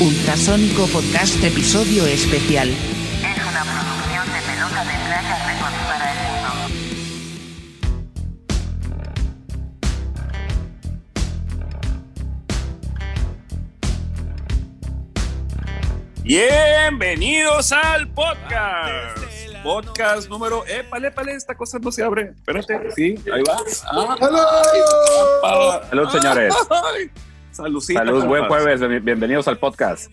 Ultrasónico Podcast Episodio Especial. Es una producción de Pelota de Playa Records para el mundo. Bienvenidos al podcast. Podcast número. Épale, épale, esta cosa no se abre. Espérate, sí, ahí va. Ah, ah, Salud, señores. ay. Saludcita, Salud, buen jueves. Bien- Bienvenidos al podcast.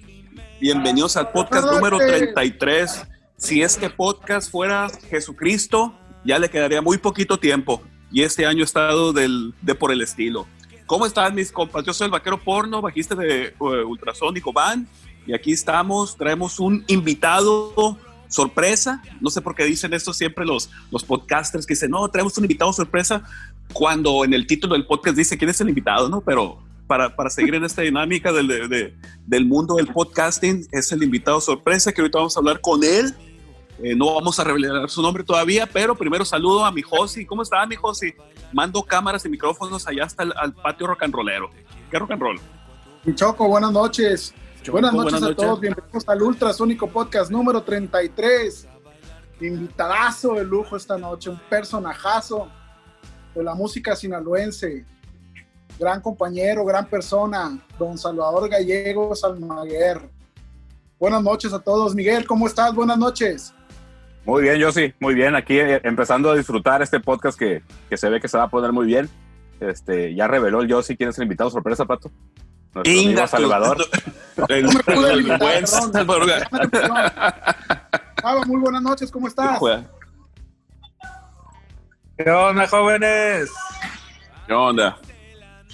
Bienvenidos al podcast número noches. 33. Si este podcast fuera Jesucristo, ya le quedaría muy poquito tiempo. Y este año ha estado del, de por el estilo. ¿Cómo están mis compas? Yo soy el vaquero porno, bajista de eh, Ultrasónico Van. Y aquí estamos, traemos un invitado sorpresa. No sé por qué dicen esto siempre los, los podcasters que dicen, no, traemos un invitado sorpresa. Cuando en el título del podcast dice quién es el invitado, ¿no? Pero para, para seguir en esta dinámica del, de- de- del mundo del podcasting, es el invitado sorpresa que ahorita vamos a hablar con él. Eh, no vamos a revelar su nombre todavía, pero primero saludo a mi Josi. ¿Cómo está mi Josi? Mando cámaras y micrófonos allá hasta el al patio rock and rollero. ¿Qué rock and roll? Mi Choco, buenas noches. Choco, buenas noches buenas a noches. todos. Bienvenidos al Ultrasónico Podcast número 33. Invitadazo de lujo esta noche, un personajazo de la música sinaloense. Gran compañero, gran persona, don Salvador Gallegos Almaguer. Buenas noches a todos. Miguel, ¿cómo estás? Buenas noches. Muy bien, yo sí, muy bien. Aquí eh, empezando a disfrutar este podcast que, que se ve que se va a poner muy bien. Este, ya reveló el Yossi quién es el invitado sorpresa, Pato. Nuestro amigo Inga, Salvador. El, muy buenas noches, ¿cómo estás? ¿Qué onda, jóvenes? ¿Qué onda?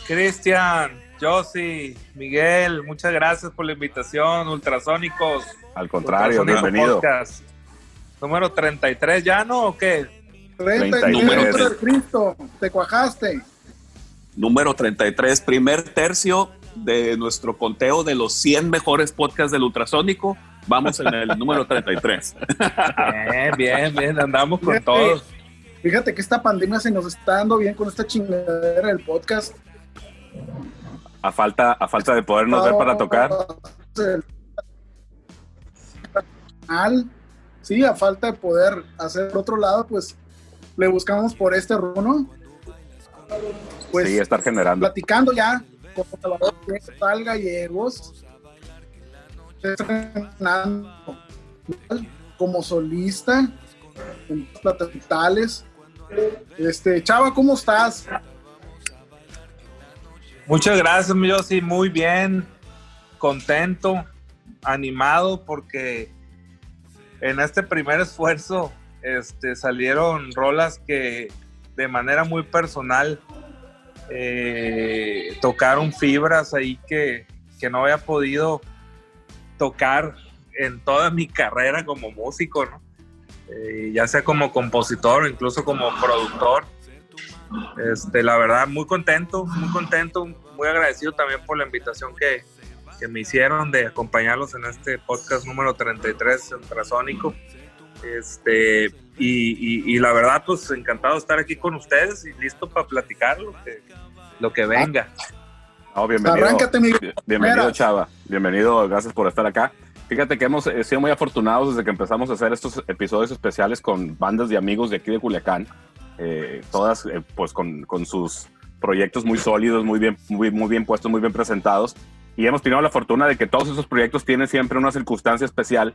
Cristian, Josi, Miguel, muchas gracias por la invitación. Ultrasónicos. Al contrario, Ultrasónico bienvenido. Podcast. Número 33, ¿ya no o qué? 33 Número de Cristo, te cuajaste. Número 33, primer tercio de nuestro conteo de los 100 mejores podcasts del ultrasónico. Vamos en el número 33. Bien, bien, bien, andamos con Fíjate. todos. Fíjate que esta pandemia se nos está dando bien con esta chingadera del podcast. A falta, a falta de podernos ver para tocar. Al, sí, a falta de poder hacer por otro lado, pues le buscamos por este runo. Pues sí, estar generando. platicando ya con Salvador Tal Gallegos, como solista en plataformas. Este, Chava, ¿cómo estás? Muchas gracias, mi Josi, muy bien, contento, animado porque en este primer esfuerzo este, salieron rolas que de manera muy personal eh, tocaron fibras ahí que, que no había podido tocar en toda mi carrera como músico, ¿no? Eh, ya sea como compositor o incluso como productor. Este, la verdad, muy contento, muy contento, muy agradecido también por la invitación que, que me hicieron de acompañarlos en este podcast número 33 ultrasónico. Este, y, y- y la verdad, pues encantado de estar aquí con ustedes y listo para platicar lo que, lo que venga. No, bienvenido. Arráncate, Miguel. Bienvenido. Chava. Bienvenido, gracias por estar acá. Fíjate que hemos eh, sido muy afortunados desde que empezamos a hacer estos episodios especiales con bandas de amigos de aquí de Culiacán, eh, todas eh, pues con, con sus proyectos muy sólidos, muy bien, muy, muy bien puestos, muy bien presentados. Y hemos tenido la fortuna de que todos esos proyectos tienen siempre una circunstancia especial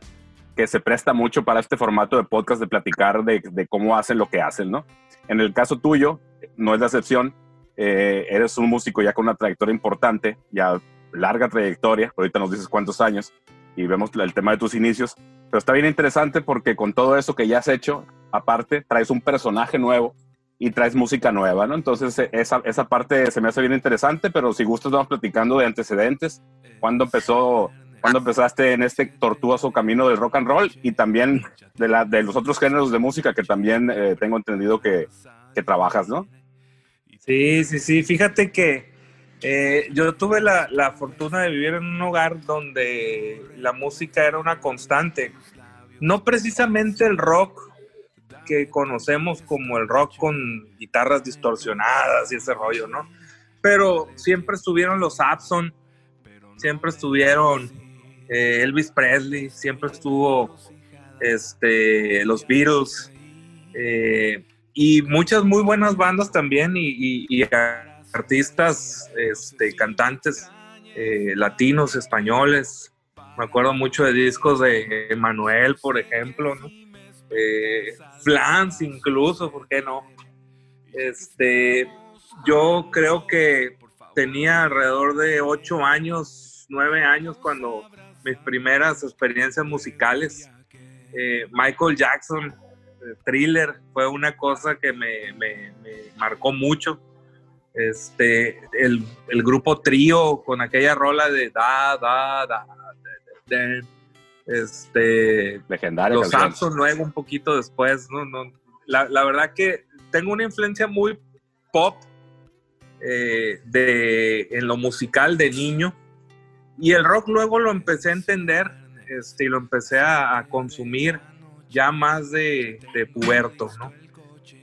que se presta mucho para este formato de podcast, de platicar de, de cómo hacen lo que hacen, ¿no? En el caso tuyo, no es la excepción. Eh, eres un músico ya con una trayectoria importante, ya larga trayectoria, ahorita nos dices cuántos años y vemos el tema de tus inicios, pero está bien interesante porque con todo eso que ya has hecho, aparte, traes un personaje nuevo y traes música nueva, ¿no? Entonces eh, esa, esa parte se me hace bien interesante, pero si gustas vamos platicando de antecedentes, cuándo empezó, cuándo empezaste en este tortuoso camino del rock and roll y también de, la, de los otros géneros de música que también eh, tengo entendido que, que trabajas, ¿no? Sí, sí, sí. Fíjate que eh, yo tuve la, la fortuna de vivir en un hogar donde la música era una constante. No precisamente el rock que conocemos como el rock con guitarras distorsionadas y ese rollo, ¿no? Pero siempre estuvieron los Abson, siempre estuvieron eh, Elvis Presley, siempre estuvo este, los Beatles eh, y muchas muy buenas bandas también y, artistas, este, cantantes eh, latinos, españoles. Me acuerdo mucho de discos de Manuel, por ejemplo, ¿no? Eh, Flans incluso, ¿por qué no? Este, yo creo que tenía alrededor de ocho años, nueve años cuando mis primeras experiencias musicales. Eh, Michael Jackson, eh, Thriller, fue una cosa que me, marcó mucho. Este, el, el grupo Trío con aquella rola de da, da, da, de- de- de- este, Legendaria los canción. Luego un poquito después, ¿no? no la, la verdad que tengo una influencia muy pop eh, de, en lo musical de niño y el rock luego lo empecé a entender este, y lo empecé a, a consumir ya más de, de puberto, ¿no?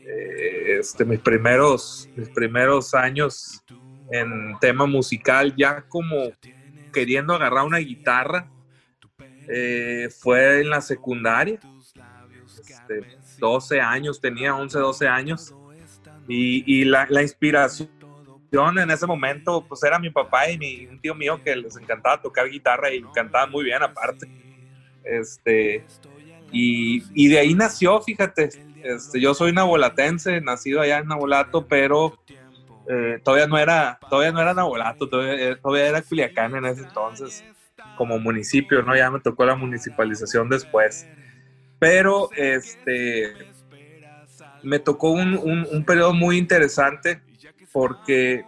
Eh, este, mis, primeros, mis primeros años en tema musical ya como queriendo agarrar una guitarra eh, fue en la secundaria. Este, 12 años, tenía 11, 12 años. Y, la, inspiración en ese momento, pues era mi papá y mi, un tío mío que les encantaba tocar guitarra y cantaba muy bien aparte. Este, y, y de ahí nació, fíjate, este, yo soy nabolatense, nacido allá en Nabolato, pero eh, todavía no era, todavía no era Nabolato, todavía, eh, todavía era Culiacán en ese entonces como municipio, ¿no? Ya me tocó la municipalización después. Pero este me tocó un, periodo muy interesante porque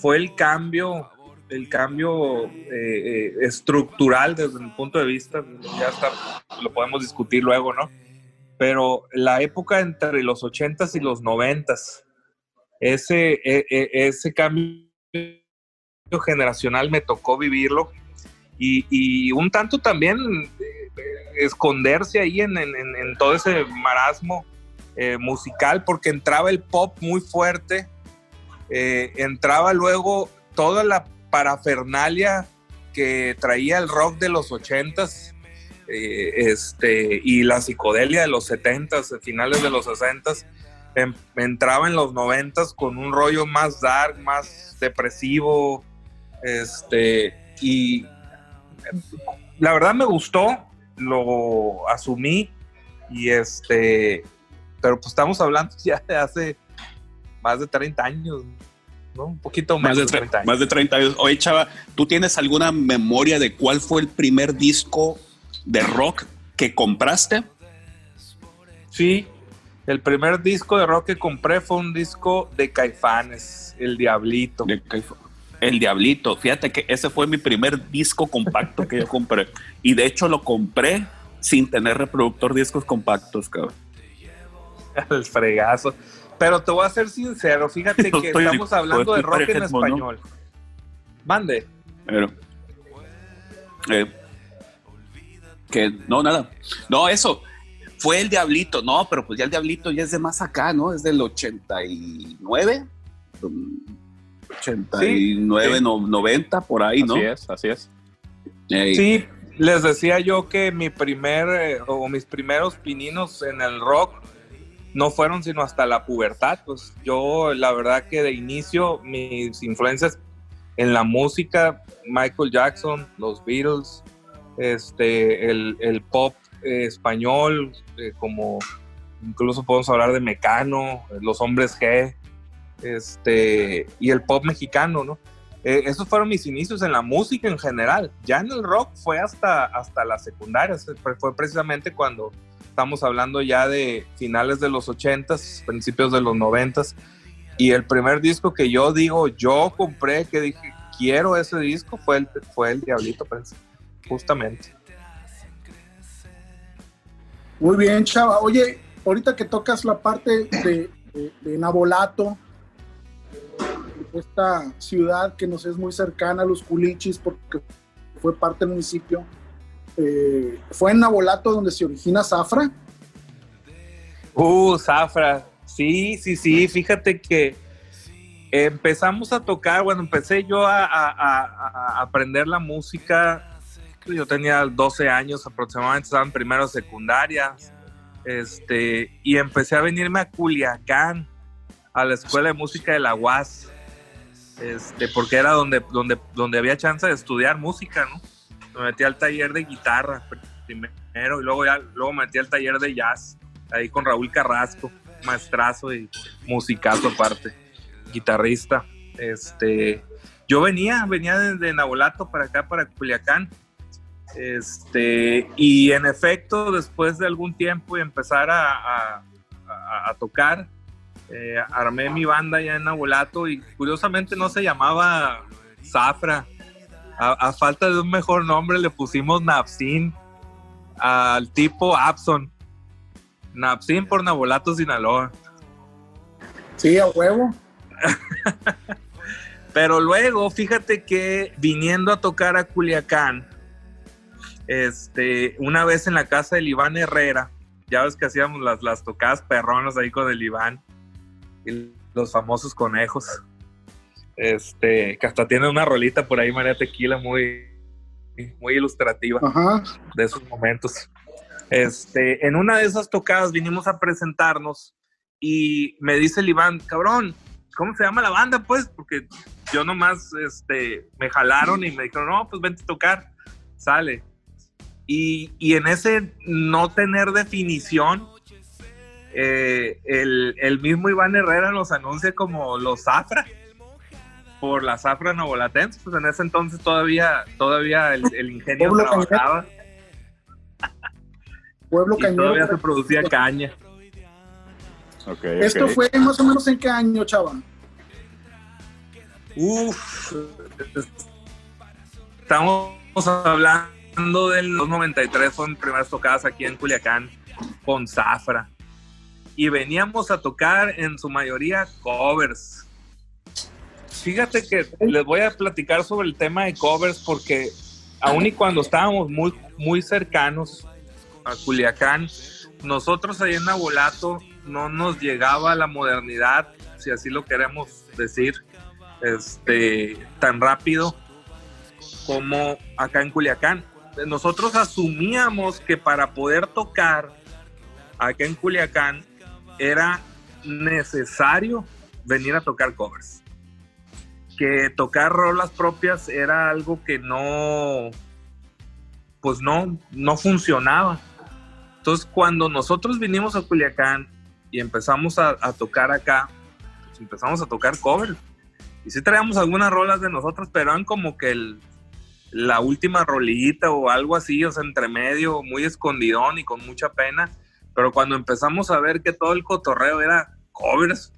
fue el cambio, el cambio eh, eh, estructural desde mi punto de vista, ya está, lo podemos discutir luego, ¿no? Pero la época entre los 80s y los 90s, ese, e- e- ese cambio generacional me tocó vivirlo y, un tanto también eh, esconderse ahí en todo ese marasmo eh, musical porque entraba el pop muy fuerte, eh, entraba luego toda la parafernalia que traía el rock de los ochentas eh, este, y la psicodelia de los setentas, finales de los sesentas, em- entraba en los noventas con un rollo más dark, más depresivo, este, y la verdad me gustó, lo asumí y este, pero pues estamos hablando ya de hace más de 30 años, ¿no? Un poquito más, Más de, de 30 tre- años. más de 30 años. Oye, chava, ¿tú tienes alguna memoria de cuál fue el primer disco de rock que compraste? Sí, el primer disco de rock que compré fue un disco de Caifanes, El Diablito. De Caif- El Diablito. Fíjate que ese fue mi primer disco compacto que yo compré. Y de hecho lo compré sin tener reproductor discos compactos, cabrón. el fregazo. Pero te voy a ser sincero, fíjate No que estoy- estamos hablando de rock en español. Mande. Pero, eh, que no, nada. No, eso. Fue el Diablito. No, pero pues ya el Diablito ya es de más acá, ¿no? Es del 89. Mm, 89, Sí. no- 90, por ahí, ¿no? Así es, así es. Sí, les decía yo que mi primer eh, o mis primeros pininos en el rock no fueron sino hasta la pubertad. Pues yo, la verdad que de inicio mis influencias en la música, Michael Jackson, los Beatles, este, el, el pop eh, español, eh, como incluso podemos hablar de Mecano, los hombres G, este, y el pop mexicano, ¿no? Eh, esos fueron mis inicios en la música en general. Ya en el rock fue hasta, hasta la secundaria. Se- Fue, precisamente cuando estamos hablando ya de finales de los 80s, principios de los 90s. Y el primer disco que yo digo, yo compré, que dije, quiero ese disco, fue el, fue el Diablito, justamente. Muy bien, chava. Oye, ahorita que tocas la parte de, de, de Nabolato, esta ciudad que nos es muy cercana a los culichis porque fue parte del municipio, eh, fue en Nabolato donde se origina Zafra. Uh, Zafra. Sí, sí, sí. Fíjate que empezamos a tocar, bueno, empecé yo a, aprender la música yo tenía 12 años aproximadamente, estaba en primero secundaria, este, y empecé a venirme a Culiacán, a la escuela de música de la UAS, este, porque era donde, donde, donde había chance de estudiar música, ¿no? Me metí al taller de guitarra primero y luego ya luego me metí al taller de jazz, ahí con Raúl Carrasco, maestrazo y musicazo aparte, guitarrista. Este, yo venía, venía desde Nabolato para acá, para Culiacán. Este, y en efecto, después de algún tiempo y empezar a, a- a- a tocar, eh, armé mi banda ya en Nabolato y curiosamente no se llamaba Zafra. A, a falta de un mejor nombre le pusimos Napsin al tipo Abson. Napsin por Nabolato, Sinaloa. Sí, a huevo. Pero luego, fíjate que viniendo a tocar a Culiacán, este, una vez en la casa del Iván Herrera, ya ves que hacíamos las, las tocadas perronas ahí con el Iván y los famosos conejos. Este, que hasta tiene una rolita por ahí, María Tequila, muy, muy ilustrativa Ajá. de esos momentos. Este, en una de esas tocadas vinimos a presentarnos y me dice el Iván, cabrón, ¿cómo se llama la banda? Pues, porque yo nomás, este, me jalaron y me dijeron, no, pues vente a tocar, sale. Y, y en ese no tener definición, eh, el, el mismo Iván Herrera nos anuncia como los Zafra, por la Zafra Novolatense, pues en ese entonces todavía, todavía el, el ingenio Pueblo Cañero. trabajaba Pueblo y todavía se Cañero. producía caña. Esto fue más o menos en qué año, chava. Uf, estamos hablando del 93, fueron primeras tocadas aquí en Culiacán con Zafra. Y veníamos a tocar en su mayoría covers. Fíjate que les voy a platicar sobre el tema de covers porque aun y cuando estábamos muy, muy cercanos a Culiacán, nosotros ahí en Nabolato no nos llegaba la modernidad, si así lo queremos decir, este, tan rápido como acá en Culiacán. Nosotros asumíamos que para poder tocar acá en Culiacán era necesario venir a tocar covers. Que tocar rolas propias era algo que no, pues no, no funcionaba. Entonces, cuando nosotros vinimos a Culiacán y empezamos a, tocar acá, pues empezamos a tocar covers. Y sí traíamos algunas rolas de nosotros, pero eran como que la última rolita o algo así, o sea, entre medio, muy escondidón y con mucha pena. Pero cuando empezamos a ver que todo el cotorreo era covers,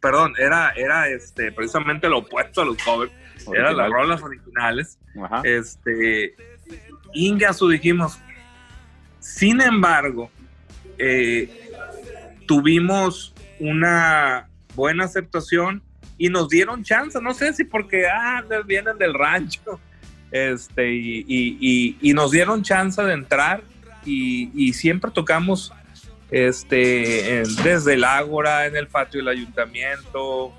perdón, era, era este, precisamente lo opuesto a los covers, eran las rolas originales, Ajá. este, Ingasu dijimos. Sin embargo, eh, tuvimos una buena aceptación y nos dieron chance, no sé si porque ah, vienen del rancho, este, y, y- y- y nos dieron chance de entrar y, y siempre tocamos este, en- desde el Ágora, en el patio del ayuntamiento,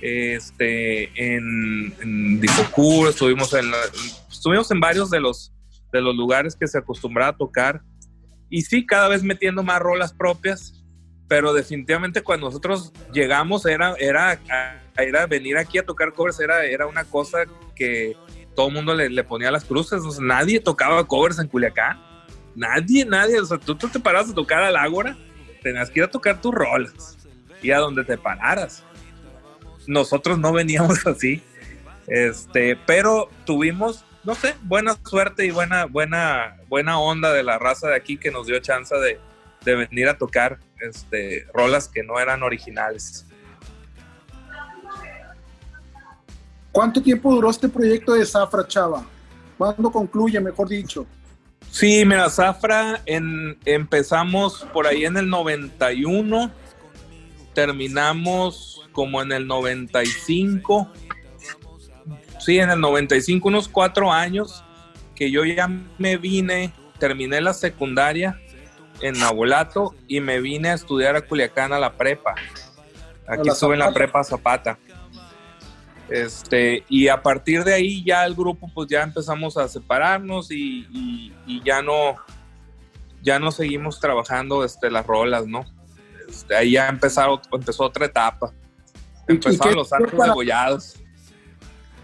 este, en, en Dicocur, estuvimos en, la- estuvimos en varios de los, de los lugares que se acostumbraba a tocar. Y sí, cada vez metiendo más rolas propias, pero definitivamente cuando nosotros llegamos era, era, era venir aquí a tocar covers, era, era una cosa que todo el mundo le, le ponía las cruces. O sea, nadie tocaba covers en Culiacán. Nadie, nadie. O sea, tú, tú te paras a tocar al Ágora, tenías que ir a tocar tus rolas y a donde te pararas. Nosotros no veníamos así. Este, pero tuvimos, no sé, buena suerte y buena, buena, buena onda de la raza de aquí que nos dio chance de, de venir a tocar este, rolas que no eran originales. ¿Cuánto tiempo duró este proyecto de Zafra, chava? ¿Cuándo concluye, mejor dicho? Sí, mira, Zafra, en, empezamos por ahí en el 91, terminamos como en el 95, sí, en el 95, unos cuatro años, que yo ya me vine, terminé la secundaria en Nabolato y me vine a estudiar a Culiacán a la prepa. Aquí estuve en la prepa Zapata. Este, y a partir de ahí ya el grupo pues ya empezamos a separarnos y, y- y ya no ya no seguimos trabajando este, las rolas, ¿no? Este, ahí ya empezaron, empezó otra etapa. ¿Y- y Empezaron los santos para- degollados.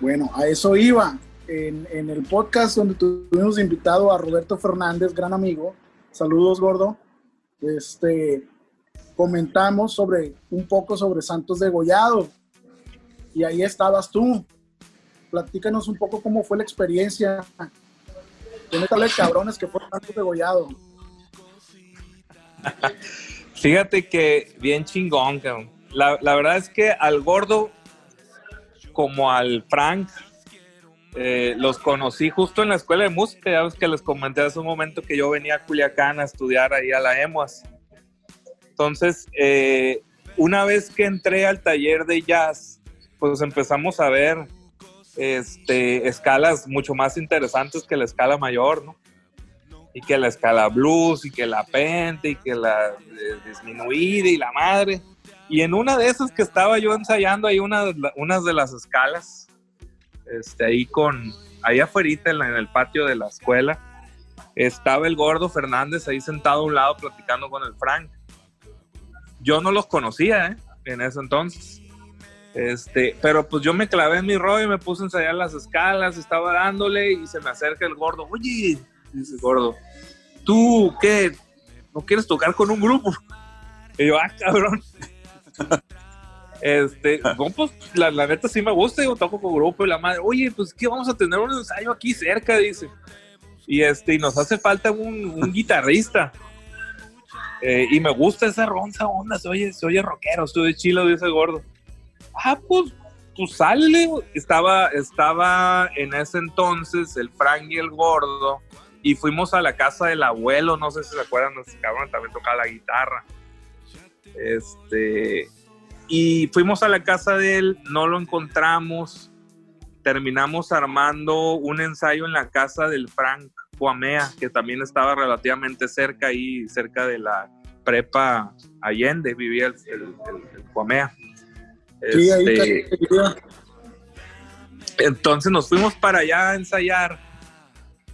Bueno, a eso iba. En, en el podcast donde tuvimos invitado a Roberto Fernández, gran amigo, saludos gordo, este, comentamos sobre un poco sobre Santos Degollado y ahí estabas tú. Platícanos un poco cómo fue la experiencia. Tal de cabrones que fue Santos Degollado. Fíjate que bien chingón. La, la verdad es que al gordo, como al Frank, eh, los conocí justo en la escuela de música. Ya ves que les comenté hace un momento que yo venía a Culiacán a estudiar ahí a la EMUAS. Entonces, eh, una vez que entré al taller de jazz, pues empezamos a ver este, escalas mucho más interesantes que la escala mayor, ¿no? y que la escala blues y que la pente y que la eh, disminuida y la madre. Y en una de esas que estaba yo ensayando ahí una, unas de las escalas, este, ahí con, ahí afuera en, en el patio de la escuela, estaba el gordo Fernández ahí sentado a un lado platicando con el Frank. Yo no los conocía, ¿eh? En ese entonces. Este, pero pues yo me clavé en mi rollo y me puse a ensayar las escalas, estaba dándole y se me acerca el gordo, oye, dice gordo, ¿tú qué? ¿No quieres tocar con un grupo? Y yo, ah, cabrón. Este, no, pues la, la neta sí me gusta, yo toco con grupo y la madre, oye, pues que vamos a tener un ensayo aquí cerca, dice. Y este, y nos hace falta un, guitarrista. Eh, y me gusta esa ronza onda, se oye, se oye rockero, estoy chilo, dice gordo. Ah, pues, pues sale. Estaba, estaba en ese entonces el Frank y el gordo. Y fuimos a la casa del abuelo, no sé si se acuerdan, ese cabrón también tocaba la guitarra. Este, y fuimos a la casa de él, no lo encontramos. Terminamos armando un ensayo en la casa del Frank Guamea, que también estaba relativamente cerca ahí, cerca de la prepa Allende, vivía el, el, el- Guamea. Sí, Este, entonces nos fuimos para allá a ensayar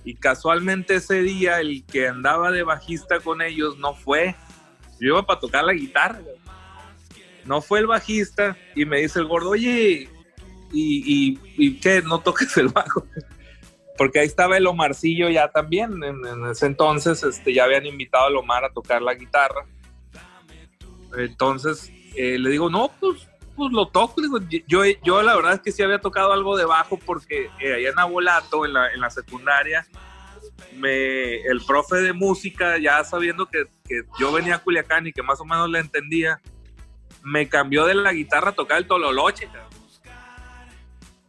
y casualmente ese día el que andaba de bajista con ellos no fue. Yo iba para tocar la guitarra. No fue el bajista y me dice el gordo, oye, ¿y, y, y qué? ¿No toques el bajo? Porque ahí estaba el Omarcillo ya también. En, en ese entonces este, ya habían invitado a Omar a tocar la guitarra. Entonces eh, le digo, no, pues pues lo toco. Digo, yo, yo la verdad es que sí había tocado algo de bajo porque eh, allá en Abolato, en la, en la secundaria, me, el profe de música, ya sabiendo que, que yo venía a Culiacán y que más o menos le entendía, me cambió de la guitarra a tocar el tololoche.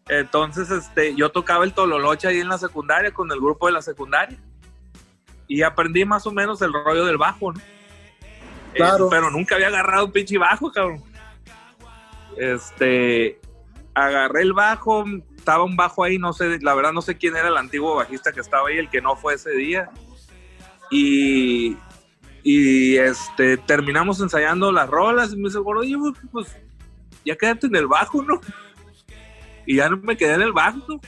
Entonces, este, yo tocaba el tololoche ahí en la secundaria con el grupo de la secundaria. Y aprendí más o menos el rollo del bajo, ¿no? Eh, Claro. pero nunca había agarrado un pinche bajo, cabrón. Este, agarré el bajo, estaba un bajo ahí, no sé, la verdad no sé quién era el antiguo bajista que estaba ahí, el que no fue ese día. Y, y este, terminamos ensayando las rolas y me dice, oye, pues, ya quédate en el bajo, ¿no? Y ya no me quedé en el bajo, ¿no?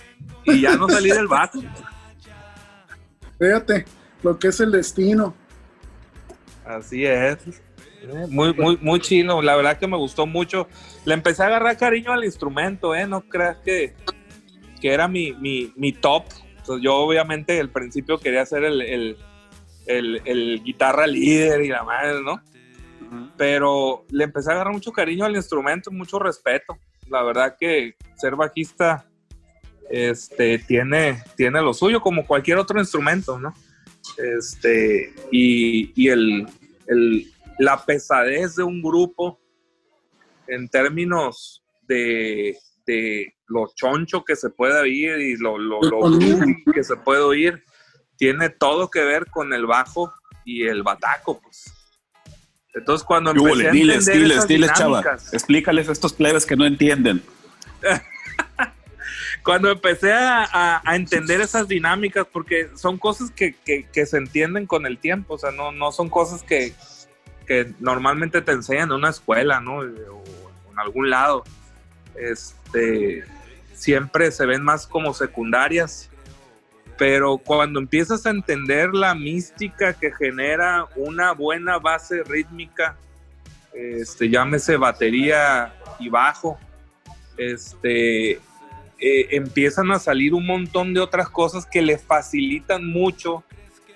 y ya no salí del bajo. Fíjate lo que es el destino. Así es. Muy, muy, muy chino. La verdad que me gustó mucho. Le empecé a agarrar cariño al instrumento, ¿eh? No creas que, que era mi, mi, mi top. Entonces, yo obviamente al principio quería ser el, el, el- el guitarra líder y la madre, ¿no? Pero le empecé a agarrar mucho cariño al instrumento, mucho respeto. La verdad que ser bajista este, tiene, tiene lo suyo como cualquier otro instrumento, ¿no? Este, y, y el, el- la pesadez de un grupo en términos de, de lo choncho que se puede oír y lo, lo, que se puede oír, tiene todo que ver con el bajo y el bataco, pues. Entonces cuando empecé a diles, entender diles, esas diles, chava. dinámicas- Explícales a estos plebes que no entienden. cuando empecé a, a- a entender esas dinámicas, porque son cosas que, que- que se entienden con el tiempo, o sea, no, no son cosas que, normalmente te enseñan en una escuela, ¿no? O en algún lado. Este, siempre se ven más como secundarias. Pero cuando empiezas a entender la mística que genera una buena base rítmica, este, llámese batería y bajo, este, eh, empiezan a salir un montón de otras cosas que le facilitan mucho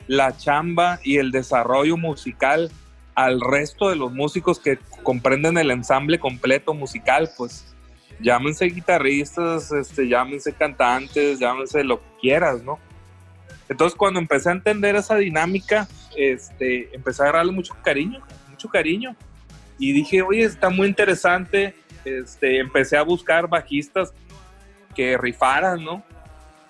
la chamba y el desarrollo musical al resto de los músicos que comprenden el ensamble completo musical, pues llámense guitarristas, este, llámense cantantes, llámense lo que quieras, ¿no? Entonces cuando empecé a entender esa dinámica, este, empecé a agarrarle mucho cariño, mucho cariño. Y dije, oye, está muy interesante. Este, empecé a buscar bajistas que rifaran, ¿no?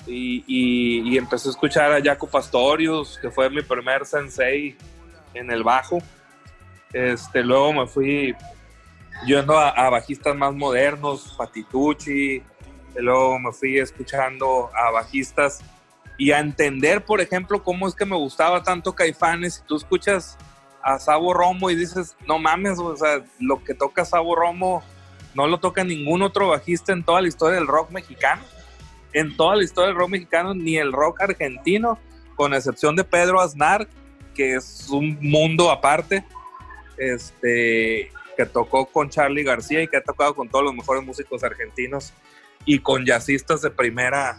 Y, y, y empecé a escuchar a Jaco Pastorius, que fue mi primer sensei en el bajo. Este, luego me fui yendo a, a bajistas más modernos, Patitucci, luego me fui escuchando a bajistas y a entender, por ejemplo, cómo es que me gustaba tanto Caifanes. Si tú escuchas a Sabo Romo y dices, no mames, o sea, lo que toca Sabo Romo no lo toca ningún otro bajista en toda la historia del rock mexicano. En toda la historia del rock mexicano, ni el rock argentino, con excepción de Pedro Aznar, que es un mundo aparte este, que tocó con Charlie García y que ha tocado con todos los mejores músicos argentinos y con jazzistas de primera,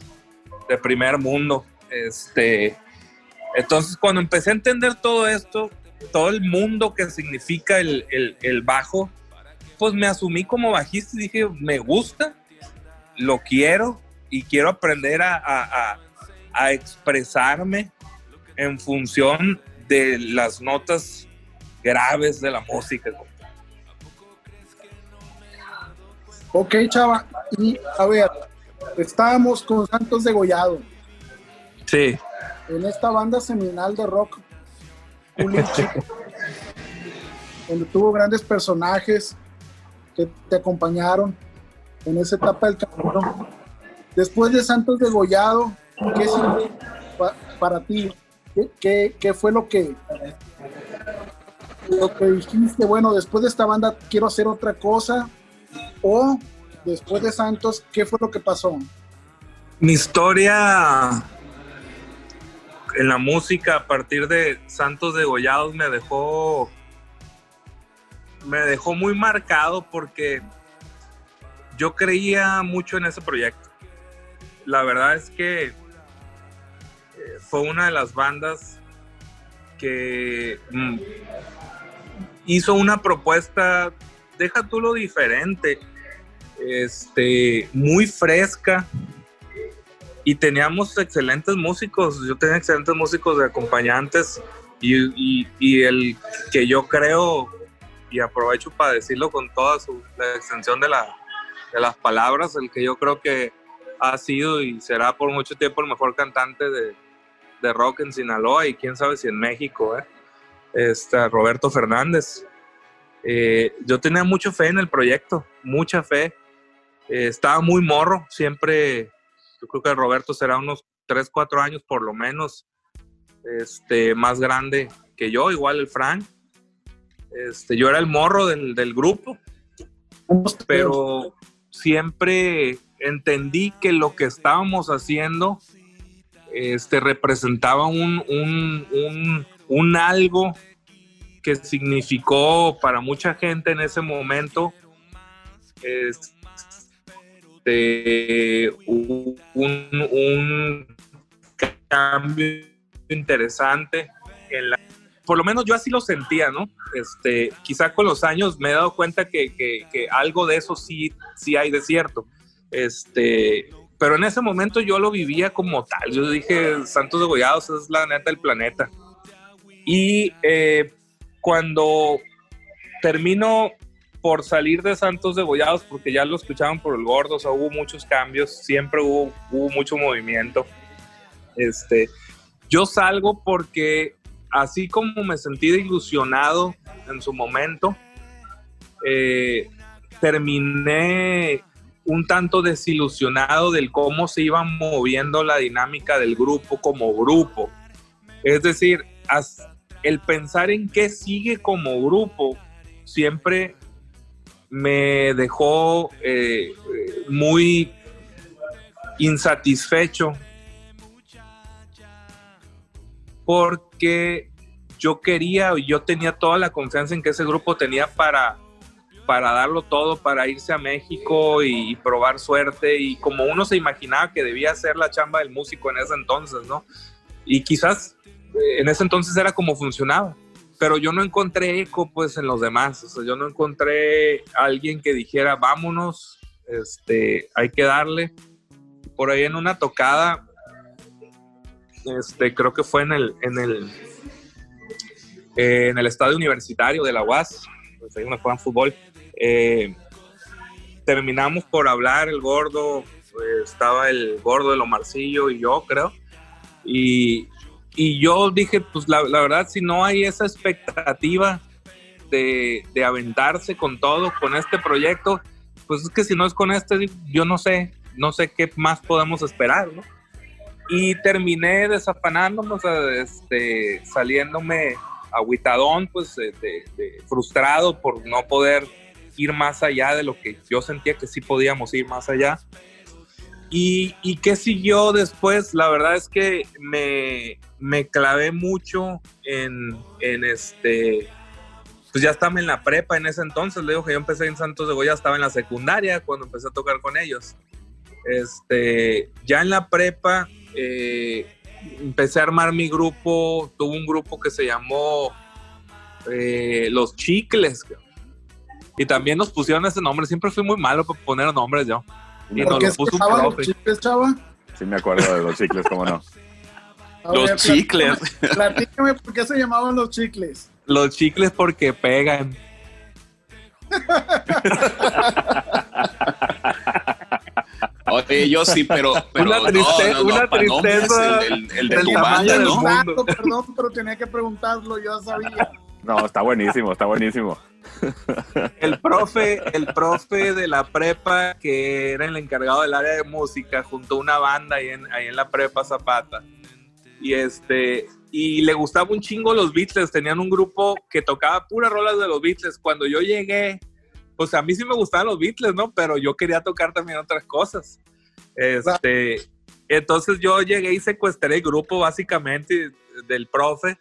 de primer mundo. Este, entonces, cuando empecé a entender todo esto, todo el mundo que significa el, bajo, pues me asumí como bajista y dije, me gusta, lo quiero y quiero aprender a expresarme en función de las notas graves de la música. Ok, chava. Y a ver, estábamos con Santos Degollado Sí, en esta banda seminal de rock, donde tuvo grandes personajes que te acompañaron en esa etapa del camino. Después de Santos Degollado, ¿qué para ti? ¿Qué, qué, qué fue lo que, lo que dijiste? Bueno, después de esta banda quiero hacer otra cosa. O después de Santos, ¿qué fue lo que pasó? mi historia en la música a partir de Santos Degollados me dejó me dejó muy marcado porque yo creía mucho en ese proyecto. La verdad es que eh, fue una de las bandas que mm, hizo una propuesta, deja tú lo diferente, este, muy fresca, y teníamos excelentes músicos. Yo tenía excelentes músicos de acompañantes y, el que yo creo, y aprovecho para decirlo con toda su, la extensión de, la, de las palabras, el que yo creo que ha sido y será por mucho tiempo el mejor cantante de, de rock en Sinaloa y quién sabe si en México, ¿eh? Este, Roberto Fernández. Eh, yo tenía mucha fe en el proyecto, mucha fe. Eh, estaba muy morro, siempre yo creo que Roberto será unos 3, 4 años por lo menos este, más grande que yo, igual el Frank. Este, yo era el morro del, del grupo, pero siempre entendí que lo que estábamos haciendo este, representaba un, un, un, un algo que significó para mucha gente en ese momento este, un, un cambio interesante en la por lo menos yo así lo sentía, ¿no? Este, quizá con los años me he dado cuenta que, que, algo de eso sí, sí hay de cierto. Este, pero en ese momento yo lo vivía como tal. Yo dije, Santos Degollados es la neta del planeta. Y eh, cuando termino por salir de Santos Degollados, porque ya lo escuchaban por el gordo, o sea, hubo muchos cambios, siempre hubo, hubo mucho movimiento. Este, yo salgo porque así como me sentí ilusionado en su momento, eh, terminé un tanto desilusionado del cómo se iba moviendo la dinámica del grupo como grupo. Es decir, as, el pensar en qué sigue como grupo siempre me dejó eh, muy insatisfecho porque yo quería, yo tenía toda la confianza en que ese grupo tenía para, para darlo todo, para irse a México y, probar suerte y como uno se imaginaba que debía ser la chamba del músico en ese entonces, ¿no? Y quizás en ese entonces era como funcionaba, pero yo no encontré eco pues en los demás, o sea, yo no encontré alguien que dijera, vámonos, este, hay que darle. Por ahí en una tocada, este, creo que fue en el, en el, eh, en el estadio universitario de la UAS, pues donde juegan fútbol. eh, terminamos por hablar el gordo, eh, estaba el gordo de Omarcillo y yo, creo. Y, y yo dije, pues la, la verdad, si no hay esa expectativa de, de aventarse con todo, con este proyecto, pues es que si no es con este, yo no sé, no sé qué más podemos esperar, ¿no? Y terminé desafanándome, o sea, este, saliéndome agüitadón, pues de, de- de- frustrado por no poder ir más allá de lo que yo sentía que sí podíamos ir más allá. Y, qué siguió después, la verdad es que me, me clavé mucho en, en este, pues ya estaba en la prepa en ese entonces, le digo que yo empecé en Santos de Goya, estaba en la secundaria cuando empecé a tocar con ellos. Este, ya en la prepa eh, empecé a armar mi grupo, tuve un grupo que se llamó eh, Los Chicles. Y también nos pusieron ese nombre, siempre fui muy malo para poner nombres yo. Y ¿Por nos qué lo se puso un llamaban los profe. chicles, chava? Sí me acuerdo de los chicles, cómo no. Los ver, chicles. platícame- por qué se llamaban los chicles. Los chicles porque pegan. Oye, yo sí, pero, pero Una no, triste- no, no, una tristeza el, el- el de del tu tamaño banda, del ¿no? mundo. Exacto, perdón, pero tenía que preguntarlo, yo sabía. No, está buenísimo, está buenísimo. El profe, el profe de la prepa que era el encargado del área de música junto a una banda ahí en, ahí en la prepa Zapata. Y este y le gustaba un chingo los Beatles, tenían un grupo que tocaba puras rolas de los Beatles. Cuando yo llegué, pues a mí sí me gustaban los Beatles, ¿no? Pero yo quería tocar también otras cosas. Este, entonces yo llegué y secuestré el grupo básicamente del profe.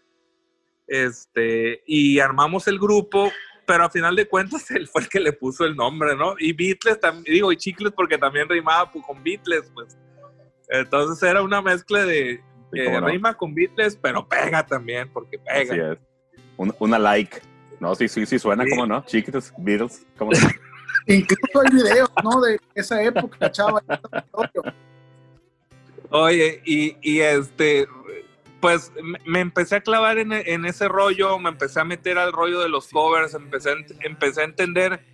Este, y armamos el grupo, pero a final de cuentas él fue el que le puso el nombre, ¿no? Y Beatles también, digo, y Chicles porque también rimaba con Beatles, pues. Entonces era una mezcla de Sí, no. rima con Beatles, pero pega también, porque Así pega. es. Un- una like. No, sí, sí, sí suena, Sí. ¿cómo no? Chiquitos, Beatles, ¿cómo no? Incluso hay videos, ¿no? De esa época, chava. Oye, y, y este, pues me- empecé a clavar en, ese rollo, me empecé a meter al rollo de los covers, empecé empecé a entender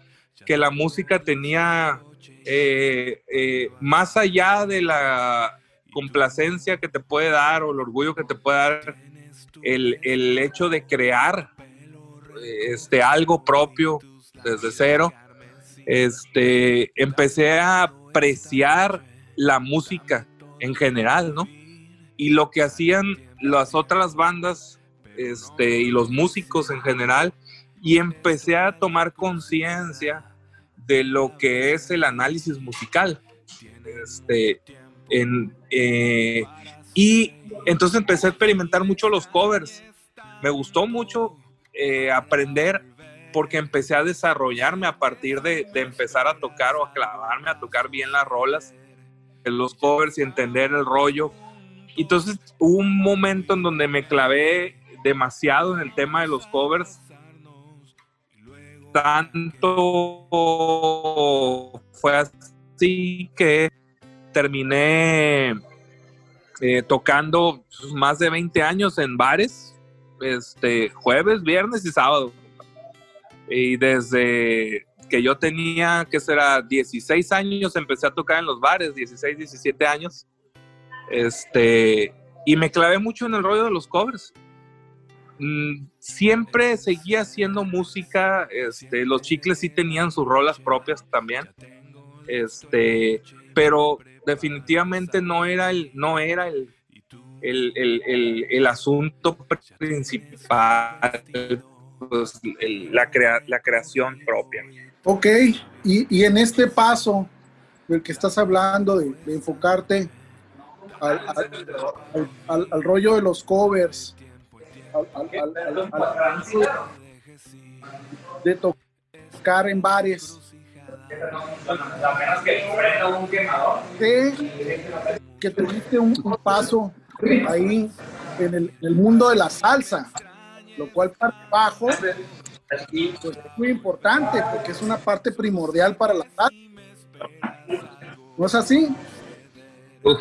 que la música tenía, eh, eh, más allá de la complacencia que te puede dar o el orgullo que te puede dar el, el hecho de crear este, algo propio desde cero, este, empecé a apreciar la música en general, ¿no? Y lo que hacían las otras bandas este, y los músicos en general, y empecé a tomar conciencia de lo que es el análisis musical. Este, eh, y entonces empecé a experimentar mucho los covers. Me gustó mucho eh, aprender porque empecé a desarrollarme a partir de, de empezar a tocar o a clavarme a tocar bien las rolas los covers y entender el rollo. Entonces hubo un momento en donde me clavé demasiado en el tema de los covers. Tanto fue así que terminé eh, tocando más de 20 años en bares, este, jueves, viernes y sábado. Y desde que yo tenía, que será 16 años, empecé a tocar en los bares, 16, 17 años. Este, y me clavé mucho en el rollo de los covers. Mm, siempre seguía haciendo música, este, los chicles sí tenían sus rolas propias también. Este, pero definitivamente no era el, no era el, el, el, el, asunto principal, pues, la, crea- la creación propia. Ok, y, y en este paso del que estás hablando, de enfocarte al, al- rollo de los covers, de tocar en bares. Que tuviste un, paso ahí en el, mundo de la salsa, lo cual para el bajo pues, es muy importante porque es una parte primordial para la salsa. ¿No es así? Uf,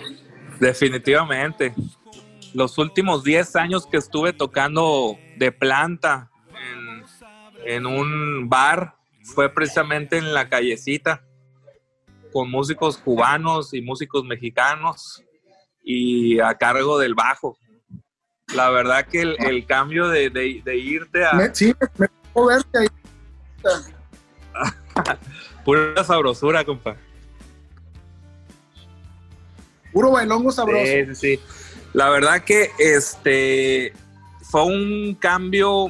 definitivamente. Los últimos 10 años que estuve tocando de planta en, en un bar fue precisamente en la callecita con músicos cubanos y músicos mexicanos y a cargo del bajo. La verdad que el, el cambio de, de- de irte a sí, me verte ahí. pura sabrosura, compa. Puro bailongo sabroso. Sí, sí, sí. La verdad que este fue un cambio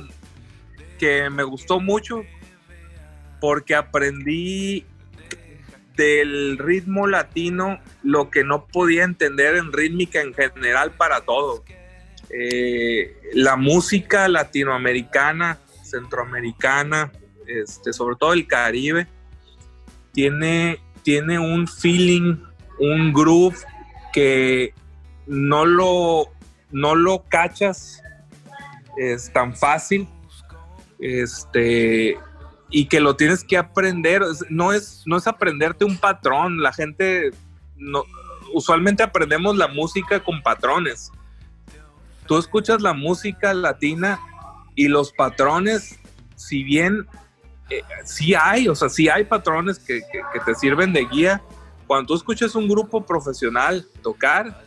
que me gustó mucho porque aprendí del ritmo latino lo que no podía entender en rítmica en general para todo. Eh, la música latinoamericana, centroamericana, este, sobre todo el Caribe, tiene, tiene un feeling, un groove que no lo, no lo cachas es tan fácil este y que lo tienes que aprender. No es no es aprenderte un patrón. La gente no usualmente aprendemos la música con patrones. Tú escuchas la música latina y los patrones si bien eh, sí hay o sea sí hay patrones que- que te sirven de guía cuando tú escuchas un grupo profesional tocar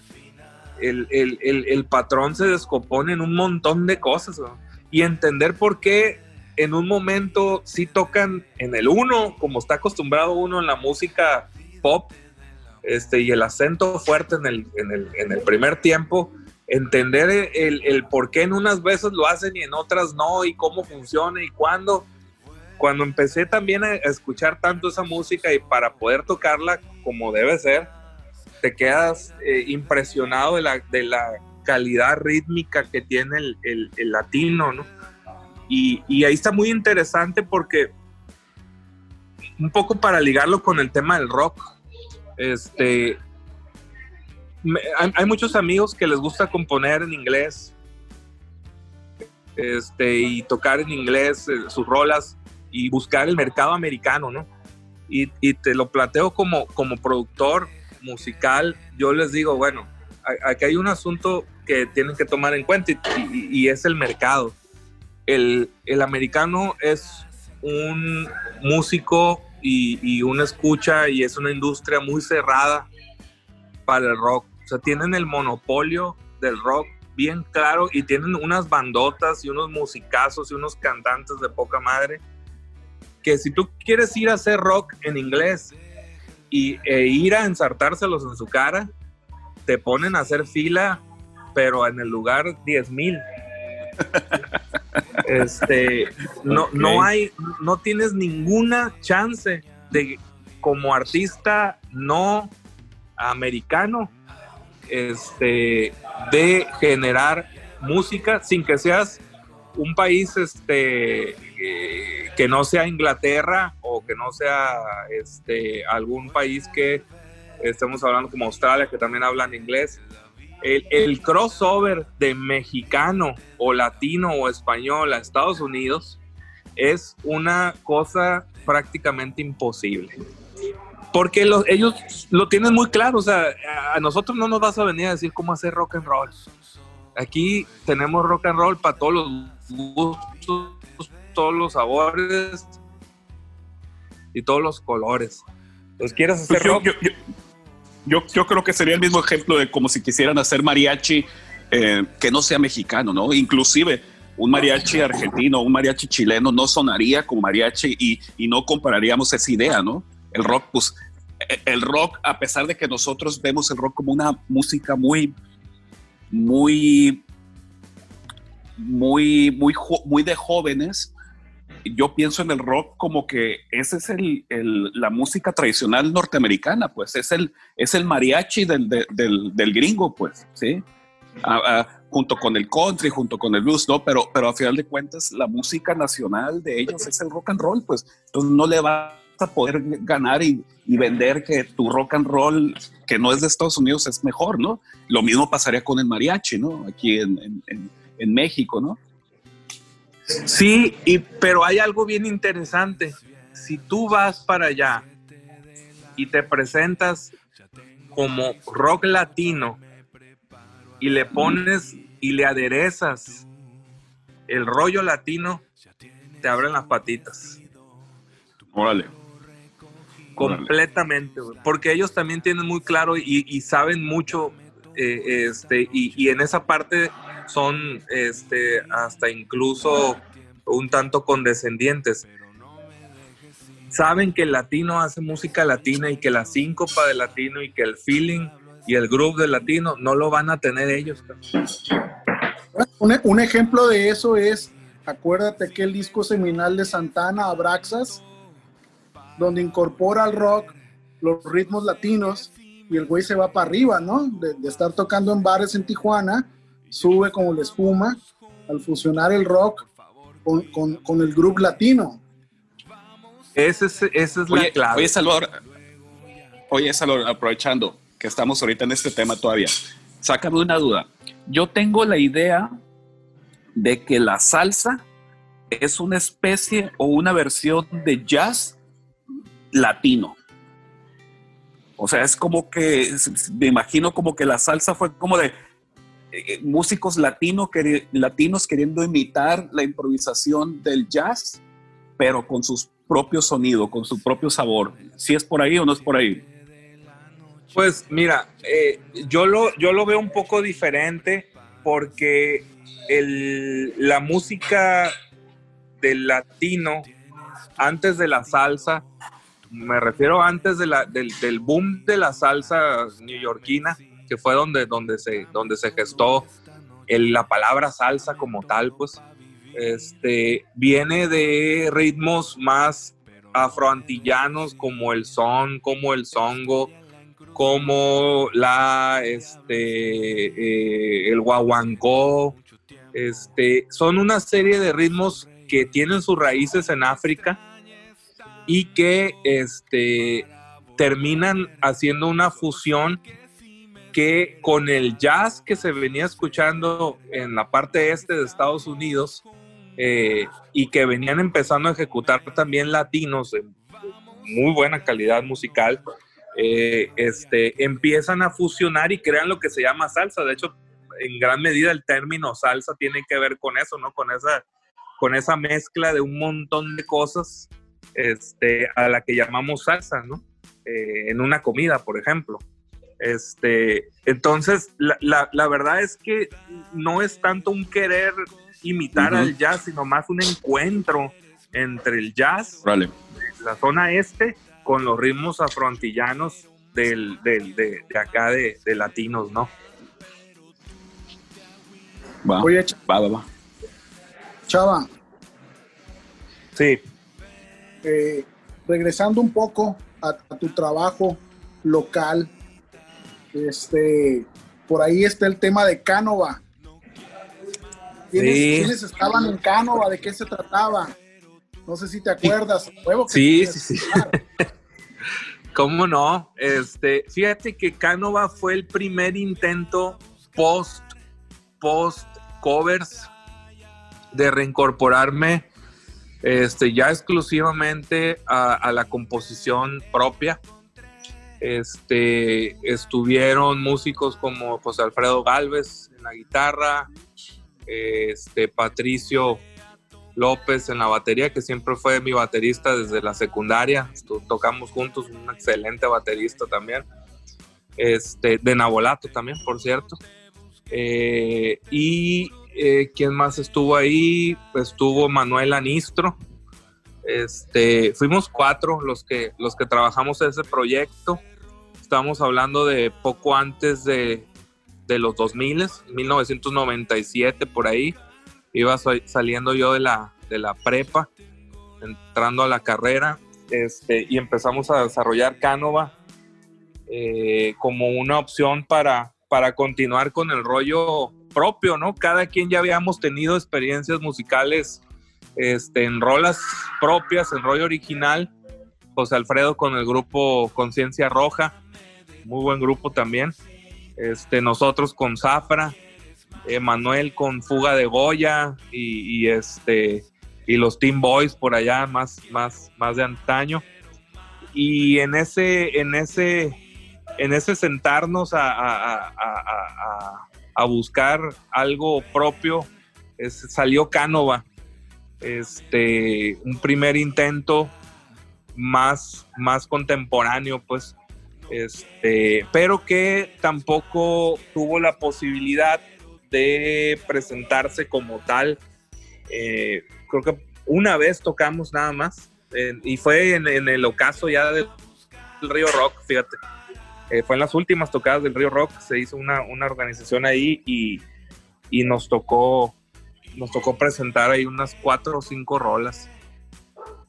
el, el- el- el patrón se descompone en un montón de cosas ¿no? y entender por qué en un momento sí tocan en el uno, como está acostumbrado uno en la música pop, este, y el acento fuerte en el, en el, en el primer tiempo, entender el, el por qué en unas veces lo hacen y en otras no, y cómo funciona y cuándo. Cuando empecé también a escuchar tanto esa música y para poder tocarla como debe ser, te quedas eh, impresionado de la, de la calidad rítmica que tiene el, el- latino, ¿no? Y, ahí está muy interesante porque un poco para ligarlo con el tema del rock, este, me- hay, hay muchos amigos que les gusta componer en inglés este, y tocar en inglés eh, sus rolas y buscar el mercado americano, ¿no? Y, te lo planteo como, como productor musical, yo les digo, bueno, aquí hay un asunto que tienen que tomar en cuenta y, es el mercado. El, el americano es un músico y, y una escucha y es una industria muy cerrada para el rock. O sea, tienen el monopolio del rock bien claro y tienen unas bandotas y unos musicazos y unos cantantes de poca madre que si tú quieres ir a hacer rock en inglés y, e ir a ensartárselos en su cara, te ponen a hacer fila, pero en el lugar 10 mil. este, no, no hay, no tienes ninguna chance de, como artista no americano, este, de generar música sin que seas un país este, que no sea Inglaterra o que no sea este, algún país que estemos hablando como Australia, que también hablan inglés. El, crossover de mexicano o latino o español a Estados Unidos es una cosa prácticamente imposible. Porque los- ellos lo tienen muy claro, o sea, a nosotros no nos vas a venir a decir cómo hacer rock and roll. Aquí tenemos rock and roll para todos los gustos, todos los sabores y todos los colores. Entonces, ¿quieres hacer Pues yo, rock? yo- yo- yo- yo creo que sería el mismo ejemplo de como si quisieran hacer mariachi eh, que no sea mexicano, ¿no? Inclusive un mariachi argentino, un mariachi chileno no sonaría como mariachi y, y no compararíamos esa idea, ¿no? El rock, pues, eh, el rock, a pesar de que nosotros vemos el rock como una música muy, muy, muy, muy de jóvenes, yo pienso en el rock como que ese es el, la música tradicional norteamericana, pues es el, es el mariachi del, de- del, del gringo, pues, ¿sí? Junto con el country, junto con el blues, ¿no? Pero, pero a final de cuentas la música nacional de ellos es el rock and roll, pues, entonces no le vas a poder ganar y, vender que tu rock and roll, que no es de Estados Unidos, es mejor, ¿no? Lo mismo pasaría con el mariachi, ¿no? Aquí en- en- en México, ¿no? Sí, y, pero hay algo bien interesante. Si tú vas para allá y te presentas como rock latino y le pones y le aderezas el rollo latino, te abren las patitas. Órale. Completamente, porque ellos también tienen muy claro y, y saben mucho, eh, este, y, y en esa parte son este, hasta incluso un tanto condescendientes. Saben que el latino hace música latina y que la síncopa del latino y que el feeling y el groove del latino no lo van a tener ellos. un ejemplo de eso es, acuérdate que el disco seminal de Santana, Abraxas, donde incorpora al rock los ritmos latinos y el güey se va para arriba, ¿no? De, de estar tocando en bares en Tijuana, sube como la espuma al fusionar el rock con, con- con el groove latino. Ese es, esa es la Oye, clave. oye, Salvador, oye, Salvador, aprovechando que estamos ahorita en este tema todavía, sácame una duda. Yo tengo la idea de que la salsa es una especie o una versión de jazz latino. O sea, es como que, me imagino como que la salsa fue como de músicos latino, queri- latinos queriendo imitar la improvisación del jazz, pero con sus propios sonidos, con su propio sabor. Si es por ahí o no es por ahí. Pues mira, eh, yo, lo, yo lo veo un poco diferente porque el- la música del latino, antes de la salsa, me refiero antes del, del boom de la salsa neoyorquina, fue donde, donde, se, donde se gestó el- la palabra salsa como tal, pues, este, viene de ritmos más afroantillanos como el son, como el songo, como la este eh, el guaguancó este son una serie de ritmos que tienen sus raíces en África y que este terminan haciendo una fusión que con el jazz que se venía escuchando en la parte este de Estados Unidos eh, y que venían empezando a ejecutar también latinos de muy buena calidad musical eh, este, empiezan a fusionar y crean lo que se llama salsa. De hecho, en gran medida el término salsa tiene que ver con eso, ¿no? Con esa, con esa mezcla de un montón de cosas este, a la que llamamos salsa, ¿no? Eh, en una comida, por ejemplo. Este, entonces, la, la- la verdad es que no es tanto un querer imitar al jazz, sino más un encuentro entre el jazz Órale. la zona este con los ritmos afroantillanos del, del- de, de acá de, de latinos, ¿no? Va, Oye, va, va, va. Chava, Sí. eh, regresando un poco a, a tu trabajo local, este, por ahí está el tema de Cánova. ¿Quiénes, Sí. quiénes estaban en Cánova? ¿De qué se trataba? No sé si te acuerdas. Huevo Sí, sí, sí. ¿Cómo no? Este, fíjate que Canova fue el primer intento post, post covers de reincorporarme este, ya exclusivamente a, a la composición propia. Este, estuvieron músicos como José Alfredo Galvez en la guitarra, este, Patricio López en la batería, que siempre fue mi baterista desde la secundaria. Tocamos juntos, un excelente baterista también. Este, de Nabolato también, por cierto. Eh, y eh, quién más estuvo ahí, estuvo Manuel Anistro. Este, fuimos cuatro los que, los que trabajamos ese proyecto. Estamos hablando de poco antes de, de los 2000, 1997 por ahí. Iba sa- saliendo yo de la, de la prepa entrando a la carrera, este, y empezamos a desarrollar Canova eh, como una opción para, para continuar con el rollo propio, ¿no? Cada quien ya habíamos tenido experiencias musicales este, en rolas propias, en rollo original. José Alfredo con el grupo Conciencia Roja, muy buen grupo también. Este, nosotros con Zafra, Manuel con Fuga de Goya y, este, y los Team Boys por allá, más, más, más de antaño. Y en ese, en ese, en ese sentarnos a, a, a, buscar algo propio, salió Cánova. Este, un primer intento más, más contemporáneo, pues, este, pero que tampoco tuvo la posibilidad de presentarse como tal. Eh, creo que una vez tocamos nada más y fue en, el ocaso ya del, Río Rock, fíjate. Eh, fue en las últimas tocadas del Río Rock, se hizo una, una organización ahí y, y, nos tocó nos tocó presentar ahí unas cuatro o cinco rolas.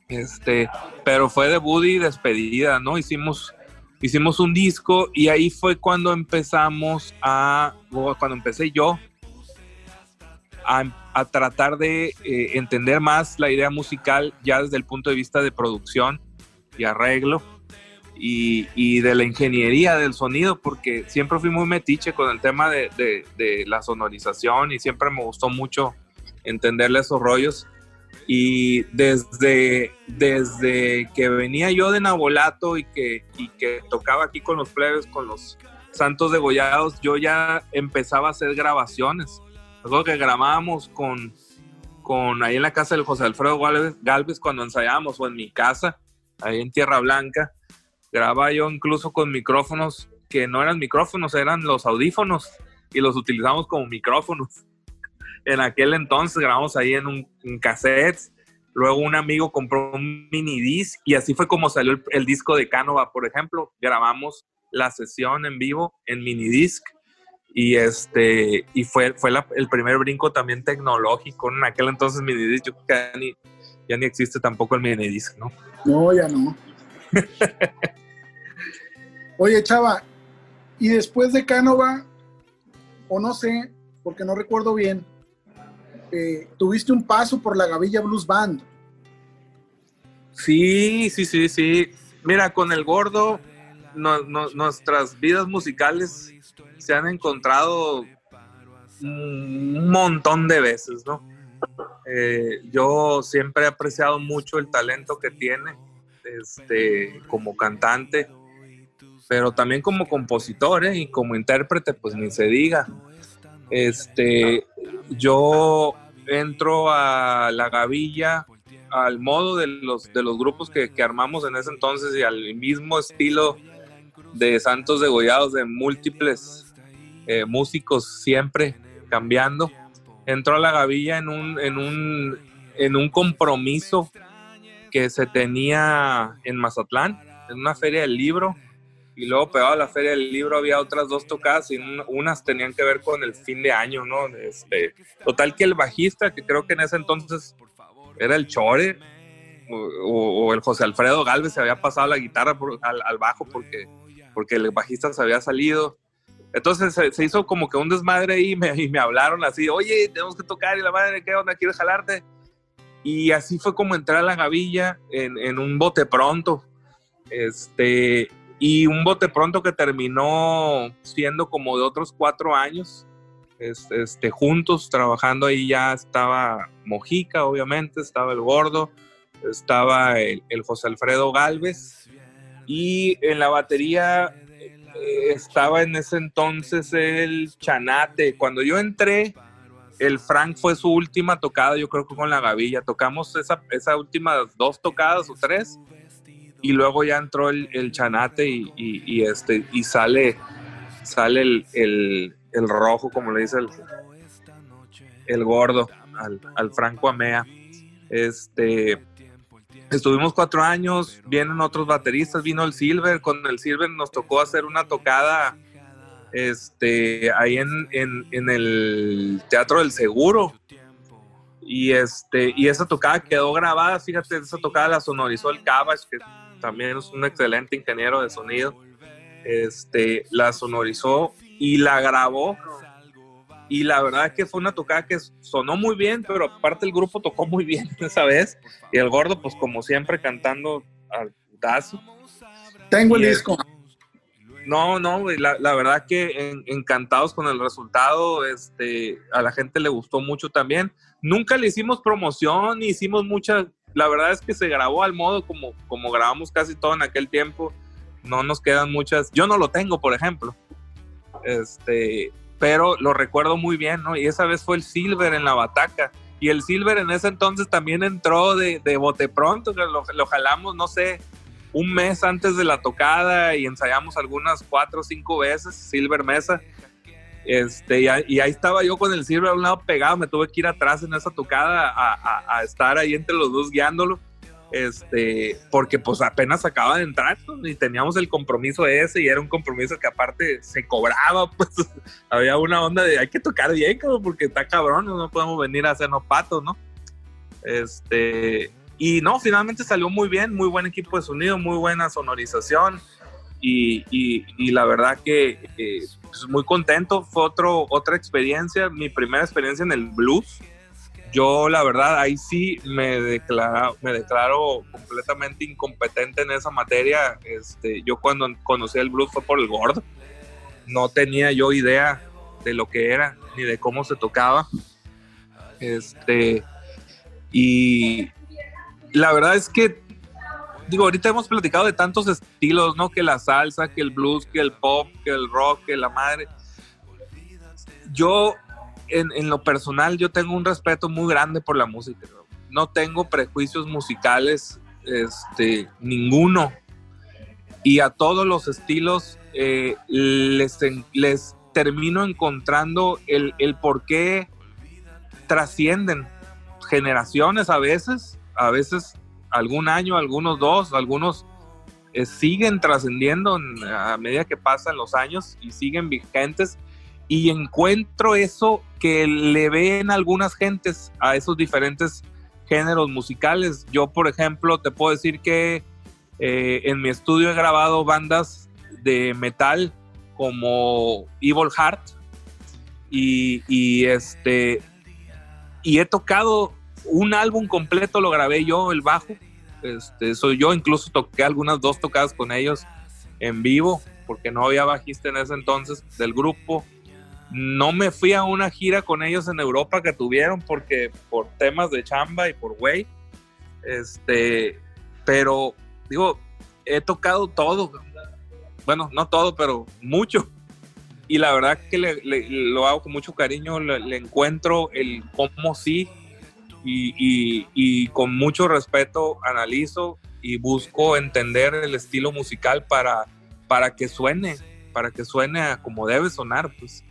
Este, pero fue de Buddy despedida, ¿no? Hicimos hicimos un disco y ahí fue cuando empezamos a, cuando empecé yo a, tratar de eh, entender más la idea musical ya desde el punto de vista de producción y arreglo y, de la ingeniería del sonido, porque siempre fui muy metiche con el tema de, de la sonorización y siempre me gustó mucho entenderle esos rollos. Y desde, desde que venía yo de Nabolato y que, y que tocaba aquí con los plebes, con los santos degollados, yo ya empezaba a hacer grabaciones. Recuerdo que grabábamos con, con ahí en la casa del José Alfredo Galvez, cuando ensayábamos, o en mi casa, ahí en Tierra Blanca. Grababa yo incluso con micrófonos que no eran micrófonos, eran los audífonos y los utilizamos como micrófonos en aquel entonces grabamos ahí en un cassette. Luego un amigo compró un mini disc y así fue como salió el, disco de Canova, por ejemplo. Grabamos la sesión en vivo en mini disc y este y fue, fue el primer brinco también tecnológico. En aquel entonces mini disc, yo creo que ya ni, ya ni existe tampoco el mini disc, ¿no? No, ya no. Oye, Chava, y después de Canova, o no sé, porque no recuerdo bien, tuviste un paso por la Gavilla Blues Band. Sí, sí, sí, sí. Mira, con el gordo, nuestras vidas musicales se han encontrado un montón de veces, ¿no? Eh, yo siempre he apreciado mucho el talento que tiene este, como cantante, pero también como compositor ¿eh? y como intérprete, pues ni se diga. Este, yo entro a la gavilla al modo de los, de los grupos que, armamos en ese entonces y al mismo estilo de Santos Degollados, de múltiples eh, músicos siempre cambiando. Entró a la gavilla en un, en un, en un compromiso que se tenía en Mazatlán, en una feria del libro, y luego pegado a la feria del libro había otras dos tocadas y unas tenían que ver con el fin de año, ¿no? Este, total que el bajista, que creo que en ese entonces era el Chore o, el José Alfredo Galvez se había pasado la guitarra al, bajo porque, porque el bajista se había salido. Entonces se, hizo como que un desmadre y me, y me hablaron así, oye, tenemos que tocar y la madre, ¿qué onda? ¿Quieres jalarte? Y así fue como entrar a la gavilla en, en un bote pronto. Este, y un bote pronto que terminó siendo como de otros cuatro años, este, juntos, trabajando ahí ya estaba Mojica, obviamente, estaba el gordo, estaba el, José Alfredo Galvez, y en la batería eh, estaba en ese entonces el Chanate. Cuando yo entré, el Frank fue su última tocada, yo creo que con la Gavilla. Tocamos esa, esa última dos tocadas o tres y luego ya entró el, el chanate y, este, y sale, sale el, rojo, como le dice el, el gordo, al, Franco Amea. Este, estuvimos cuatro años, vienen otros bateristas, vino el Silver, con el Silver nos tocó hacer una tocada este, ahí en, en, en el Teatro del Seguro. Y, este, y esa tocada quedó grabada, fíjate, esa tocada la sonorizó el Cabas, que también es un excelente ingeniero de sonido. Este, la sonorizó y la grabó. Y la verdad es que fue una tocada que sonó muy bien, pero aparte el grupo tocó muy bien esa vez. Y el gordo, pues como siempre, cantando al putazo. Tengo el disco. No, no, la, la verdad que en- encantados con el resultado, este, a la gente le gustó mucho también. Nunca le hicimos promoción, ni hicimos mucha, la verdad es que se grabó al modo como, como grabamos casi todo en aquel tiempo. No nos quedan muchas, yo no lo tengo, por ejemplo. Este, pero lo recuerdo muy bien, ¿no? Y esa vez fue el Silver en la bataca. Y el Silver en ese entonces también entró de, de bote pronto, lo, lo jalamos, no sé, un mes antes de la tocada y ensayamos algunas cuatro o cinco veces, Silver Mesa. Este, y, ahí- estaba yo con el Silver a un lado pegado, me tuve que ir atrás en esa tocada a, estar ahí entre los dos guiándolo, este, porque pues apenas acaba de entrar y teníamos el compromiso ese y era un compromiso que aparte se cobraba, pues había una onda de hay que tocar bien, cabrón, porque está cabrón, no podemos venir a hacernos patos, ¿no? Este, y no, finalmente salió muy bien, muy buen equipo de sonido, muy buena sonorización. Y, y- y la verdad que eh, pues, muy contento. Fue otro, otra experiencia, mi primera experiencia en el blues. Yo, la verdad, ahí sí me, declara, me declaro completamente incompetente en esa materia. Este, yo cuando conocí el blues fue por el gordo. No tenía yo idea de lo que era ni de cómo se tocaba. Este, y la verdad es que, digo, ahorita hemos platicado de tantos estilos, ¿no? Que la salsa, que el blues, que el pop, que el rock, que la madre. Yo, en, lo personal, yo tengo un respeto muy grande por la música. ¿no? Tengo prejuicios musicales, este, ninguno. Y a todos los estilos eh, les, les termino encontrando el, el por qué trascienden generaciones a veces, a veces algún año, algunos dos, algunos eh, siguen trascendiendo en- a medida que pasan los años y siguen vigentes y encuentro eso que le ven algunas gentes a esos diferentes géneros musicales. Yo, por ejemplo, te puedo decir que eh, en mi estudio he grabado bandas de metal como Evil Heart y, y este y he tocado un álbum completo, lo grabé yo, el bajo. Este, soy yo, incluso toqué algunas dos tocadas con ellos en vivo, porque no había bajista en ese entonces del grupo. No me fui a una gira con ellos en Europa que tuvieron porque por temas de chamba y por güey. Este, pero digo, he tocado todo. Bueno, no todo, pero mucho. Y la verdad que le- le- lo hago con mucho cariño, le, le encuentro el cómo sí y, y- y con mucho respeto analizo y busco entender el estilo musical para, para que suene, para que suene como debe sonar, pues.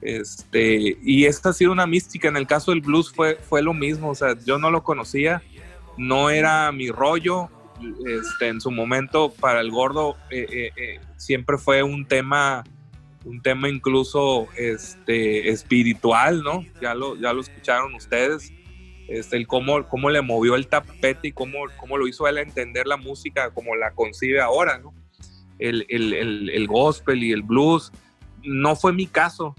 Este, y esta ha sido una mística. En el caso del blues fue, fue lo mismo. O sea, yo no lo conocía, no era mi rollo. Este, en su momento, para el gordo, eh, eh, eh, siempre fue un tema, un tema incluso este, espiritual, ¿no? Ya lo, ya lo escucharon ustedes. Este, el cómo, cómo le movió el tapete y cómo, cómo lo hizo él entender la música como la concibe ahora, ¿no? El, el, el, el gospel y el blues. No fue mi caso,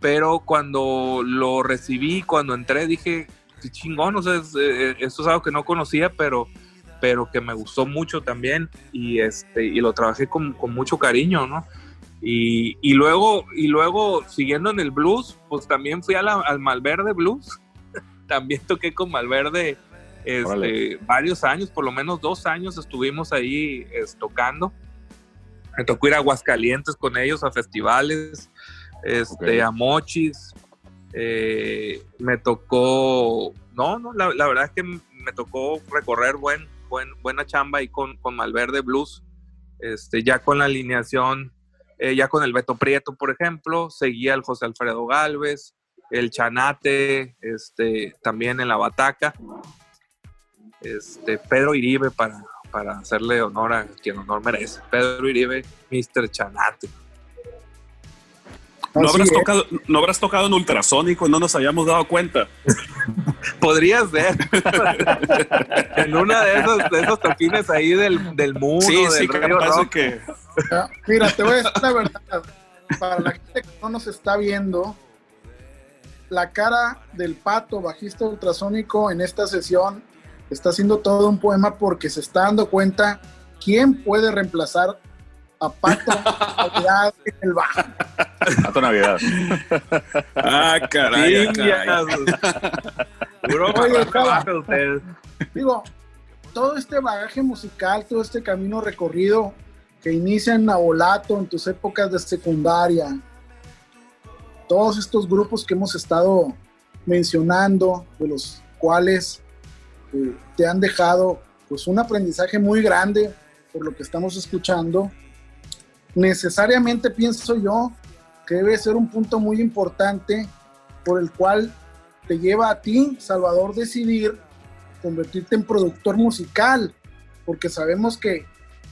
pero cuando lo recibí, cuando entré, dije, qué chingón, o sea, es, eh, esto es algo que no conocía, pero, pero que me gustó mucho también y, este, y lo trabajé con, con mucho cariño, ¿no? Y, y, luego, y luego, siguiendo en el blues, pues también fui a la- al Malverde Blues, también toqué con Malverde este, varios años, por lo menos dos años estuvimos ahí es, tocando. Me tocó ir a Aguascalientes con ellos a festivales, este, a Mochis. eh, me tocó, no, no, la, la verdad es que me tocó recorrer buen, buen, buena chamba ahí con, con Malverde Blues, este, ya con la alineación, eh, ya con el Beto Prieto, por ejemplo, seguía el José Alfredo Galvez, el Chanate, este, también en la Bataca, este, Pedro Iribe para, para hacerle honor a quien honor merece, Pedro Iribe, Mr. Chanate. No habrás, tocado, no habrás tocado en ultrasónico y no nos hayamos dado cuenta. Podría ser. en una de esos, de esos toquines ahí del, del mundo, sí, del sí, Río capaz de Rock. que. Ah, Mira, te voy a decir la verdad. Para la gente que no nos está viendo, la cara del pato bajista ultrasónico en esta sesión está haciendo todo un poema porque se está dando cuenta quién puede reemplazar a Pato Navidad en el bajo. Pato Navidad. Ah, caray, ah. Puro usted. Digo, todo este bagaje musical, todo este camino recorrido que inicia en Nabolato, en tus épocas de secundaria, todos estos grupos que hemos estado mencionando, de los cuales eh, te han dejado pues un aprendizaje muy grande por lo que estamos escuchando, necesariamente pienso yo que debe ser un punto muy importante por el cual te lleva a ti, Salvador, decidir convertirte en productor musical, porque sabemos que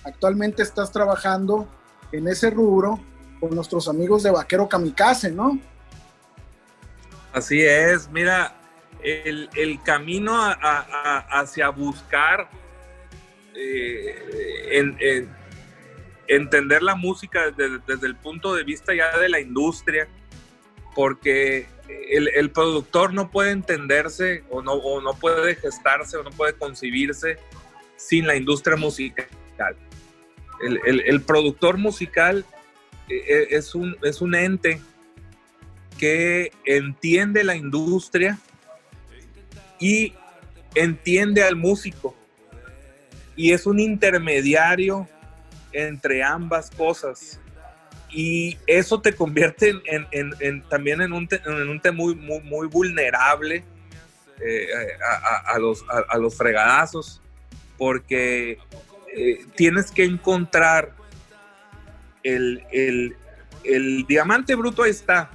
actualmente estás trabajando en ese rubro nuestros amigos de Vaquero Kamikaze, ¿no? Así es, mira, el, el camino hacia buscar eh, en- en- entender la música desde, el punto de vista ya de la industria, porque el, productor no puede entenderse o no, no puede gestarse o no puede concebirse sin la industria musical. El, el- el productor musical es, un, es un ente que entiende la industria y entiende al músico. Y es un intermediario entre ambas cosas. Y eso te convierte en, en- también en un, en un muy, muy, muy vulnerable eh, a, los, a los fregadazos, porque eh, tienes que encontrar el, el- el diamante bruto está,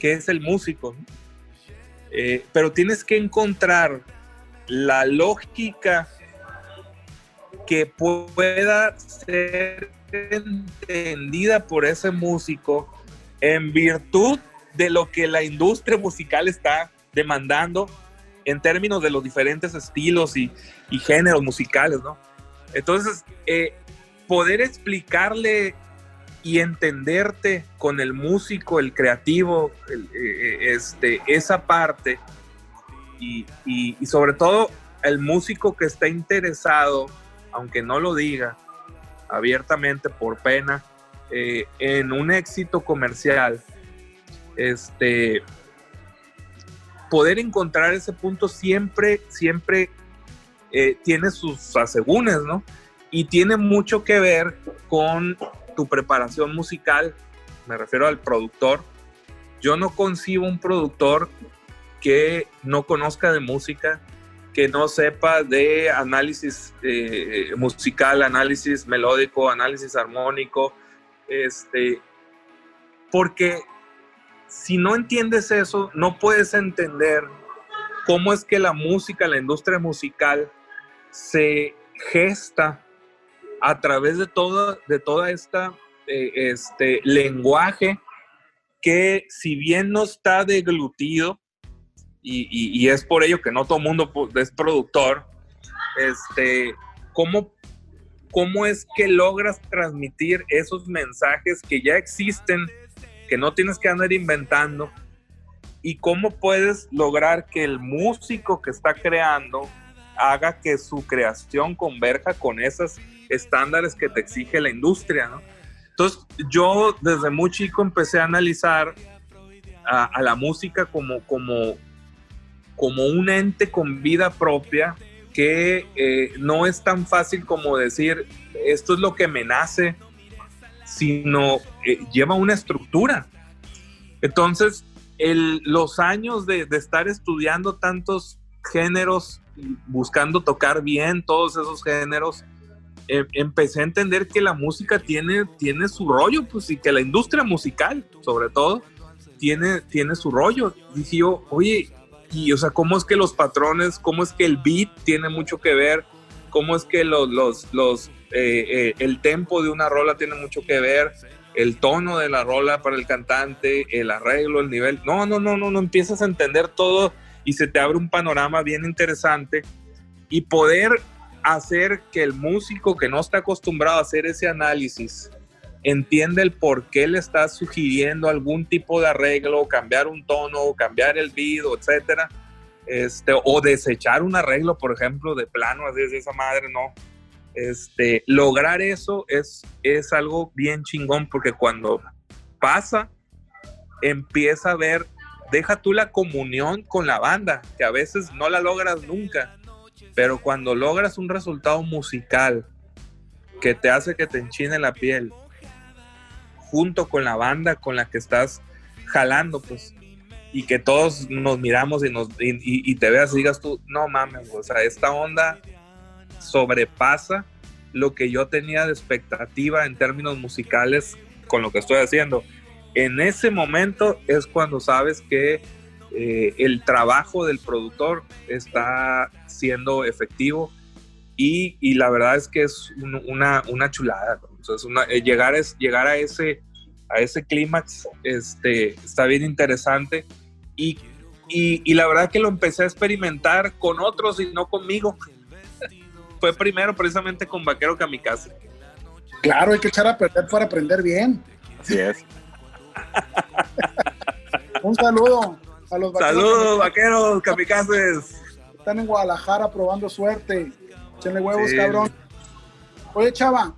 que es el músico. Eh, pero tienes que encontrar la lógica que pueda ser entendida por ese músico en virtud de lo que la industria musical está demandando en términos de los diferentes estilos y, y géneros musicales, ¿no? Entonces, eh, poder explicarle y entenderte con el músico, el creativo, el, eh, este, esa parte y, y- sobre todo el músico que está interesado, aunque no lo diga abiertamente por pena, eh, en un éxito comercial, este, poder encontrar ese punto siempre, siempre eh, tiene sus asegúnes, ¿no? Y tiene mucho que ver con tu preparación musical, me refiero al productor. Yo no concibo un productor que no conozca de música, que no sepa de análisis eh, musical, análisis melódico, análisis armónico, este, porque si no entiendes eso, no puedes entender cómo es que la música, la industria musical, se gesta a través de toda, de toda esta eh, este lenguaje que si bien no está deglutido, y, y- es por ello que no todo mundo es productor, este, ¿cómo, ¿cómo es que logras transmitir esos mensajes que ya existen, que no tienes que andar inventando? ¿Y cómo puedes lograr que el músico que está creando haga que su creación converja con esos estándares que te exige la industria. Entonces, yo desde muy chico empecé a analizar a, la música como, como, como un ente con vida propia que eh, no es tan fácil como decir esto es lo que me nace, sino eh, lleva una estructura. Entonces, los años de, de estar estudiando tantos géneros, buscando tocar bien todos esos géneros, eh, empecé a entender que la música tiene, tiene su rollo, pues, y que la industria musical, sobre todo, tiene, tiene su rollo. Dije yo, oye, y o sea, ¿cómo es que los patrones, cómo es que el beat tiene mucho que ver? ¿Cómo es que los, los, los, eh, eh, el tempo de una rola tiene mucho que ver, el tono de la rola para el cantante, el arreglo, el nivel. No, no, no, no, no empiezas a entender todo y se te abre un panorama bien interesante y poder hacer que el músico que no está acostumbrado a hacer ese análisis entienda el por qué le estás sugiriendo algún tipo de arreglo, cambiar un tono, cambiar el beat, etcétera, este, o desechar un arreglo, por ejemplo, de plano, así es esa madre, no. Este, lograr eso es, es algo bien chingón porque cuando pasa, empieza a ver, deja tú la comunión con la banda, que a veces no la logras nunca, pero cuando logras un resultado musical que te hace que te enchine la piel, junto con la banda con la que estás jalando, pues, y que todos nos miramos y, nos, y, te veas y digas tú, no mames, o sea, esta onda sobrepasa lo que yo tenía de expectativa en términos musicales con lo que estoy haciendo. En ese momento es cuando sabes que eh, el trabajo del productor está siendo efectivo y, y la verdad es que es una, una chulada. Entonces, eh, llegar, es, llegar a ese, a ese clímax este, está bien interesante y, y, y, la verdad que lo empecé a experimentar con otros y no conmigo. Fue primero precisamente con Vaquero Kamikaze. Claro, hay que echar a perder para aprender bien. Así es. Un saludo a los vaqueros. Saludos, vaqueros kamikazes. Están en Guadalajara probando suerte. Echenle huevos, cabrón. Oye, chava,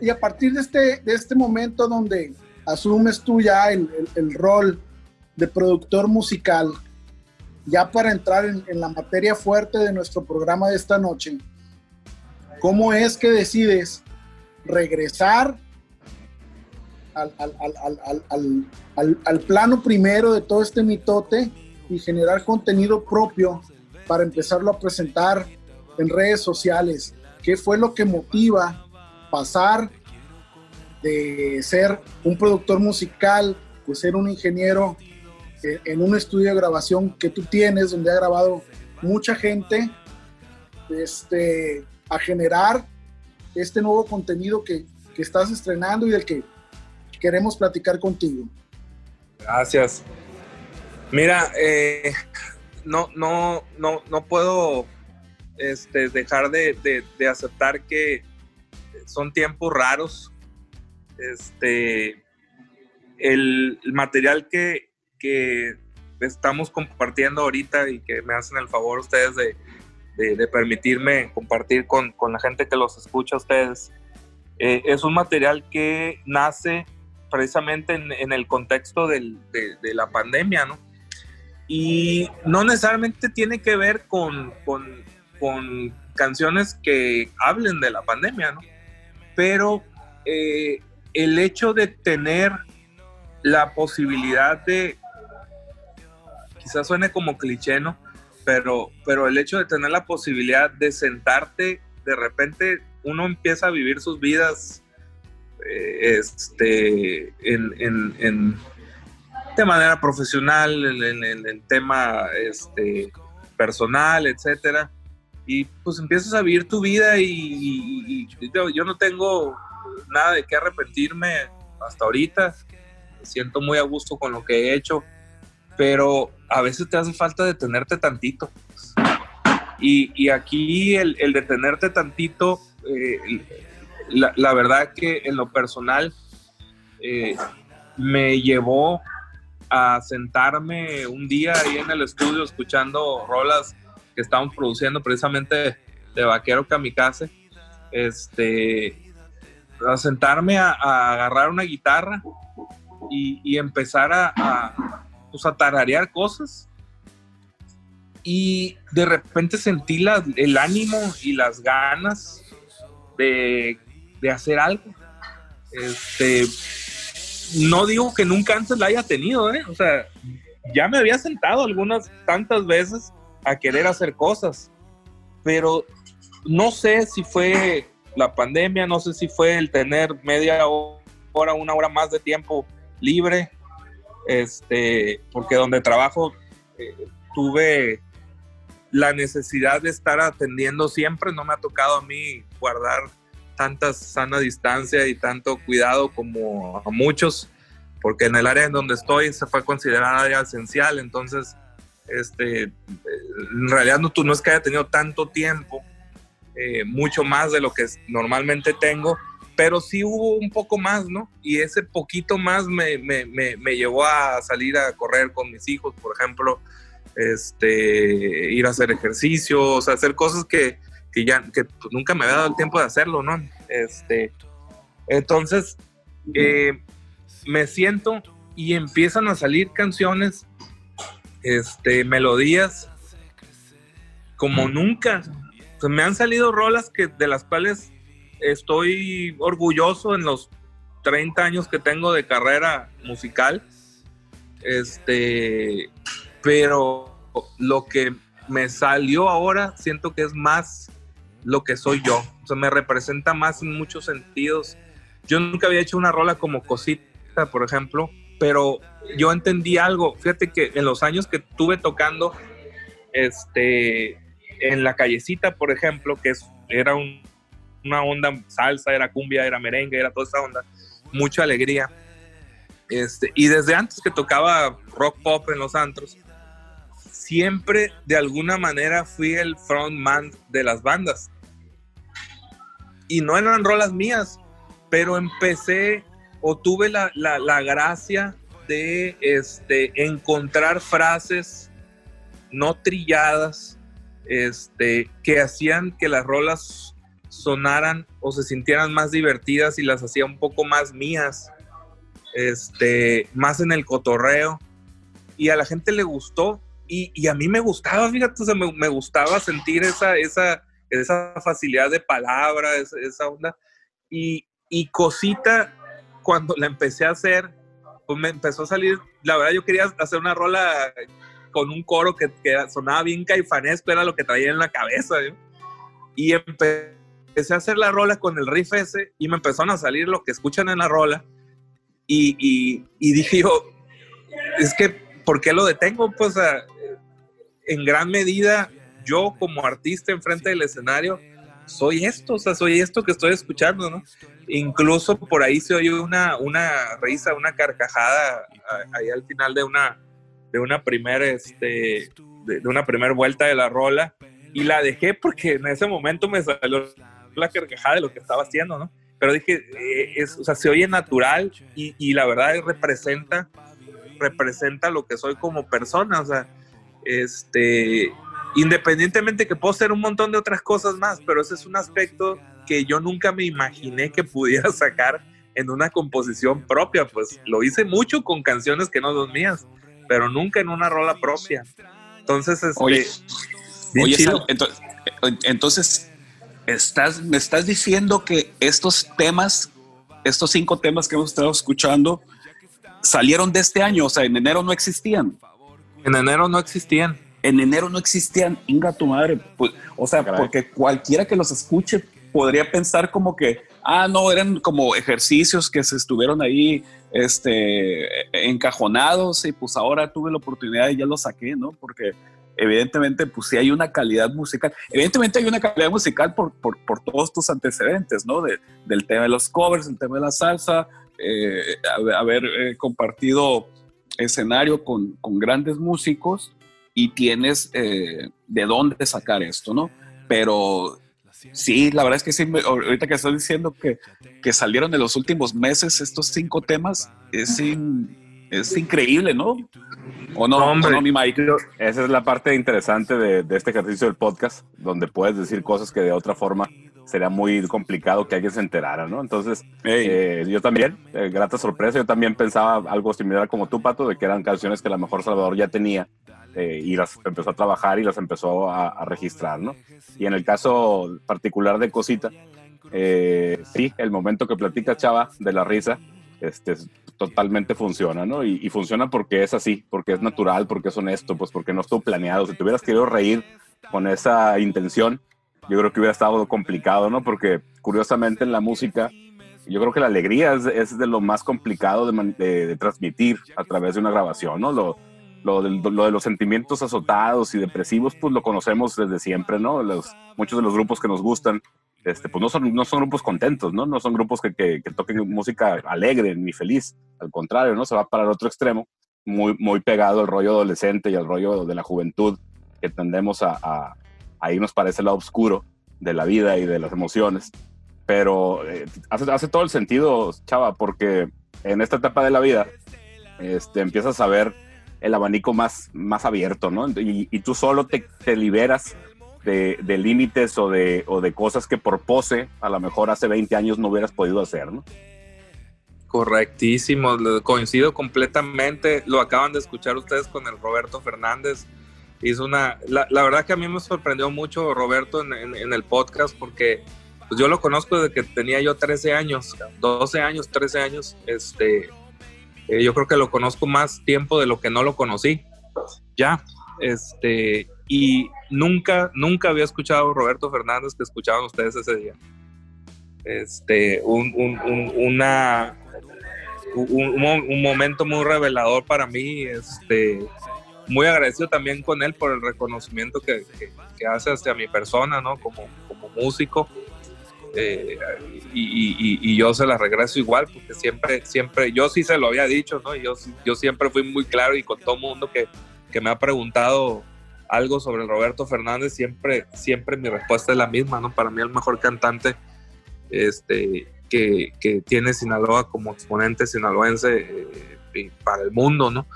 y a partir de este, de este momento donde asumes tú ya el, rol de productor musical, ya para entrar en, la materia fuerte de nuestro programa de esta noche, ¿cómo es que decides regresar al, al, plano primero de todo este mitote y generar contenido propio para empezarlo a presentar en redes sociales? ¿Qué fue lo que motiva pasar de ser un productor musical, de ser un ingeniero en un estudio de grabación que tú tienes, donde ha grabado mucha gente, este, a generar este nuevo contenido que, que estás estrenando y del que queremos platicar contigo. Gracias. Mira, eh, no, no, no, no puedo este, dejar de, aceptar que son tiempos raros. Este, el, material que, que, estamos compartiendo ahorita y que me hacen el favor ustedes de, permitirme compartir con, con, la gente que los escucha ustedes, eh, es un material que nace precisamente en, el contexto de, la pandemia, ¿no? Y no necesariamente tiene que ver con, canciones que hablen de la pandemia, ¿no? pero eh, el hecho de tener la posibilidad de, quizás suene como cliché, ¿no? Pero, pero el hecho de tener la posibilidad de sentarte, de repente uno empieza a vivir sus vidas este, en, de manera profesional, en, el tema este, personal, etcétera y pues empiezas a vivir tu vida y, yo, no tengo nada de qué arrepentirme hasta ahorita. Me siento muy a gusto con lo que he hecho, pero a veces te hace falta detenerte tantito. Y, aquí el, el, detenerte tantito, eh, la, verdad que en lo personal eh, me llevó a sentarme un día ahí en el estudio escuchando rolas que estábamos produciendo precisamente de Vaquero Kamikaze, este, a sentarme a, agarrar una guitarra y, empezar a, pues a tararear cosas. Y de repente sentí la, el ánimo y las ganas de, de hacer algo. Este, no digo que nunca antes la haya tenido, ¿eh? O sea, ya me había sentado algunas tantas veces a querer hacer cosas. Pero no sé si fue la pandemia, no sé si fue el tener media hora, una hora más de tiempo libre, este, porque donde trabajo eh, tuve la necesidad de estar atendiendo siempre, no me ha tocado a mí guardar tanta sana distancia y tanto cuidado como a muchos, porque en el área en donde estoy se fue considerada área esencial, entonces, este, en realidad no, tú no es que haya tenido tanto tiempo, eh, mucho más de lo que normalmente tengo, pero sí hubo un poco más, ¿no? Y ese poquito más me, me, me, me llevó a salir a correr con mis hijos, por ejemplo, este, ir a hacer ejercicio, o sea, hacer cosas que, que pues, nunca me había dado el tiempo de hacerlo, ¿no? Este, entonces, eh, me siento y empiezan a salir canciones, este, melodías, como nunca. Me han salido rolas que, de las cuales estoy orgulloso en los 30 años que tengo de carrera musical. Este, pero lo que me salió ahora siento que es más lo que soy yo. O sea, me representa más en muchos sentidos. Yo nunca había hecho una rola como Cosita, por ejemplo, pero yo entendí algo. Fíjate que en los años que estuve tocando este, en la callecita, por ejemplo, que es, era un, una onda salsa, era cumbia, era merengue, era toda esa onda, mucha alegría. Este, y desde antes que tocaba rock pop en los antros, siempre de alguna manera fui el frontman de las bandas. Y no eran rolas mías, pero empecé o tuve la, la, la gracia de este, encontrar frases no trilladas este, que hacían que las rolas sonaran o se sintieran más divertidas y las hacía un poco más mías, este, más en el cotorreo. Y a la gente le gustó y, y a mí me gustaba, fíjate, o sea, me, me, gustaba sentir esa, esa, esa facilidad de palabra, esa, onda. Y, y cosita, cuando la empecé a hacer, pues me empezó a salir, la verdad yo quería hacer una rola con un coro que, que sonaba bien caifanesco, era lo que traía en la cabeza. ¿eh? Y empecé a hacer la rola con el riff ese y me empezaron a salir lo que escuchan en la rola. Y, y, y dije yo, es que, ¿por qué lo detengo? Pues en gran medida, yo como artista enfrente del escenario, soy esto, o sea, soy esto que estoy escuchando, ¿no? Incluso por ahí se oye una, una risa, una carcajada ahí al final de una, de una primera, este, de, una primera vuelta de la rola y la dejé porque en ese momento me salió la carcajada de lo que estaba haciendo, ¿no? Pero dije, eh, es, o sea, se oye natural y, y, la verdad representa, representa lo que soy como persona, o sea, este, independientemente que puedo hacer un montón de otras cosas más, pero ese es un aspecto que yo nunca me imaginé que pudiera sacar en una composición propia, pues lo hice mucho con canciones que no son mías, pero nunca en una rola propia. Entonces, este, oye, oye entonces, entonces estás, me estás diciendo que estos temas, estos cinco temas que hemos estado escuchando, salieron de este año, o sea, en enero no existían. En enero no existían. En enero no existían, inga tu madre. Pues, o sea, Caray. porque cualquiera que los escuche podría pensar como que, ah, no, eran como ejercicios que se estuvieron ahí este, encajonados y pues ahora tuve la oportunidad y ya los saqué, ¿no? Porque evidentemente pues sí hay una calidad musical. Evidentemente hay una calidad musical por, por, por todos tus antecedentes, ¿no? De, del tema de los covers, el tema de la salsa, eh, haber eh, compartido escenario con, con, grandes músicos y tienes eh, de dónde sacar esto, ¿no? Pero sí, la verdad es que sí, ahorita que estás diciendo que, que salieron en los últimos meses estos cinco temas, es, in, es increíble, ¿no? ¿O no, Hombre, no, mi Mike? Esa es la parte interesante de, de, este ejercicio del podcast, donde puedes decir cosas que de otra forma sería muy complicado que alguien se enterara, ¿no? Entonces, hey. eh, yo también, eh, grata sorpresa, yo también pensaba algo similar como tú, Pato, de que eran canciones que a lo mejor Salvador ya tenía eh, y las empezó a trabajar y las empezó a, a, registrar, ¿no? Y en el caso particular de Cosita, eh, sí, el momento que platica Chava de la risa, este, totalmente funciona, ¿no? Y, y, funciona porque es así, porque es natural, porque es honesto, pues porque no estuvo planeado. Si te hubieras querido reír con esa intención, yo creo que hubiera estado complicado, ¿no? Porque curiosamente en la música, yo creo que la alegría es, es de lo más complicado de, de, de, transmitir a través de una grabación, ¿no? Lo, lo, de, lo de los sentimientos azotados y depresivos, pues lo conocemos desde siempre, ¿no? Los, muchos de los grupos que nos gustan este, pues no son, grupos contentos, ¿no? No son grupos que, que, que toquen música alegre ni feliz. Al contrario, ¿no? Se va para el otro extremo, muy, pegado al rollo adolescente y al rollo de la juventud, que tendemos a, a, a irnos para ese lado oscuro de la vida y de las emociones. Pero eh, hace, hace todo el sentido, chava, porque en esta etapa de la vida este, empiezas a ver el abanico más, más abierto, ¿no? Y, tú solo te, liberas de, límites o de, cosas que por pose a lo mejor hace 20 años no hubieras podido hacer, ¿no? Correctísimo, coincido completamente. Lo acaban de escuchar ustedes con el Roberto Fernández. Hizo una. La, verdad que a mí me sorprendió mucho Roberto en el podcast porque pues, yo lo conozco desde que tenía yo 13 años, 12 años, 13 años. Este, eh, yo creo que lo conozco más tiempo de lo que no lo conocí. Ya. Este, y nunca, nunca había escuchado a Roberto Fernández que escuchaban ustedes ese día. Este, un, un- un- una, un, un mo- un momento muy revelador para mí. Este, muy agradecido también con él por el reconocimiento que, que- que hace hacia mi persona, ¿no? Como, como músico. Eh, y, y- y- yo se la regreso igual, porque siempre, siempre, yo sí se lo había dicho, ¿no? Yo, yo siempre fui muy claro y con todo mundo que, que me ha preguntado algo sobre Roberto Fernández, siempre, siempre mi respuesta es la misma, ¿no? Para mí el mejor cantante este, que, que tiene Sinaloa como exponente sinaloense eh, para el mundo, ¿no?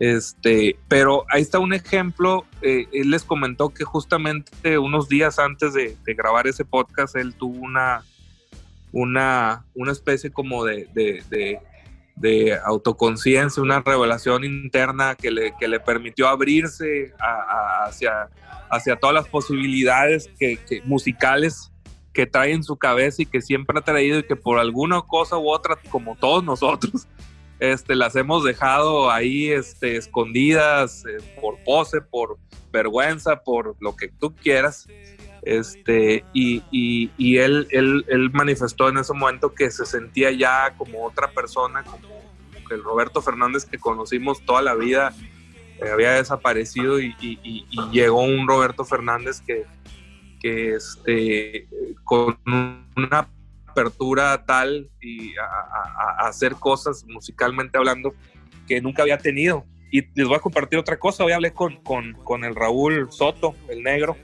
Este, pero ahí está un ejemplo. eh, él les comentó que justamente unos días antes de, grabar ese podcast, él tuvo una, una, una especie como de, de, de- de autoconciencia, una revelación interna que le, que le permitió abrirse hacia, hacia todas las posibilidades que, que- musicales que trae en su cabeza y que siempre ha traído y que por alguna cosa u otra, como todos nosotros, este, las hemos dejado ahí este, escondidas eh, por pose, por vergüenza, por lo que tú quieras. Este, y, y- y él, él, él manifestó en ese momento que se sentía ya como otra persona, como el Roberto Fernández que conocimos toda la vida eh, había desaparecido y- y llegó un Roberto Fernández que, que este, con una apertura tal y a, a- a hacer cosas musicalmente hablando que nunca había tenido. Y les voy a compartir otra cosa. Hoy hablé con, con, con el Raúl Soto, el negro.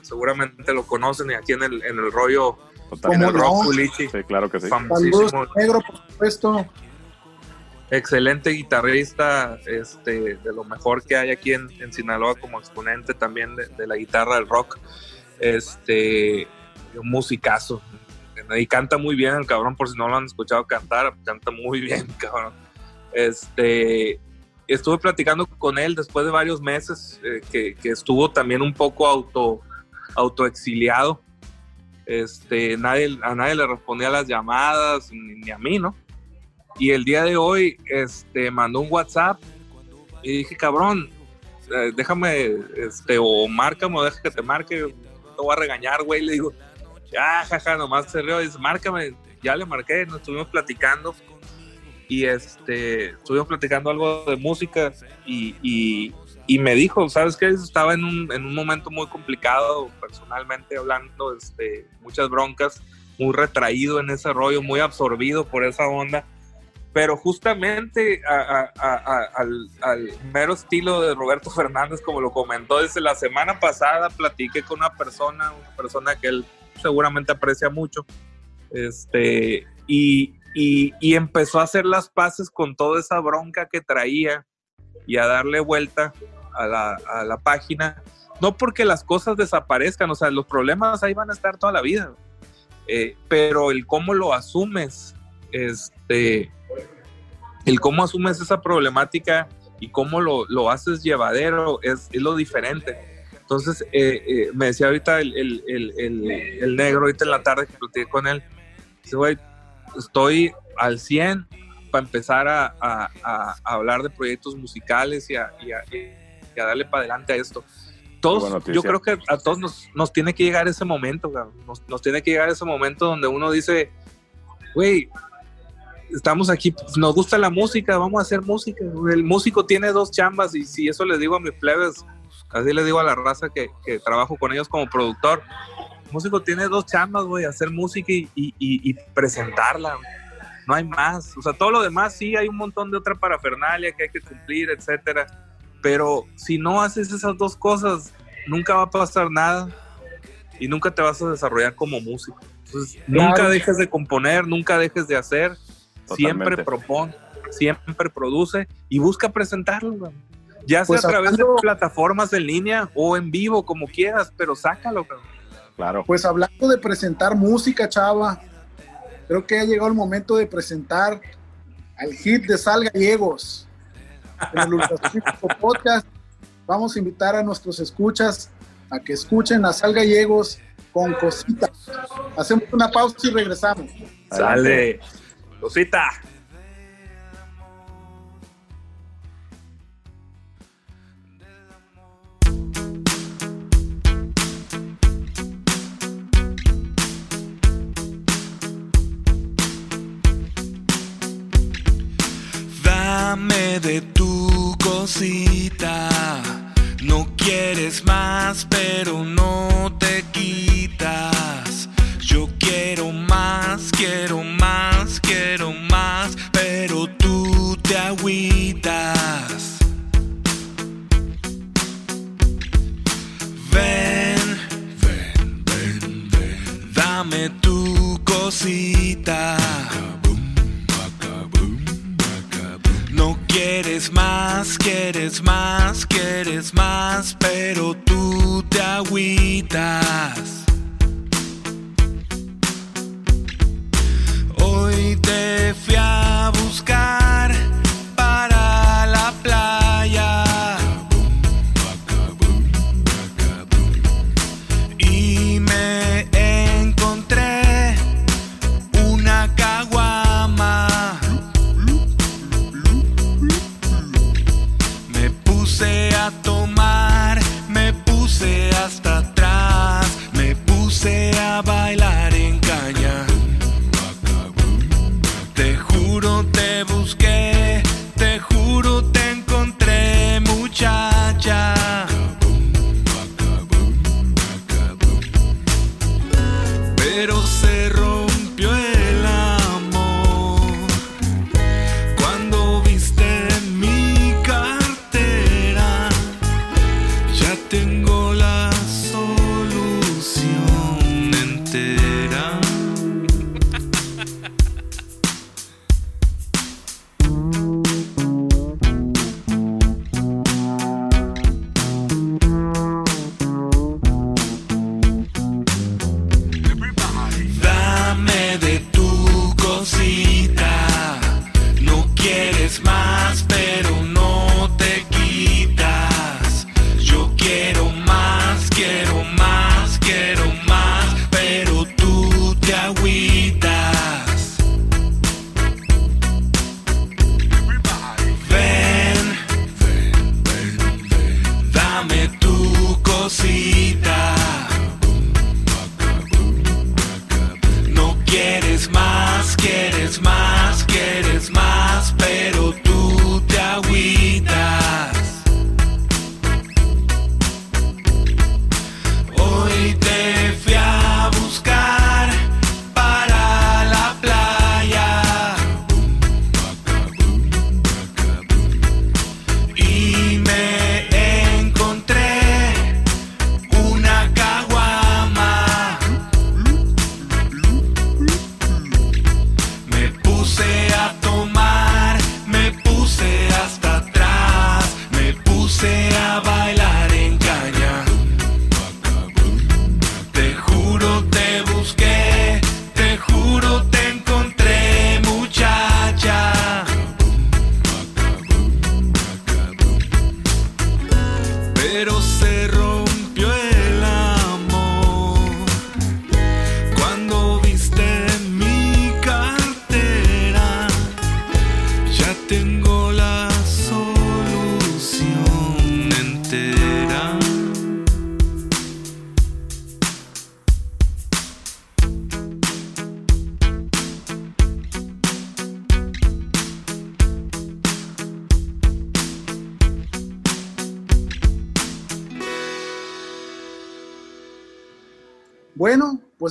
Seguramente lo conocen y aquí en el, en el rollo, en el ¿Cómo rock no? Sí, claro que sí. Saludos, negro, por supuesto. excelente guitarrista, este, de lo mejor que hay aquí en, en Sinaloa como exponente también de, de la guitarra del rock. Este, un musicazo. Y canta muy bien el cabrón, por si no lo han escuchado cantar, canta muy bien, cabrón. Este, estuve platicando con él después de varios meses, eh, que, estuvo también un poco auto, autoexiliado. Este, nadie, a nadie le respondía las llamadas, ni, ni a mí, ¿no? Y el día de hoy este, mandó un WhatsApp y dije, cabrón, eh, déjame, este, o márcame o deja que te marque, te voy a regañar, güey. Le digo, ya, jaja, nomás se rió, dice, márcame, ya le marqué, nos estuvimos platicando y este, estuvimos platicando algo de música y, y, y me dijo, ¿sabes qué? Estaba en un, en un momento muy complicado, personalmente hablando, este, muchas broncas, muy retraído en ese rollo, muy absorbido por esa onda pero justamente a- a- a- al, al mero estilo de Roberto Fernández, como lo comentó desde la semana pasada, platiqué con una persona, una persona que él seguramente aprecia mucho, este, y, y- empezó a hacer las paces con toda esa bronca que traía y a darle vuelta a la, a la página, no porque las cosas desaparezcan, o sea, los problemas ahí van a estar toda la vida, eh, pero el cómo lo asumes, este, el cómo asumes esa problemática y cómo lo, lo haces llevadero es, es lo diferente. Entonces, eh, eh, me decía ahorita el, el, el, el, negro, ahorita en la tarde que platiqué con él, dice, güey, estoy al 100 para empezar a, a- a- hablar de proyectos musicales y a, y y darle para adelante a esto. Todos, yo creo que a todos nos, nos tiene que llegar ese momento, nos, nos tiene que llegar ese momento donde uno dice, güey, estamos aquí, nos gusta la música, vamos a hacer música. El músico tiene dos chambas y si eso les digo a mis plebes, así les digo a la raza que, que trabajo con ellos como productor, El músico tiene dos chambas, güey, hacer música y, y- y- presentarla. No hay más. O sea, todo lo demás sí hay un montón de otra parafernalia que hay que cumplir, etcétera. Pero si no haces esas dos cosas, nunca va a pasar nada y nunca te vas a desarrollar como músico. Entonces, Claro. nunca dejes de componer, nunca dejes de hacer. Siempre Totalmente. propone, siempre produce y busca presentarlo, güey. Ya sea Pues a través hablando- de plataformas en línea o en vivo, como quieras, pero sácalo. Claro. Pues hablando de presentar música, chava, creo que ha llegado el momento de presentar al hit de Sal Gallegos. En el Podcast vamos a invitar a nuestros escuchas a que escuchen a Sal Gallegos con cositas. Hacemos una pausa y regresamos. Sale. Cosita. Dame de tu cosita. No quieres más, pero no te quitas. Yo quiero más, quiero más, quiero más, pero tú te agüitas. Ven, ven, ven, ven. Dame tu cosita. Quieres más, quieres más, quieres más, pero tú te agüitas. Hoy te fui a buscar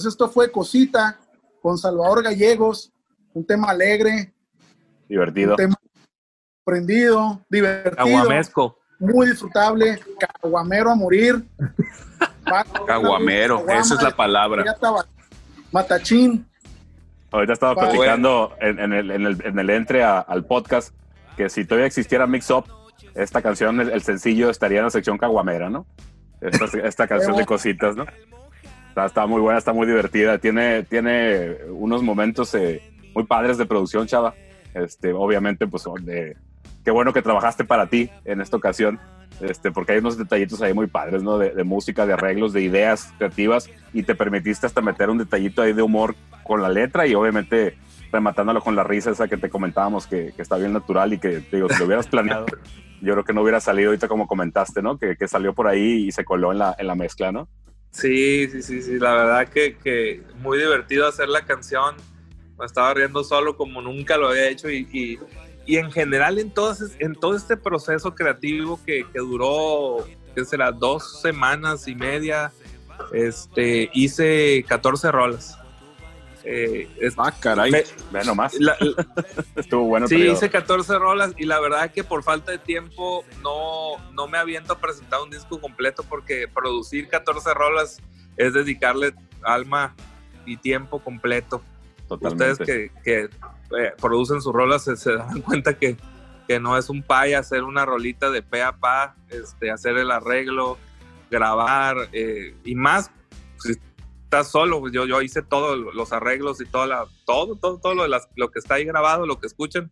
esto fue Cosita con Salvador Gallegos, un tema alegre, Divertido. un tema prendido, divertido, Aguamesco. muy disfrutable, caguamero a morir. Caguamero, esa es la palabra. Ya estaba. Matachín, Ahorita estaba Pa- platicando en, en el, en, el, en el entre a- al podcast que si todavía existiera Mix Up, esta canción, el, el sencillo, estaría en la sección caguamera, ¿no? Esta, esta canción de cositas, ¿no? Está, está muy buena, está muy divertida. Tiene, tiene unos momentos eh, muy padres de producción, chava. Este, obviamente, pues, de, qué bueno que trabajaste para ti en esta ocasión. Este, porque hay unos detallitos ahí muy padres, ¿no? De, de música, de arreglos, de ideas creativas y te permitiste hasta meter un detallito ahí de humor con la letra y obviamente rematándolo con la risa esa que te comentábamos que, que está bien natural y que, digo, si lo hubieras planeado, yo creo que no hubiera salido ahorita como comentaste, ¿no? Que, que salió por ahí y se coló en la, en la mezcla, ¿no? Sí, sí, sí, sí, la verdad que, muy divertido hacer la canción. Me estaba riendo solo como nunca lo había hecho y, y, y en general en todo, en todo este proceso creativo que, que duró, ¿qué será? Dos semanas y media, este, hice 14 rolas. Eh, es- Ah, caray. me- Ve nomás, la- estuvo bueno. Sí, periodo. hice 14 rolas y la verdad que por falta de tiempo no, no me aviento a presentar un disco completo porque producir 14 rolas es dedicarle alma y tiempo completo. Totalmente. Ustedes que, que, eh, producen sus rolas se, se dan cuenta que, que no es un pay hacer una rolita de pe a pa, este, hacer el arreglo, grabar eh, y más si estás solo, pues yo, yo hice todos los arreglos y toda la, todo, todo, todo lo, de las, lo que está ahí grabado, lo que escuchan,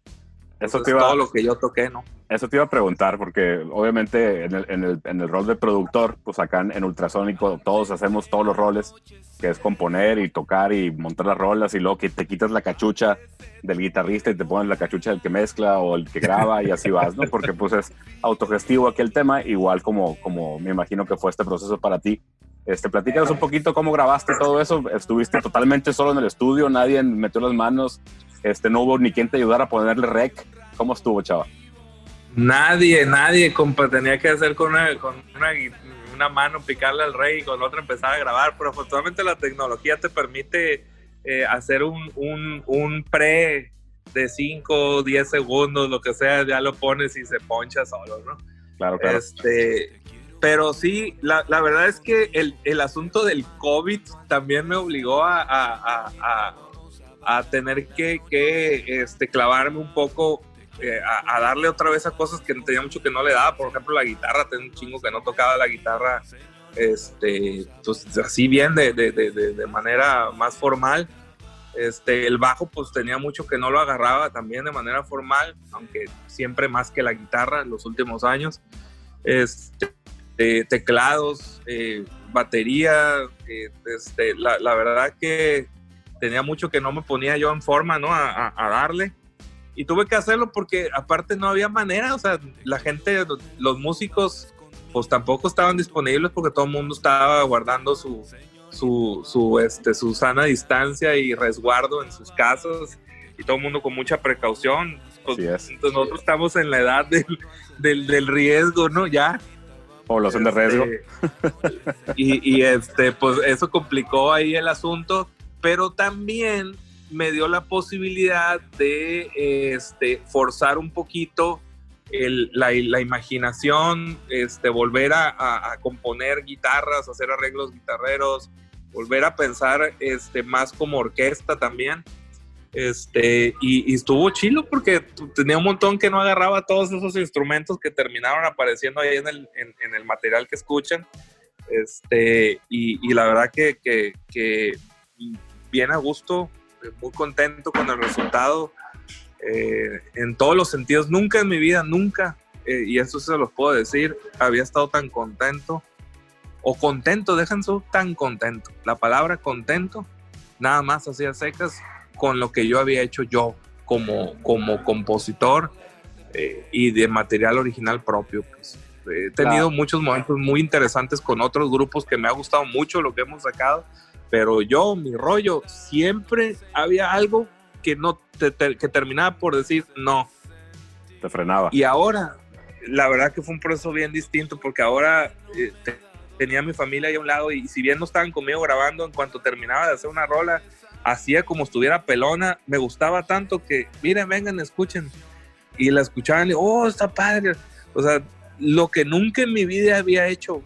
Eso te iba- todo lo que yo toqué, ¿no? Eso te iba a preguntar, porque obviamente en el, en el, en el rol de productor, pues acá en, en Ultrasónico todos hacemos todos los roles, que es componer y tocar y montar las rolas y luego que te quitas la cachucha del guitarrista y te pones la cachucha del que mezcla o el que graba y así vas, ¿no? Porque pues es autogestivo aquí el tema, igual como, como me imagino que fue este proceso para ti. Este, platícanos un poquito cómo grabaste todo eso. ¿Estuviste totalmente solo en el estudio? ¿Nadie metió las manos? Este, ¿No hubo ni quien te ayudara a ponerle rec? ¿Cómo estuvo, chava? Nadie, nadie, compa, tenía que hacer con una, con una, mano picarle al rey y con la otra empezar a grabar, pero afortunadamente la tecnología te permite eh, hacer un, un, un pre de 5, 10 segundos, lo que sea, ya lo pones y se poncha solo, ¿no? Claro, claro. Este, pero sí, la, la verdad es que el, el asunto del COVID también me obligó a, a, a- a- tener que, que, este, clavarme un poco, eh, a, darle otra vez a cosas que tenía mucho que no le daba. Por ejemplo, la guitarra, tenía un chingo que no tocaba la guitarra este, pues, así bien, de, de- de- de- de manera más formal. Este, el bajo, pues tenía mucho que no lo agarraba también de manera formal, aunque siempre más que la guitarra en los últimos años. Este, eh, teclados, eh, batería, eh, este, la, la verdad que tenía mucho que no me ponía yo en forma, ¿no? A, a- a darle. Y tuve que hacerlo porque aparte no había manera, o sea, la gente, los músicos, pues tampoco estaban disponibles porque todo el mundo estaba guardando su, su, su, este, su sana distancia y resguardo en sus casas y todo el mundo con mucha precaución. Pues, es. entonces nosotros estamos en la edad del, del, del riesgo, ¿no? Ya. Población de riesgo. Este, y, y, este, pues eso complicó ahí el asunto, pero también me dio la posibilidad de este, forzar un poquito el- la, la imaginación, este, volver a, a- a componer guitarras, hacer arreglos guitarreros, volver a pensar este, más como orquesta también. Este, y, y estuvo chilo porque tenía un montón que no agarraba todos esos instrumentos que terminaron apareciendo ahí en el, en, el material que escuchan. Este, y, la verdad que, bien a gusto, muy contento con el resultado. eh, en todos los sentidos, nunca en mi vida, nunca, eh, y eso se los puedo decir, había estado tan contento, o contento, déjense tan contento. La palabra contento, nada más hacía secas con lo que yo había hecho yo como, como compositor eh, y de material original propio. pues. He tenido Claro. muchos momentos muy interesantes con otros grupos que me ha gustado mucho lo que hemos sacado, pero yo, mi rollo, siempre había algo que no te- te- que terminaba por decir no. Te frenaba. Y ahora, la verdad que fue un proceso bien distinto porque ahora eh, te- tenía a mi familia ahí a un lado y si bien no estaban conmigo grabando, en cuanto terminaba de hacer una rola, hacía como estuviera pelona, me gustaba tanto que, miren, vengan, escuchen. Y la escuchaban y, oh, está padre. O sea, lo que nunca en mi vida había hecho,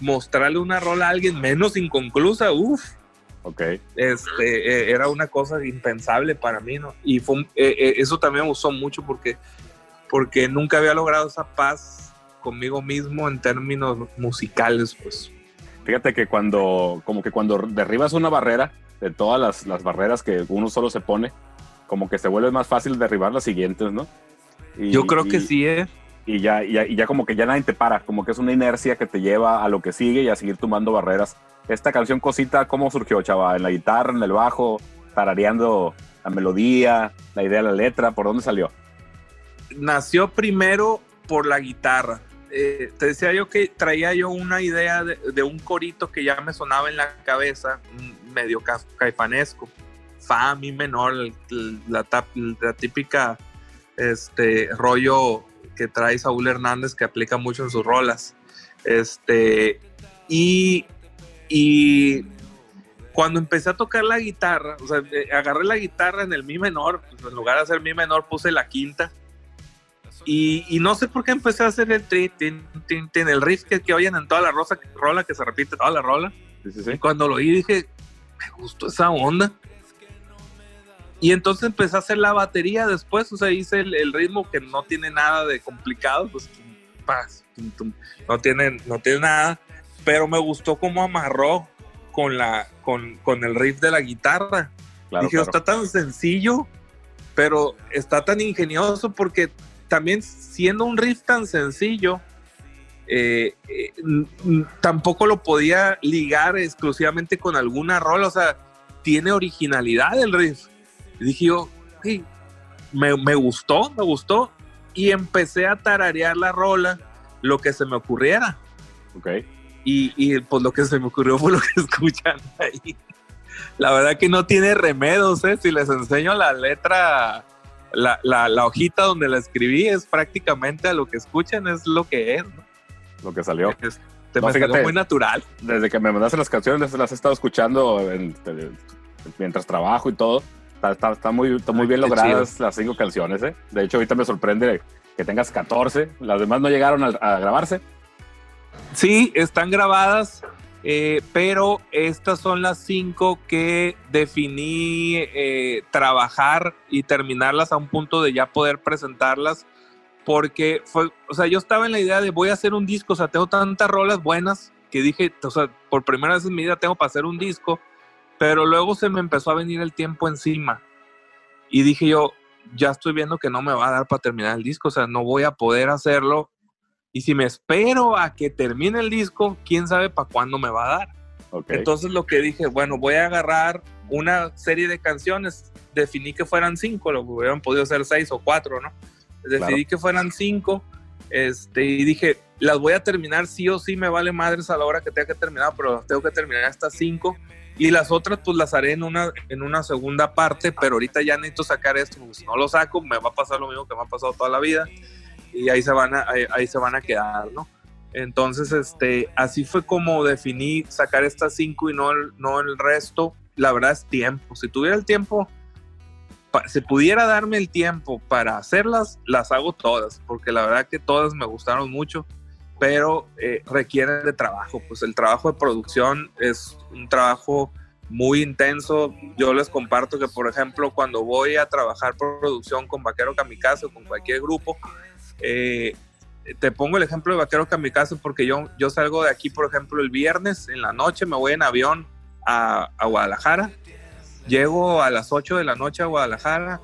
mostrarle una rola a alguien menos inconclusa, uff, Ok. este, eh, era una cosa impensable para mí, ¿no? Y fue, eh, eh, eso también me gustó mucho porque, porque nunca había logrado esa paz conmigo mismo en términos musicales, pues. Fíjate que cuando, como que cuando derribas una barrera, de todas las, las barreras que uno solo se pone, como que se vuelve más fácil derribar las siguientes, ¿no? Y- Yo creo que y- sí, ¿eh? Y ya, y ya, y ya como que ya nadie te para, como que es una inercia que te lleva a lo que sigue y a seguir tumbando barreras. Esta canción Cosita, ¿cómo surgió, chava? ¿En la guitarra, en el bajo, tarareando la melodía, la idea de la letra? ¿Por dónde salió? nació primero por la guitarra. Eh, te decía yo que traía yo una idea de, de un corito que ya me sonaba en la cabeza, medio ca- caifanesco, fa, mi menor, la, la típica este, rollo que trae Saúl Hernández que aplica mucho en sus rolas. Este, y, y cuando empecé a tocar la guitarra, o sea, eh, agarré la guitarra en el mi menor, pues, en lugar de hacer mi menor puse la quinta y, y no sé por qué empecé a hacer el tri, tin, tin, tin, el riff que, que oyen en toda la rosa, rola, que se repite toda la rola. Sí, sí, sí. Y cuando lo oí dije, me gustó esa onda. Y entonces empecé a hacer la batería después, o sea, hice el, el ritmo que no tiene nada de complicado, pues no tiene, no tiene nada, pero me gustó cómo amarró con, la, con, con el riff de la guitarra. Claro, Dije, claro. está tan sencillo, pero está tan ingenioso porque también siendo un riff tan sencillo, eh, eh, tampoco lo podía ligar exclusivamente con alguna rola, o sea, tiene originalidad el riff. Y dije yo, "Sí, me, me gustó, me gustó, y empecé a tararear la rola, lo que se me ocurriera. Ok. Y, y, pues lo que se me ocurrió fue lo que escuchan ahí. La verdad que no tiene remedos, ¿eh? Si les enseño la letra, la, la, la hojita donde la escribí es prácticamente a lo que escuchan, es lo que es, ¿no? Lo que salió. Es- te No, me salió fíjate. muy natural. Desde que me mandaste las canciones, las he estado escuchando en- eh, mientras trabajo y todo. Está, está- está muy, está muy Ay, bien logradas las cinco canciones, ¿eh? De hecho, ahorita me sorprende que tengas 14. Las demás no llegaron a, a grabarse. Sí, están grabadas, eh, pero estas son las cinco que definí eh, trabajar y terminarlas a un punto de ya poder presentarlas, porque fue, o sea, yo estaba en la idea de voy a hacer un disco, o sea, tengo tantas rolas buenas que dije, o sea, por primera vez en mi vida tengo para hacer un disco, pero luego se me empezó a venir el tiempo encima y dije yo, ya estoy viendo que no me va a dar para terminar el disco, o sea, no voy a poder hacerlo y si me espero a que termine el disco, quién sabe para cuándo me va a dar. Entonces lo que dije, bueno, voy a agarrar una serie de canciones, definí que fueran cinco, lo hubieran podido ser seis o cuatro, ¿no? Decidí que fueran cinco, este, y dije, las voy a terminar sí o sí, me vale madres a la hora que tenga que terminar, pero las tengo que terminar estas cinco, y las otras pues las haré en una, en una segunda parte, pero ahorita ya necesito sacar esto, si no lo saco, me va a pasar lo mismo que me ha pasado toda la vida, y ahí se van a, ahí, ahí se van a quedar, ¿no? Entonces, este, así fue como definí sacar estas cinco y no el, no el resto. La verdad es tiempo. Si tuviera el tiempo, si pudiera darme el tiempo para hacerlas, las hago todas, porque la verdad que todas me gustaron mucho, pero eh, requieren de trabajo. Pues el trabajo de producción es un trabajo muy intenso. Yo les comparto que, por ejemplo, cuando voy a trabajar producción con Vaquero Kamikaze o con cualquier grupo, eh, te pongo el ejemplo de Vaquero Kamikaze porque yo, yo salgo de aquí, por ejemplo, el viernes en la noche, me voy en avión a, a Guadalajara, llego a las 8 de la noche a Guadalajara,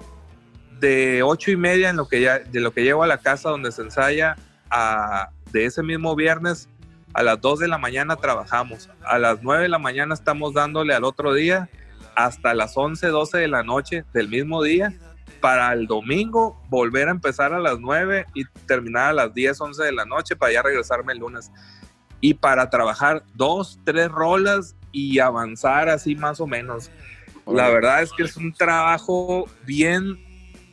de 8 y media en lo que ya, de lo que llego a la casa donde se ensaya, a, de ese mismo viernes a las 2 de la mañana trabajamos, a las 9 de la mañana estamos dándole al otro día, hasta las 11, 12 de la noche del mismo día, para el domingo volver a empezar a las 9 y terminar a las 10, 11 de la noche para ya regresarme el lunes. Y para trabajar dos, tres rolas y avanzar así más o menos. La verdad es que es un trabajo bien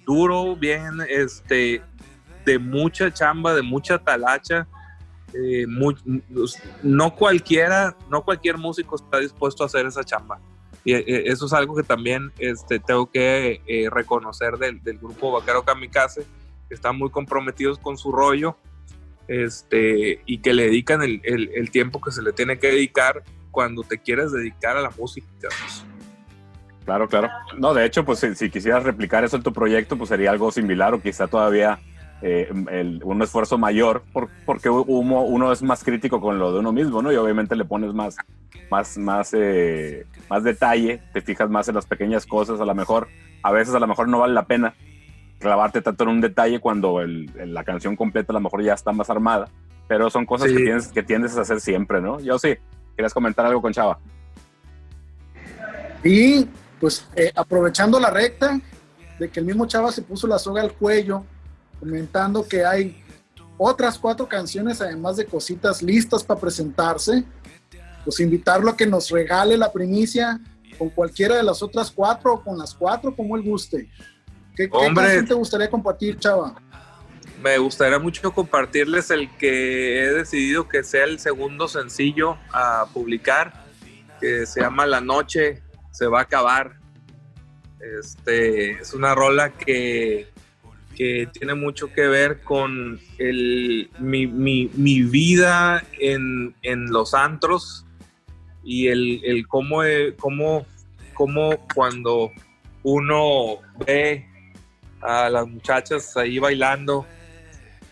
duro, bien este de mucha chamba, de mucha talacha. eh, muy- no cualquiera, no cualquier músico está dispuesto a hacer esa chamba. Y eh, eso es algo que también este, tengo que eh, reconocer del, del grupo Vaquero Kamikaze, que están muy comprometidos con su rollo este, y que le dedican el, el- el tiempo que se le tiene que dedicar cuando te quieres dedicar a la música. pues. Claro, claro. No, de hecho, pues si, si quisieras replicar eso en tu proyecto, pues sería algo similar o quizá todavía eh, el- un esfuerzo mayor, por- porque uno, uno es más crítico con lo de uno mismo, ¿no? Y obviamente le pones más, más, más, eh, más detalle, te fijas más en las pequeñas cosas, a lo mejor, a veces a lo mejor no vale la pena clavarte tanto en un detalle cuando el- el- la canción completa a lo mejor ya está más armada, pero son cosas Sí. que, tienes, que tiendes a hacer siempre, ¿no? Yo sí, ¿quieres comentar algo con Chava? Y pues eh, aprovechando la recta de que el mismo Chava se puso la soga al cuello, comentando que hay otras cuatro canciones, además de cositas listas para presentarse, pues invitarlo a que nos regale la primicia con cualquiera de las otras cuatro o con las cuatro, como él guste. ¿Qué, qué Hombre. canción te gustaría compartir, Chava? Me gustaría mucho compartirles el que he decidido que sea el segundo sencillo a publicar, que se llama La Noche se va a acabar. Este, es una rola que, que tiene mucho que ver con el, mi, mi- mi vida en, en los antros y el, el cómo, eh, cómo, cómo cuando uno ve a las muchachas ahí bailando,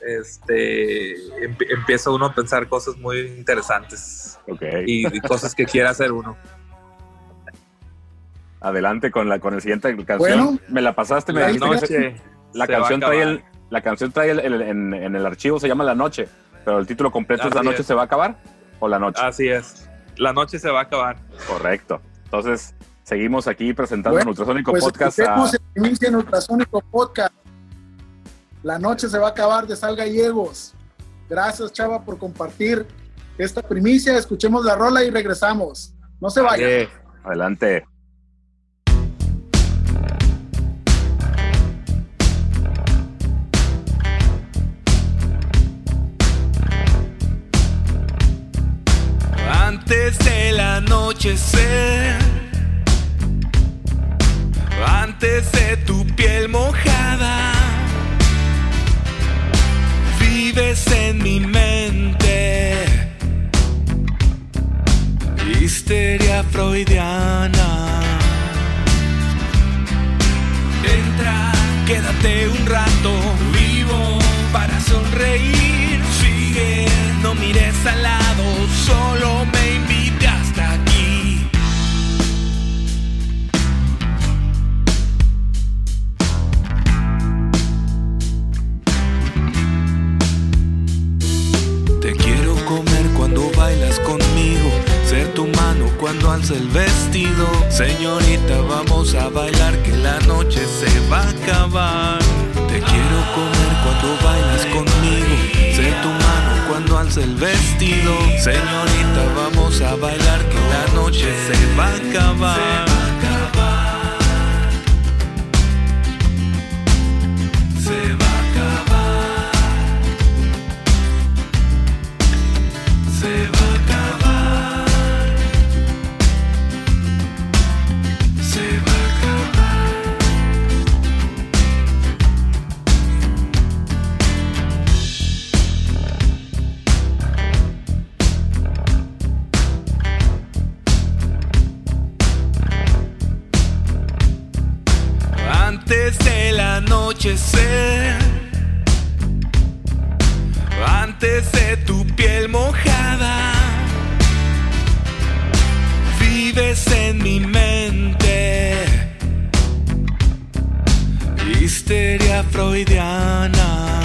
este, emp- empieza uno a pensar cosas muy interesantes y, y cosas que quiere hacer uno. Adelante con la con el siguiente canción. Bueno. me la pasaste, me La noche la canción trae el la canción trae el, el- en, en el archivo se llama La Noche, pero el título completo es La Noche es. se va a acabar o La Noche. Así es. La noche se va a acabar. Correcto. Entonces, seguimos aquí presentando Bueno, Ultrasónico Pues Podcast a, inicio en Ultrasónico Podcast. La noche se va a acabar de Sal Gallegos. Gracias, Chava, por compartir esta primicia. Escuchemos la rola y regresamos. No se vayan. Adelante. Anochecer, antes de tu piel mojada, vives en mi mente. Histeria freudiana. Entra, quédate un rato vivo para sonreír. Sigue, no mires al lado, solo me invita comer cuando bailas conmigo, ser tu mano cuando alza el vestido. Señorita, vamos a bailar que la noche se va a acabar. Te quiero comer cuando bailas conmigo, ser tu mano cuando alza el vestido. Señorita, vamos a bailar que la noche se va a acabar. Antes de tu piel mojada. Vives en mi mente. Histeria freudiana.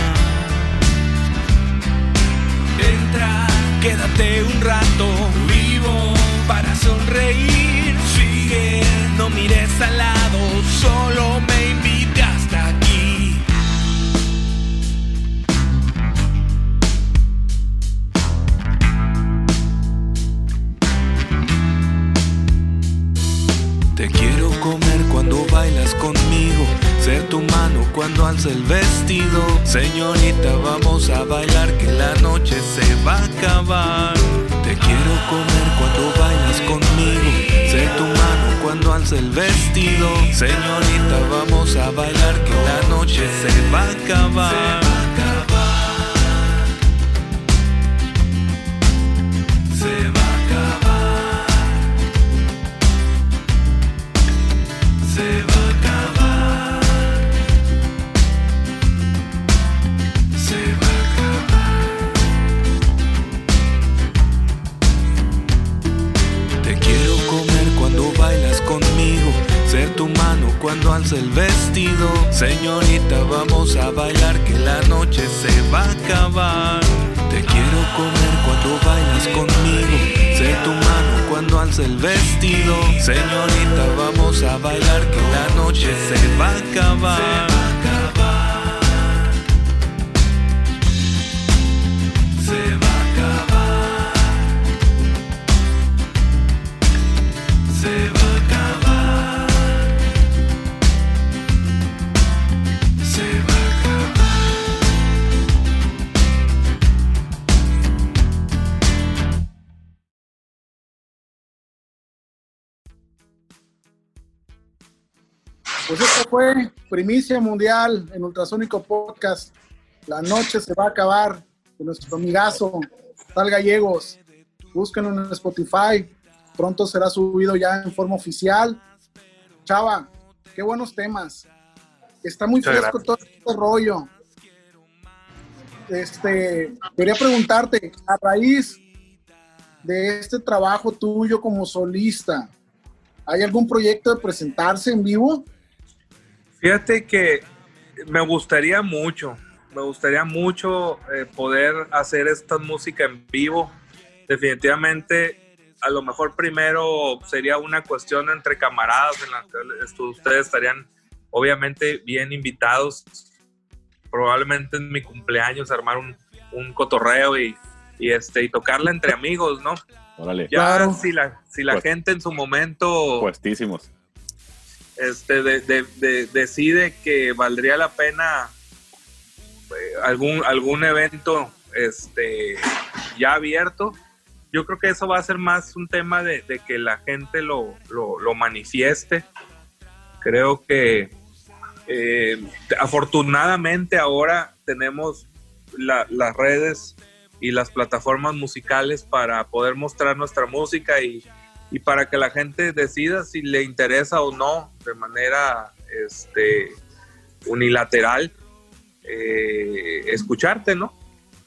Entra, quédate un rato vivo para sonreír. Sigue, no mires al lado, solo me invita cuando bailas conmigo, ser tu mano cuando alza el vestido. Señorita, vamos a bailar que la noche se va a acabar. Te quiero comer cuando bailas conmigo. Ser tu mano cuando alza el vestido. Señorita, vamos a bailar que la noche se va a acabar. Primicia mundial en Ultrasónico Podcast. La noche se va a acabar de nuestro amigazo Tal Gallegos. Búsquenlo en Spotify. Pronto será subido ya en forma oficial. Chava, qué buenos temas. Está muy Muchas fresco todo este rollo. Este, quería preguntarte, a raíz de este trabajo tuyo como solista, ¿hay algún proyecto de presentarse en vivo? Fíjate que me gustaría mucho, me gustaría mucho eh, poder hacer esta música en vivo. Definitivamente, a lo mejor primero sería una cuestión entre camaradas en la que esto- ustedes estarían obviamente bien invitados. Probablemente en mi cumpleaños armar un, un cotorreo y, y, este, y tocarla entre amigos, ¿no? Órale, Ya Claro. si la, si la Pues- gente en su momento puestísimos. Este, de- de- de- decide que valdría la pena eh, algún, algún evento este, ya abierto, yo creo que eso va a ser más un tema de, que la gente lo, lo- manifieste. Creo que eh, afortunadamente ahora tenemos la- las redes y las plataformas musicales para poder mostrar nuestra música y, y para que la gente decida si le interesa o no de manera este, unilateral eh, escucharte, ¿no?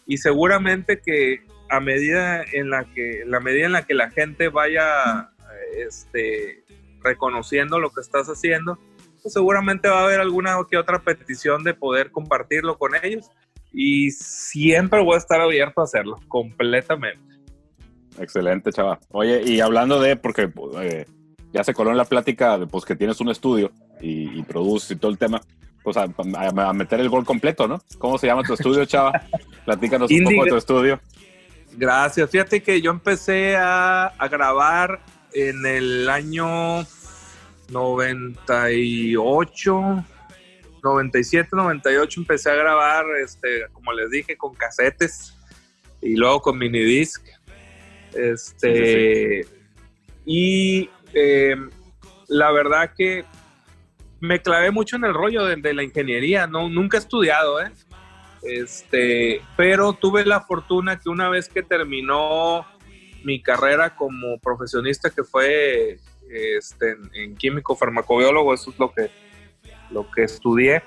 Y seguramente que a medida en la que, la medida en la que la gente vaya este, reconociendo lo que estás haciendo, pues seguramente va a haber alguna que otra petición de poder compartirlo con ellos. Y siempre voy a estar abierto a hacerlo, completamente. Excelente, chava. Oye, y hablando de, porque eh, ya se coló en la plática de pues que tienes un estudio y, y produces y todo el tema, pues a, a- a meter el gol completo, ¿no? ¿Cómo se llama tu estudio, chava? Platícanos un Indie- poco de tu estudio. Gracias. Fíjate que yo empecé a, a grabar en el año 98, 97, 98. Empecé a grabar, este, como les dije, con casetes y luego con minidisc. Este, y eh, la verdad que me clavé mucho en el rollo de, de la ingeniería. No, nunca he estudiado, ¿eh? Este, pero tuve la fortuna que una vez que terminó mi carrera como profesionista, que fue este, en, en químico farmacobiólogo, eso es lo que, lo que estudié,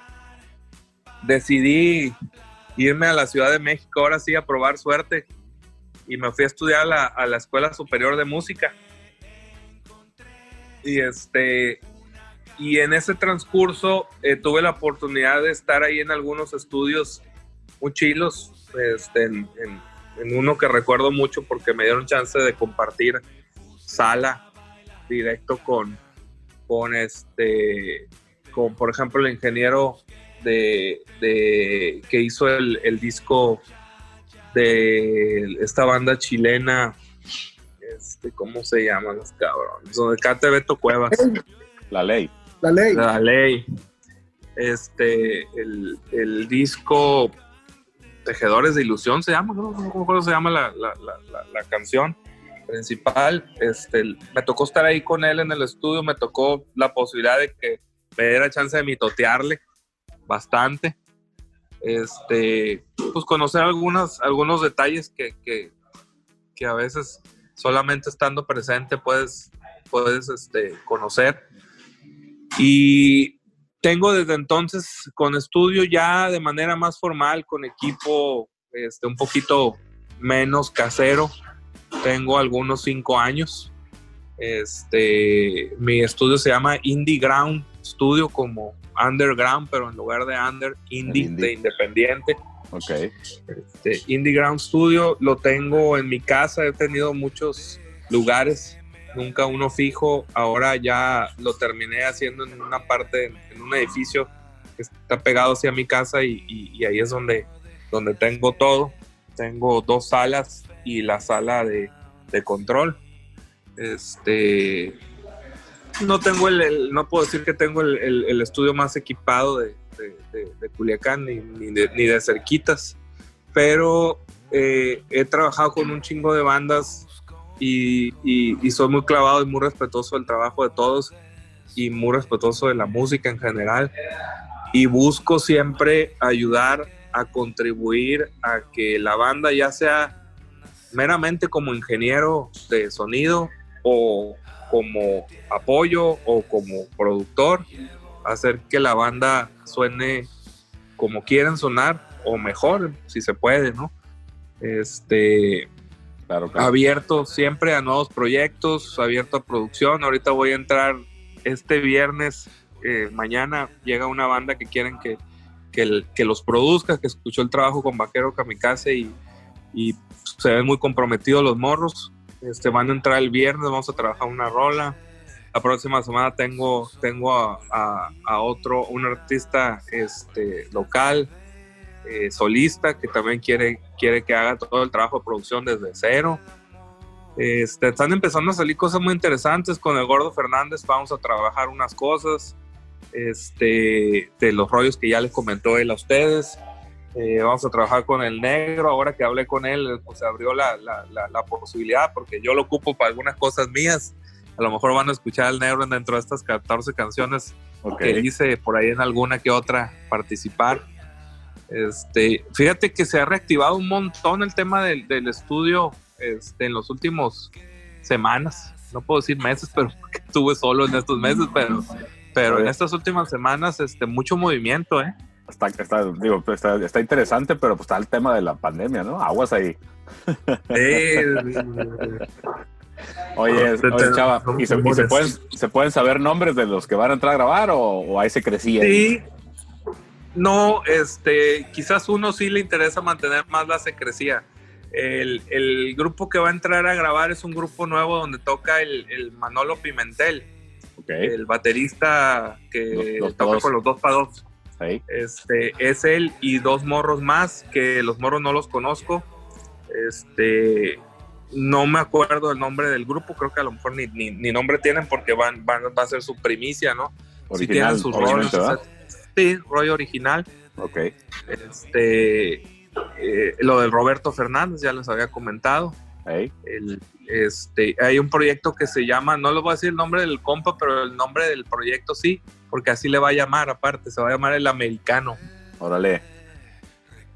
decidí irme a la Ciudad de México, ahora sí, a probar suerte, y me fui a estudiar a la, Escuela Superior de Música. Y este, y en ese transcurso eh, tuve la oportunidad de estar ahí en algunos estudios muy chilos, este, en, uno que recuerdo mucho porque me dieron chance de compartir sala directo con, con este, con por ejemplo el ingeniero de, de- que hizo el disco de esta banda chilena, este, ¿cómo se llaman los cabrones? Donde canta Beto Cuevas. La ley. La ley. La ley. este, el, el disco Tejedores de Ilusión se llama, ¿no? Se llama la, la- la- la- la canción principal. Este, me tocó estar ahí con él en el estudio, me tocó la posibilidad de que me diera chance de mitotearle bastante. Este, pues conocer algunos, algunos detalles que, que, que a veces solamente estando presente puedes, puedes este, conocer. Y tengo desde entonces con estudio ya de manera más formal, con equipo este, un poquito menos casero. Tengo algunos cinco años. Este, mi estudio se llama Indie Ground Studio, como underground, pero en lugar de under, indie, indie. de independiente. Ok. Este, Indie Ground Studio lo tengo en mi casa, he tenido muchos lugares, nunca uno fijo, ahora ya lo terminé haciendo en una parte, en un edificio que está pegado hacia mi casa y, y- y ahí es donde, donde tengo todo. Tengo dos salas y la sala de, de control. Este, no tengo el, no puedo decir que tengo el, el- estudio más equipado de, de- de- de Culiacán ni, ni de, ni de cerquitas, pero eh, he trabajado con un chingo de bandas y, y- y soy muy clavado y muy respetuoso del trabajo de todos y muy respetuoso de la música en general y busco siempre ayudar a contribuir a que la banda ya sea meramente como ingeniero de sonido o como apoyo o como productor, hacer que la banda suene como quieren sonar o mejor, si se puede, ¿no? Este, Claro, claro. abierto siempre a nuevos proyectos, abierto a producción. Ahorita voy a entrar este viernes, eh, mañana llega una banda que quieren que, que, el- que los produzca, que escuchó el trabajo con Vaquero Kamikaze y, y se ven muy comprometidos los morros. Este, van a entrar el viernes, vamos a trabajar una rola. La próxima semana tengo, tengo a, a- a otro, un artista este, local, eh, solista, que también quiere, quiere que haga todo el trabajo de producción desde cero. Este, están empezando a salir cosas muy interesantes con el Gordo Fernández. Vamos a trabajar unas cosas este, de los rollos que ya les comentó él a ustedes. Eh, vamos a trabajar con el negro. Ahora que hablé con él, pues se abrió la, la- la- la posibilidad porque yo lo ocupo para algunas cosas mías. A lo mejor van a escuchar al negro dentro de estas 14 canciones Ok. que hice por ahí en alguna que otra participar. Este, fíjate que se ha reactivado un montón el tema del, del estudio este, en los últimos semanas. No puedo decir meses, pero estuve solo en estos meses, pero, pero en estas últimas semanas este, mucho movimiento, ¿eh? Está, está, digo, pues, está, está interesante, pero pues está el tema de la pandemia, ¿no? Aguas ahí. Oye, oye, chava, ¿y, se, y se rumores. pueden, se pueden saber nombres de los que van a entrar a grabar o, o ahí se crecía? Sí. No, este, quizás uno sí le interesa mantener más la secrecía. El, el grupo que va a entrar a grabar es un grupo nuevo donde toca el, el Manolo Pimentel, el baterista que Los- los toca dos. con los dos para Este, es él y dos morros más, que los morros no los conozco. Este, no me acuerdo el nombre del grupo, creo que a lo mejor ni, ni, ni nombre tienen porque van, van, va a ser su primicia, ¿no? Sí tienen sus roles, ¿verdad? o sea, Sí, rollo original. Ok, Este, eh, lo del Roberto Fernández, ya les había comentado. El, este, hay un proyecto que se llama, no les voy a decir el nombre del compa, pero el nombre del proyecto sí, porque así le va a llamar aparte, se va a llamar El Americano. Órale.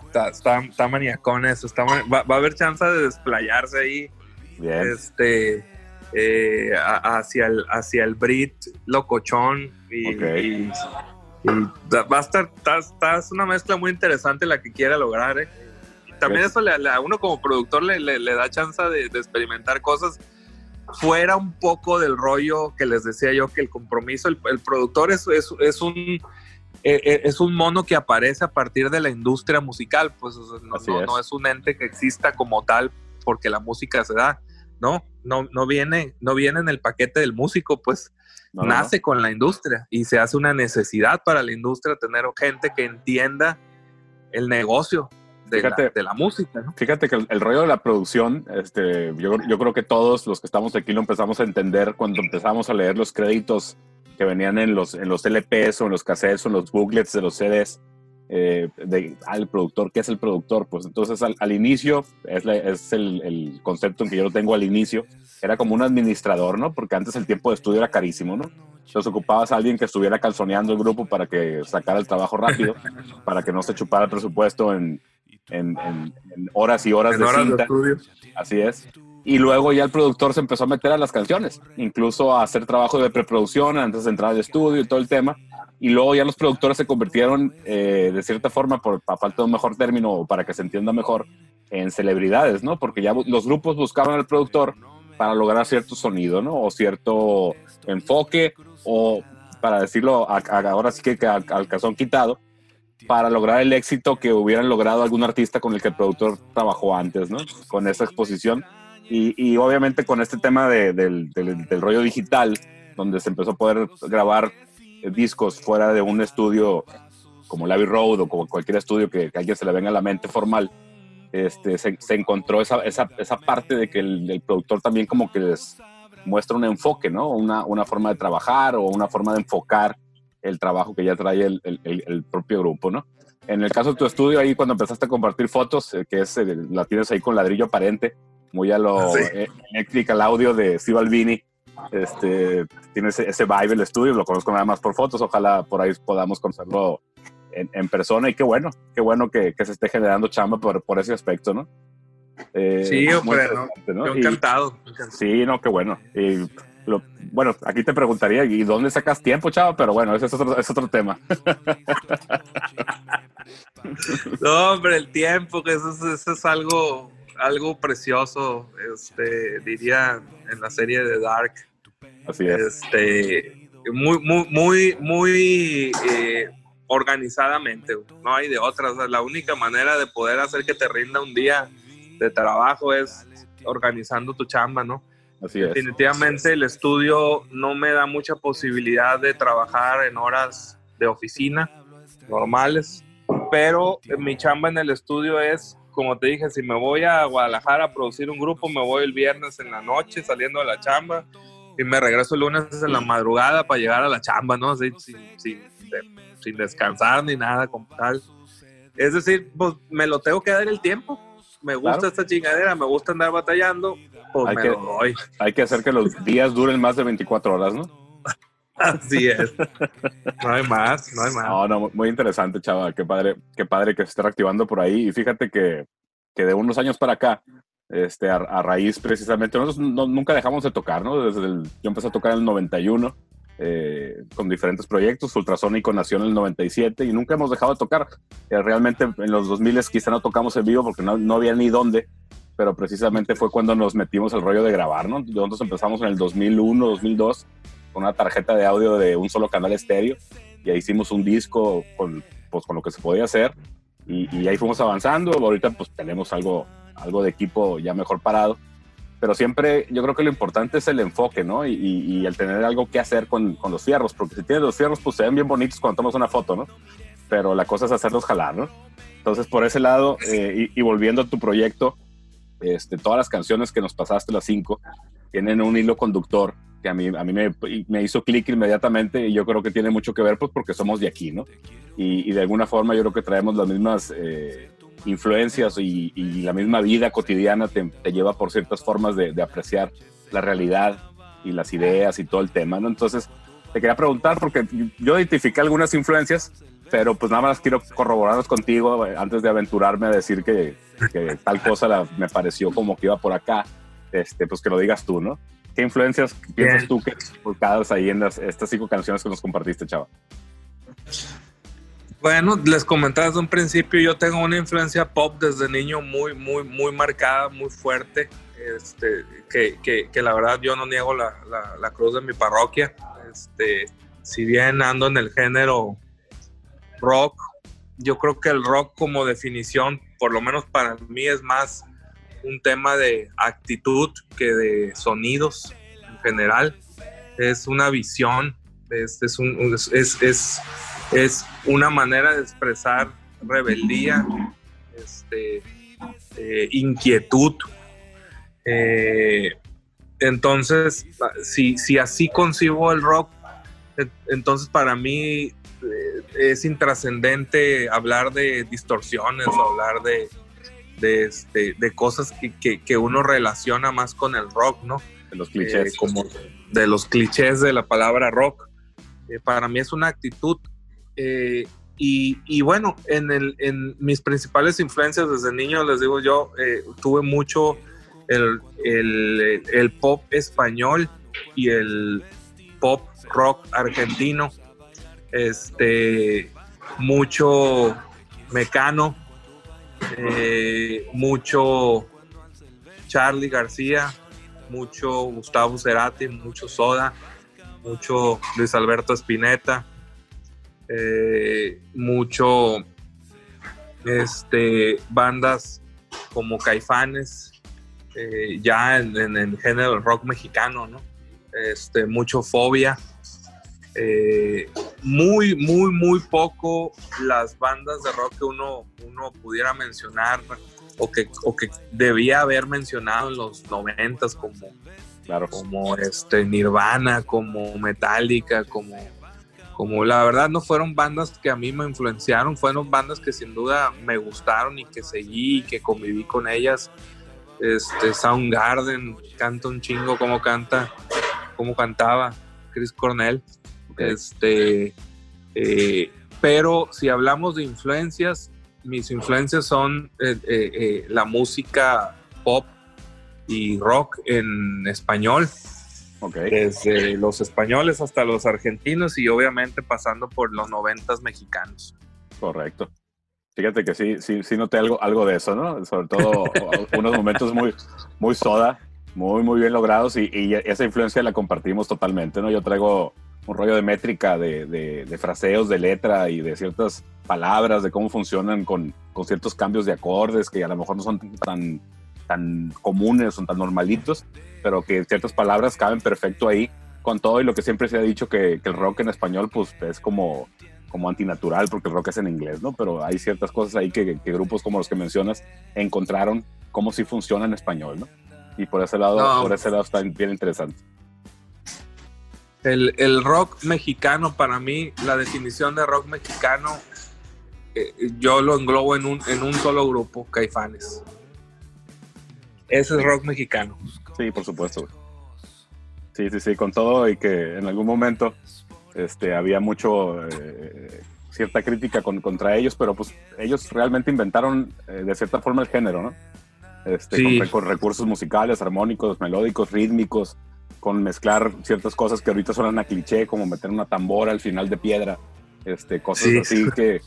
Está, está, está maniacón eso, está va, va a haber chance de desplayarse ahí Bien. este, eh, a- hacia, el, hacia el Brit locochón y, va a estar, está, está- es una mezcla muy interesante la que quiera lograr. ¿eh? Y también eso le, le- a uno como productor le, le- le da chance de, de experimentar cosas fuera un poco del rollo que les decía yo que el compromiso, el, el productor es, es, es un... eh, eh, Es un mono que aparece a partir de la industria musical, pues no, es. no es un ente que exista como tal porque la música se da, ¿no? No, no, viene, no viene en el paquete del músico, pues No, no, nace con la industria y se hace una necesidad para la industria tener gente que entienda el negocio de, la, Fíjate. de la música, ¿no? Fíjate que el, el rollo de la producción, este, yo, yo creo que todos los que estamos aquí lo empezamos a entender cuando empezamos a leer los créditos que venían en los, en los LPs o en los cassettes o en los booklets de los CDs. eh, de, al productor, ¿qué es el productor? Pues entonces al, al inicio, es, la- es el, el concepto en que yo lo tengo al inicio, era como un administrador, ¿no? Porque antes el tiempo de estudio era carísimo, ¿no? Entonces ocupabas a alguien que estuviera calzoneando el grupo para que sacara el trabajo rápido, para que no se chupara el presupuesto en, en- en- en horas y horas En de horas de cinta. estudio. Así es. Y luego ya el productor se empezó a meter a las canciones, incluso a hacer trabajo de preproducción antes de entrar al estudio y todo el tema. Y luego ya los productores se convirtieron, eh, de cierta forma, por a falta de un mejor término o para que se entienda mejor, en celebridades, ¿no? Porque ya los grupos buscaban al productor para lograr cierto sonido, ¿no? O cierto enfoque, o para decirlo a- a- ahora sí que al calzón quitado, para lograr el éxito que hubieran logrado algún artista con el que el productor trabajó antes, ¿no? Con esa exposición. Y, y obviamente con este tema de- del, del- rollo digital, donde se empezó a poder grabar eh, discos fuera de un estudio como el Abbey Road o como cualquier estudio que, que a alguien se le venga a la mente formal, este, se, se encontró esa, esa, esa parte de que el, el productor también como que les muestra un enfoque, ¿no? Una, una forma de trabajar o una forma de enfocar el trabajo que ya trae el, el- el- el propio grupo, ¿no? En el caso de tu estudio, ahí cuando empezaste a compartir fotos, eh, que es, eh, la tienes ahí con ladrillo aparente, muy a lo Sí. eh, Electrical Audio de Steve Albini, este, tiene ese, ese vibe el estudio, lo conozco nada más por fotos, ojalá por ahí podamos conocerlo en, en persona y qué bueno, qué bueno que, que se esté generando chamba por, por ese aspecto, ¿no? Eh, Sí, hombre, ¿no? ¿no? Yo Y- encantado. encantado. Sí, no, qué bueno. Y lo- bueno, aquí te preguntaría, ¿y dónde sacas tiempo, chava? Pero bueno, ese es otro, es otro tema. No, hombre, el tiempo, que eso, es- eso es algo, algo precioso, este, diría en la serie de Dark. Así es. Este, muy, muy, muy, muy eh, organizadamente, no hay de otra. O sea, la única manera de poder hacer que te rinda un día de trabajo es organizando tu chamba, ¿no? Definitivamente el estudio no me da mucha posibilidad de trabajar en horas de oficina normales, pero mi chamba en el estudio es, como te dije, si me voy a Guadalajara a producir un grupo, me voy el viernes en la noche saliendo de la chamba y me regreso el lunes en la madrugada para llegar a la chamba, ¿no? Sin, sin descansar ni nada como tal. Es decir, pues me lo tengo que dar el tiempo. Me gusta Claro. esta chingadera, me gusta andar batallando, pues Hay me que- lo doy. Hay que hacer que los días duren más de 24 horas, ¿no? Así es. No hay más, no hay más. No, no, muy interesante, chava. Qué padre, qué padre que se esté reactivando por ahí. Y fíjate que, que de unos años para acá, este, a, a raíz precisamente, nosotros no- nunca dejamos de tocar, ¿no? Desde el, yo empecé a tocar en el 91 eh, con diferentes proyectos. Ultrasónico nació en el 97 y nunca hemos dejado de tocar. Eh, realmente en los 2000 quizá no tocamos en vivo porque no, no había ni dónde, pero precisamente fue cuando nos metimos al rollo de grabar, ¿no? Nosotros empezamos en el 2001, 2002 con una tarjeta de audio de un solo canal estéreo y ahí hicimos un disco con, pues, con lo que se podía hacer y, y ahí fuimos avanzando. Ahorita pues tenemos algo, algo de equipo ya mejor parado, pero siempre yo creo que lo importante es el enfoque, ¿no? Y, y- y el tener algo que hacer con, con los fierros, porque si tienes los fierros pues se ven bien bonitos cuando tomas una foto, ¿no? Pero la cosa es hacerlos jalar, ¿no? Entonces por ese lado, eh, y, y volviendo a tu proyecto, este, todas las canciones que nos pasaste, las cinco, tienen un hilo conductor que a mí, a mí me, me hizo clic inmediatamente y yo creo que tiene mucho que ver pues porque somos de aquí, ¿no? Y, de alguna forma yo creo que traemos las mismas eh, influencias y, y la misma vida cotidiana te, te lleva por ciertas formas de, de apreciar la realidad y las ideas y todo el tema, ¿no? Entonces te quería preguntar porque yo identifiqué algunas influencias, pero pues nada más quiero corroborarlas contigo eh, antes de aventurarme a decir que, que tal cosa la- me pareció como que iba por acá, este, pues que lo digas tú, ¿no? ¿Qué influencias piensas Bien. tú que involucradas ahí en las, estas cinco canciones que nos compartiste, chava? Bueno, les comentaba desde un principio, yo tengo una influencia pop desde niño muy, muy, muy marcada, muy fuerte, este, que, que, que la verdad yo no niego la, la, la cruz de mi parroquia. Este, si bien ando en el género rock, yo creo que el rock como definición, por lo menos para mí, es más un tema de actitud que de sonidos en general. Es una visión, es, es, un, es, es, es, una manera de expresar rebeldía, este, eh, inquietud. Eh, entonces, si, si así concibo el rock, En- Entonces, para mí eh, es intrascendente hablar de distorsiones o hablar de, de, este, de cosas que, que- que uno relaciona más con el rock, ¿no? De los Eh, clichés. como de los clichés de la palabra rock. Eh, para mí es una actitud. Eh, y, bueno, en, mis principales influencias desde niño, les digo yo, eh, tuve mucho el pop español y el pop rock argentino. Este, mucho mecano, eh, mucho Charlie García, mucho Gustavo Cerati, mucho Soda, mucho Luis Alberto Spinetta, eh, mucho este, bandas como Caifanes, eh, ya en, en el género rock mexicano, ¿no? Este, mucho Fobia. eh, muy, muy, muy poco las bandas de rock que uno, uno pudiera mencionar o que, o que debía haber mencionado en los noventas como, Claro. como este Nirvana, como Metallica, como, como la verdad no fueron bandas que a mí me influenciaron, fueron bandas que sin duda me gustaron y que seguí y que conviví con ellas. Este Soundgarden canta un chingo como canta, como cantaba Chris Cornell. Este, eh, pero si hablamos de influencias, mis influencias son eh, eh, la música pop y rock en español, Ok. desde los españoles hasta los argentinos y obviamente pasando por los noventas mexicanos. Correcto. Fíjate que sí, sí, sí noté algo, algo de eso, ¿no? Sobre todo unos momentos muy, muy soda, muy, muy bien logrados y, y esa influencia la compartimos totalmente, ¿no? Yo traigo un rollo de métrica, de, de, de fraseos, de letra y de ciertas palabras, de cómo funcionan con, con ciertos cambios de acordes que a lo mejor no son tan, tan comunes, son tan normalitos, pero que ciertas palabras caben perfecto ahí con todo y lo que siempre se ha dicho que, que el rock en español pues es como como antinatural porque el rock es en inglés, ¿no? Pero hay ciertas cosas ahí que, que grupos como los que mencionas encontraron cómo sí funciona en español, ¿no? Y por ese lado, No. por ese lado está bien interesante. El, el rock mexicano, para mí, la definición de rock mexicano, eh, yo lo englobo en un, en un solo grupo, Caifanes. Ese es rock mexicano. Sí, por supuesto. güey. Sí, sí, sí, con todo y que en algún momento este, había mucho eh, cierta crítica con- contra ellos, pero pues ellos realmente inventaron eh, de cierta forma el género, ¿no? Este, Sí. con, re- con recursos musicales, armónicos, melódicos, rítmicos, con mezclar ciertas cosas que ahorita suenan a cliché, como meter una tambora al final de piedra, este, cosas Sí. así que,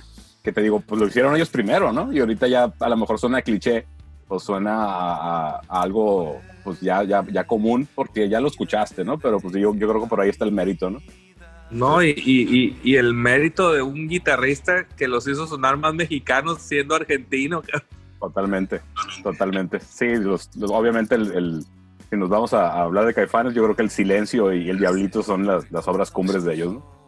que te digo, pues lo hicieron ellos primero, ¿no? Y ahorita ya a lo mejor suena a cliché, pues suena a, a- a algo pues ya, ya, ya común porque ya lo escuchaste, ¿no? Pero pues yo, yo creo que por ahí está el mérito, ¿no? No, y, y- y- el mérito de un guitarrista que los hizo sonar más mexicanos siendo argentino. Totalmente, totalmente. Sí, los, los- obviamente el, el- si nos vamos a, a hablar de Caifanes, yo creo que el silencio y el diablito son las, las obras cumbres de ellos, ¿no?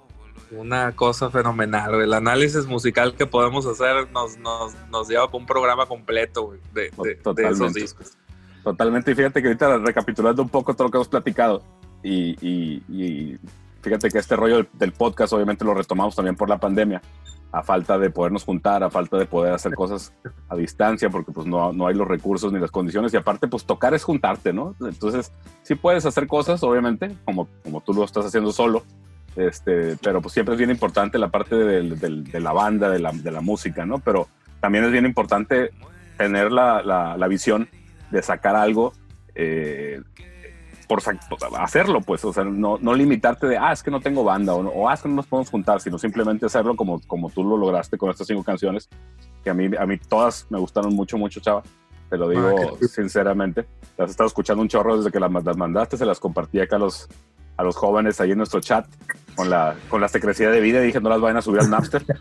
Una cosa fenomenal, güey. El análisis musical que podemos hacer nos, nos, nos lleva para un programa completo, güey, de, de- de esos discos. Totalmente. Y fíjate que ahorita recapitulando un poco todo lo que hemos platicado y, y- y fíjate que este rollo del, del podcast obviamente lo retomamos también por la pandemia, a falta de podernos juntar, a falta de poder hacer cosas a distancia, porque pues no, no hay los recursos ni las condiciones y aparte pues tocar es juntarte, ¿no? Entonces sí puedes hacer cosas, obviamente, como, como tú lo estás haciendo solo, este, pero pues siempre es bien importante la parte del- del- de la banda, de la, de la música, ¿no? Pero también es bien importante tener la, la- la visión de sacar algo eh, por hacerlo, pues, o sea, no, no limitarte de, ah, es que no tengo banda o, o ah, es que no nos podemos juntar, sino simplemente hacerlo como, como tú lo lograste con estas cinco canciones, que a mí, a mí todas me gustaron mucho, mucho, chava. Te lo digo Ah, sinceramente. Las he estado escuchando un chorro desde que las, las mandaste, se las compartí acá a los, a los jóvenes ahí en nuestro chat con la, con la secrecía de vida y dije, no las vayan a subir al Napster.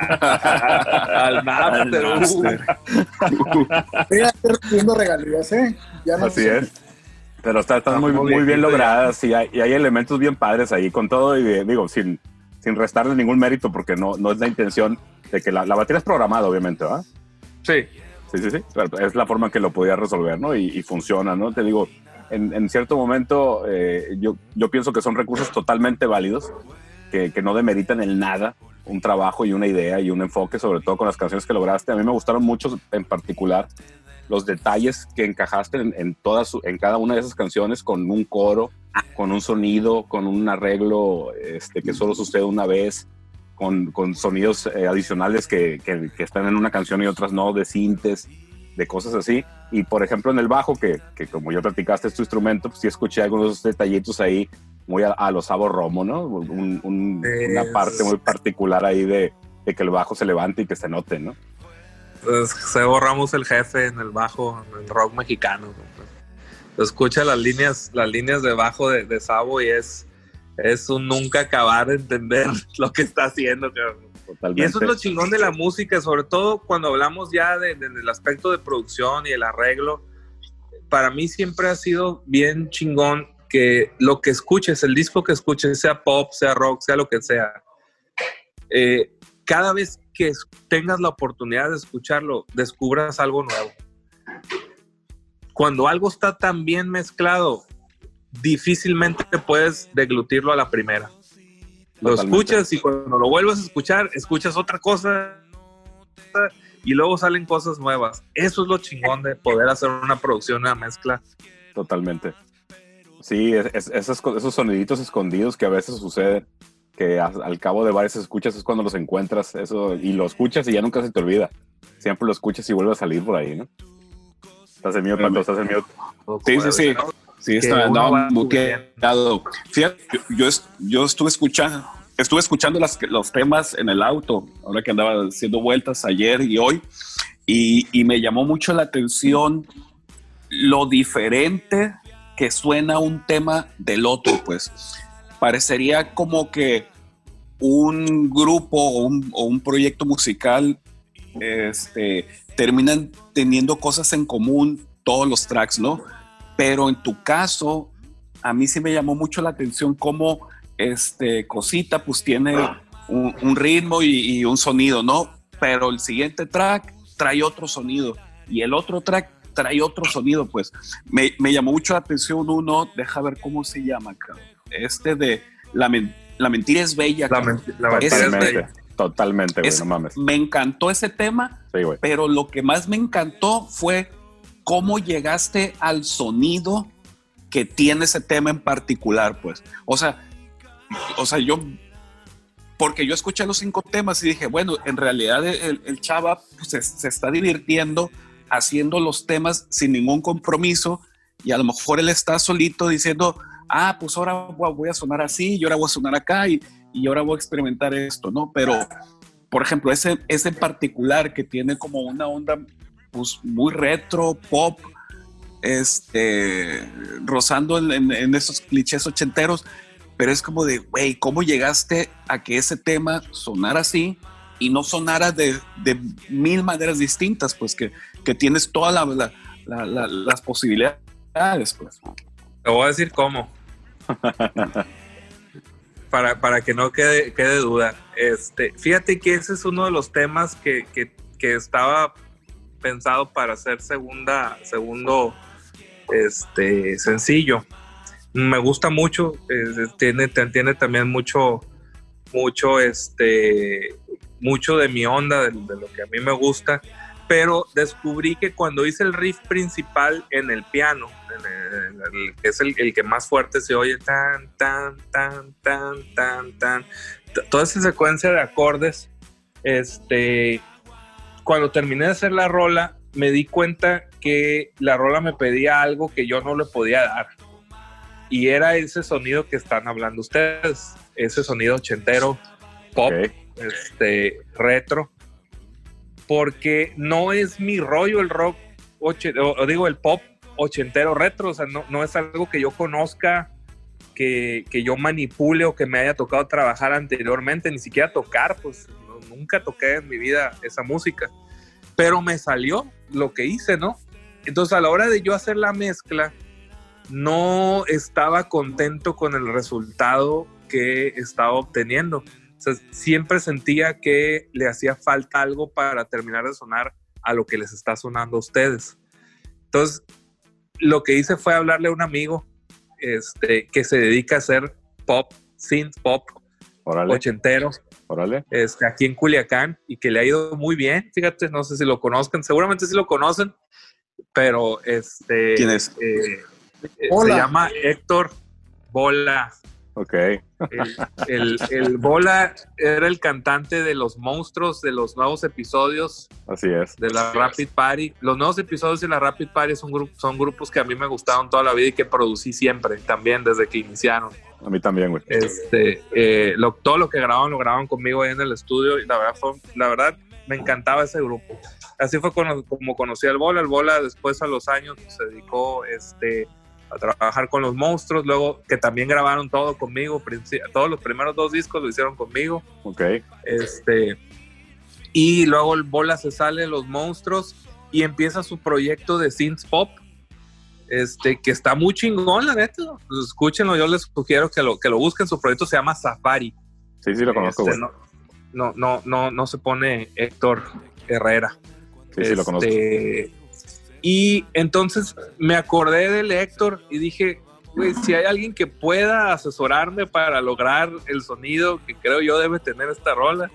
Al Napster, Al uh. Napster. Mira, estoy recibiendo regalías, ¿eh? Ya no Así sé. es. Pero está- están muy, muy bien logradas y hay, y hay elementos bien padres ahí con todo y digo, sin, sin restarle ningún mérito porque no, no es la intención de que la, la batería es programada, obviamente, ¿verdad? Sí, Sí, sí, sí. Pero Es la forma en que lo podía resolver, ¿no? Y, y funciona, ¿no? Te digo, en, en cierto momento eh, yo, yo pienso que son recursos totalmente válidos, que, que no demeritan en nada un trabajo y una idea y un enfoque, sobre todo con las canciones que lograste. A mí me gustaron mucho en particular los detalles que encajaste en, en, todas, en cada una de esas canciones con un coro, con un sonido, con un arreglo este, que solo sucede una vez, con, con sonidos eh, adicionales que, que- que están en una canción y otras no, de sintes, de cosas así. Y por ejemplo en el bajo, que, que como ya platicaste es tu instrumento, pues sí escuché algunos detallitos ahí muy a, a los Sabo Romo, ¿no? Un- un- una Es- parte muy particular ahí de, de que el bajo se levante y que se note, ¿no? Pues, Sebo Ramos el jefe en el bajo, en el rock mexicano. ¿no? Escucha las líneas, las líneas de bajo de, de Sabo y es, es un nunca acabar de entender lo que está haciendo. cabrón. Y eso es lo chingón de la música, sobre todo cuando hablamos ya de- de- del aspecto de producción y el arreglo. Para mí siempre ha sido bien chingón que lo que escuches, el disco que escuches, sea pop, sea rock, sea lo que sea, eh, cada vez que tengas la oportunidad de escucharlo, descubras algo nuevo. Cuando algo está tan bien mezclado, difícilmente puedes deglutirlo a la primera. Lo escuchas y cuando lo vuelves a escuchar, escuchas otra cosa y luego salen cosas nuevas. Eso es lo chingón de poder hacer una producción, una mezcla. Totalmente. Sí, es- es- esos, esos soniditos escondidos que a veces suceden, que a- al cabo de varias escuchas es cuando los encuentras, eso, y lo escuchas y ya nunca se te olvida. Siempre lo escuchas y vuelve a salir por ahí, ¿no? Estás en mute, Pato, estás en mute. Sí, sí, sí. Sí, está, andaba muteado. Fíjate, yo, yo, es- yo estuve escuchando, estuve escuchando las, los temas en el auto, ahora que andaba haciendo vueltas ayer y hoy, y, y me llamó mucho la atención lo diferente que suena un tema del otro, pues. Parecería como que un grupo o un, o un proyecto musical este, terminan teniendo cosas en común todos los tracks, ¿no? Pero en tu caso, a mí sí me llamó mucho la atención cómo este Cosita pues tiene un, un ritmo y, y un sonido, ¿no? Pero el siguiente track trae otro sonido y el otro track trae otro sonido, pues. Me, me llamó mucho la atención uno, deja ver cómo se llama, cabrón. Este de La, men- la mentira es bella, La, men- la mentira es bella. totalmente, güey, Es- no mames. Me encantó ese tema Sí, pero lo que más me encantó fue cómo llegaste al sonido que tiene ese tema en particular, pues. O sea, o sea, yo, porque yo escuché los cinco temas y dije, bueno, en realidad el, el chava pues, se, se está divirtiendo haciendo los temas sin ningún compromiso y a lo mejor él está solito diciendo, ah, pues ahora voy a- sonar así y ahora voy a sonar acá y, y ahora voy a experimentar esto, ¿no? Pero por ejemplo, ese, ese particular que tiene como una onda pues, muy retro, pop, este, rozando en, en- en esos clichés ochenteros, pero es como de, güey, ¿cómo llegaste a que ese tema sonara así y no sonara de, de mil maneras distintas? Pues que, que tienes todas la- la- la- la- las posibilidades, pues. Te voy a decir cómo. para, para que no quede, quede duda. Este, fíjate que ese es uno de los temas que, que- que estaba pensado para hacer segunda, segundo este, sencillo. Me gusta mucho, eh, tiene, tiene también mucho, mucho, este, mucho de mi onda, de, de lo que a mí me gusta pero descubrí que cuando hice el riff principal en el piano, es el, el que más fuerte se oye, tan, tan, tan, tan, tan, tan, toda esa secuencia de acordes, este, cuando terminé de hacer la rola, me di cuenta que la rola me pedía algo que yo no le podía dar. Y era ese sonido que están hablando ustedes, ese sonido ochentero, pop, Ok. este, retro, porque no es mi rollo el rock, oche- o, digo el pop ochentero retro, o sea, no, no es algo que yo conozca, que, que yo manipule o que me haya tocado trabajar anteriormente, ni siquiera tocar, pues nunca toqué en mi vida esa música, pero me salió lo que hice, ¿no? Entonces a la hora de yo hacer la mezcla, no estaba contento con el resultado que estaba obteniendo. O sea, siempre sentía que le hacía falta algo para terminar de sonar a lo que les está sonando a ustedes. Entonces, lo que hice fue hablarle a un amigo este, que se dedica a hacer pop, synth pop, Órale, ochentero, órale. este, aquí en Culiacán y que le ha ido muy bien. Fíjate, no sé si lo conozcan, seguramente sí lo conocen, pero este. ¿Quién es? eh, eh, se llama Héctor Bola. Ok, El, el- el Bola era el cantante de los monstruos de los nuevos episodios así es. de la Rapid Party. Los nuevos episodios de la Rapid Party son, gru- son grupos que a mí me gustaron toda la vida y que producí siempre, también desde que iniciaron. A mí también, güey. Este, eh, lo- todo lo que grababan lo grababan conmigo ahí en el estudio y la verdad, fue, la verdad me encantaba ese grupo. Así fue cono- como conocí al Bola. El Bola después a los años se dedicó este, a trabajar con los monstruos, luego que también grabaron todo conmigo, todos los primeros dos discos lo hicieron conmigo. Ok, Este, y luego el Bola se sale los monstruos y empieza su proyecto de synth pop. Este, que está muy chingón, la neta. Pues escúchenlo, yo les sugiero que lo, que lo busquen. Su proyecto se llama Safari. sí, sí lo conozco, Este, güey. no, no, no, no, no se pone Héctor Herrera. Sí, sí lo conozco. Y entonces me acordé del Héctor y dije, güey, si hay alguien que pueda asesorarme para lograr el sonido que creo yo debe tener esta rola,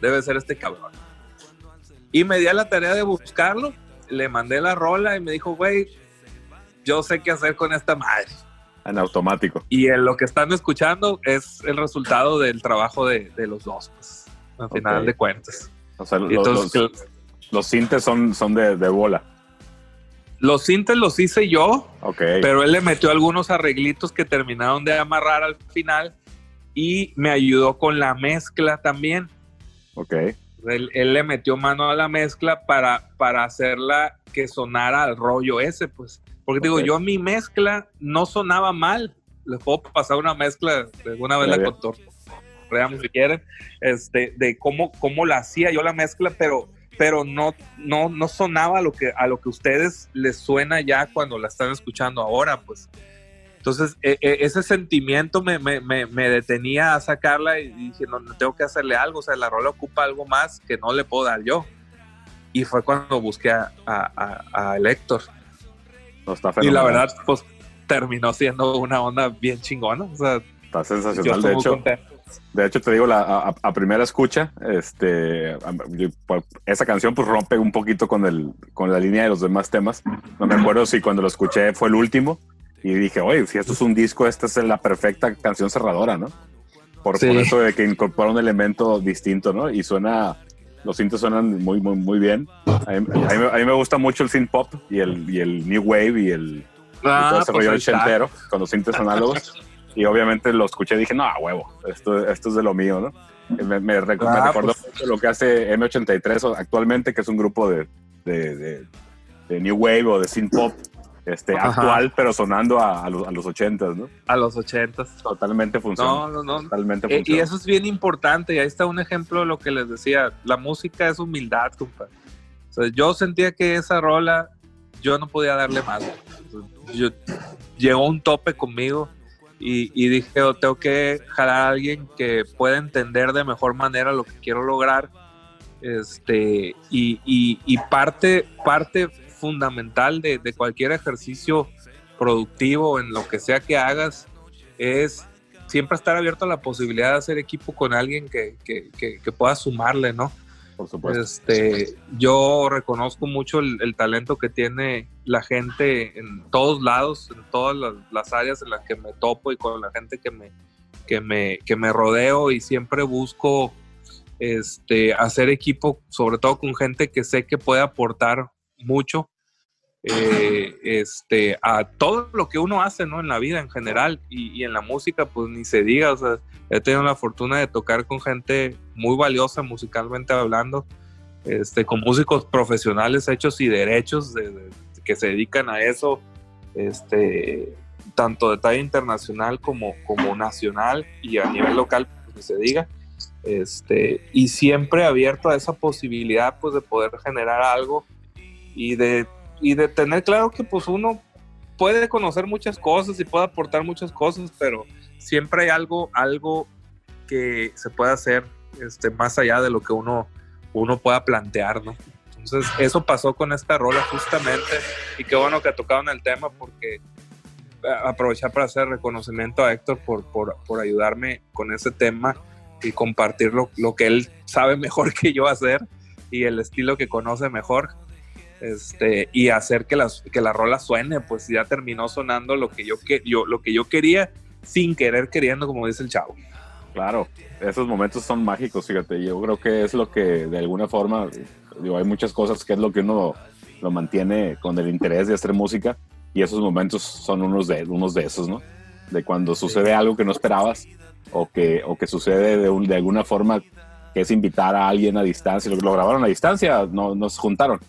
debe ser este cabrón. Y me di a la tarea de buscarlo, le mandé la rola y me dijo, güey, yo sé qué hacer con esta madre. En automático. Y en lo que están escuchando es el resultado del trabajo de, de los dos, pues, al final de cuentas. O sea, los, Entonces, los, los sintes son, son de, de bola. Los sintes los hice yo, Ok, pero él le metió algunos arreglitos que terminaron de amarrar al final y me ayudó con la mezcla también. ok. Él, él le metió mano a la mezcla para, para hacerla que sonara al rollo ese, pues. Porque te Ok. digo, yo mi mezcla no sonaba mal. Les puedo pasar una mezcla, de alguna vez Ya, la cotorreamos si quieren, este, de cómo, cómo la hacía yo la mezcla, pero, pero no, no, no sonaba a lo que, a lo que ustedes les suena ya cuando la están escuchando ahora, pues. Entonces, e- e- ese sentimiento me, me, me, me detenía a sacarla y dije, no, no, tengo que hacerle algo, o sea, la rola ocupa algo más que no le puedo dar yo. Y fue cuando busqué a, a, a- Héctor. No, está Y la verdad, pues terminó siendo una onda bien chingona. O sea, Está sensacional. De hecho, contento. De hecho, te digo, la, a, a primera escucha, este, esa canción pues rompe un poquito con, el, con la línea de los demás temas. No me acuerdo si cuando lo escuché fue el último y dije, oye, si esto es un disco, esta es la perfecta canción cerradora, ¿no? Por, Sí. por eso de que incorpora un elemento distinto, ¿no? Y suena, los sintes suenan muy, muy, muy bien. A mí, a mí me- a mí me gusta mucho el synth pop y el, y el new wave y el, y todo Ah, ese pues rollo con los sintes análogos. Y obviamente lo escuché y dije, no, a huevo, esto, esto es de lo mío, ¿no? Me, me, rec- me Ah, recordó pues. mucho lo que hace M83 actualmente, que es un grupo de, de, de- de New Wave o de synth pop este, Ajá. actual, pero sonando a, a los, a los 80, ¿no? A los ochentas. Totalmente funciona. No, no, no. Totalmente Eh, y eso es bien importante, y ahí está un ejemplo de lo que les decía, la música es humildad, compa. O sea, yo sentía que esa rola, yo no podía darle más. Yo, llegó un tope conmigo y, dije, "Oh, tengo que jalar a alguien que pueda entender de mejor manera lo que quiero lograr. Este, y, y- y parte, parte fundamental de, de cualquier ejercicio productivo en lo que sea que hagas es siempre estar abierto a la posibilidad de hacer equipo con alguien que, que- que- que pueda sumarle, ¿no? Este, yo reconozco mucho el, el talento que tiene la gente en todos lados, en todas las, las áreas en las que me topo y con la gente que me, que me, que me rodeo y siempre busco este, hacer equipo, sobre todo con gente que sé que puede aportar mucho eh, este, a todo lo que uno hace ¿no? en la vida en general y, y en la música, pues ni se diga, o sea, he tenido la fortuna de tocar con gente muy valiosa musicalmente hablando, este, con músicos profesionales hechos y derechos de- de- que se dedican a eso, este, tanto de talla internacional como, como nacional y a nivel local, pues se diga. Este, y siempre abierto a esa posibilidad pues, de poder generar algo y de, y de tener claro que pues uno puede conocer muchas cosas y puede aportar muchas cosas, pero siempre hay algo, algo que se puede hacer este, más allá de lo que uno, uno pueda plantear, ¿no? Entonces, eso pasó con esta rola justamente. Y qué bueno que tocaron el tema porque eh, aprovechar para hacer reconocimiento a Héctor por, por, por ayudarme con ese tema y compartir lo, lo, que él sabe mejor que yo hacer y el estilo que conoce mejor. Este, y hacer que, las, que la rola suene, pues ya terminó sonando lo que yo, que, yo, lo que yo quería sin querer queriendo, como dice el chavo. Claro, esos momentos son mágicos, fíjate. Yo creo que es lo que de alguna forma, digo, hay muchas cosas que es lo que uno lo mantiene con el interés de hacer música y esos momentos son unos de, unos de esos, ¿no? De cuando sucede algo que no esperabas o que, o que sucede de, un, de alguna forma que es invitar a alguien a distancia. ¿Lo, lo grabaron a distancia? ¿No, ¿Nos juntaron?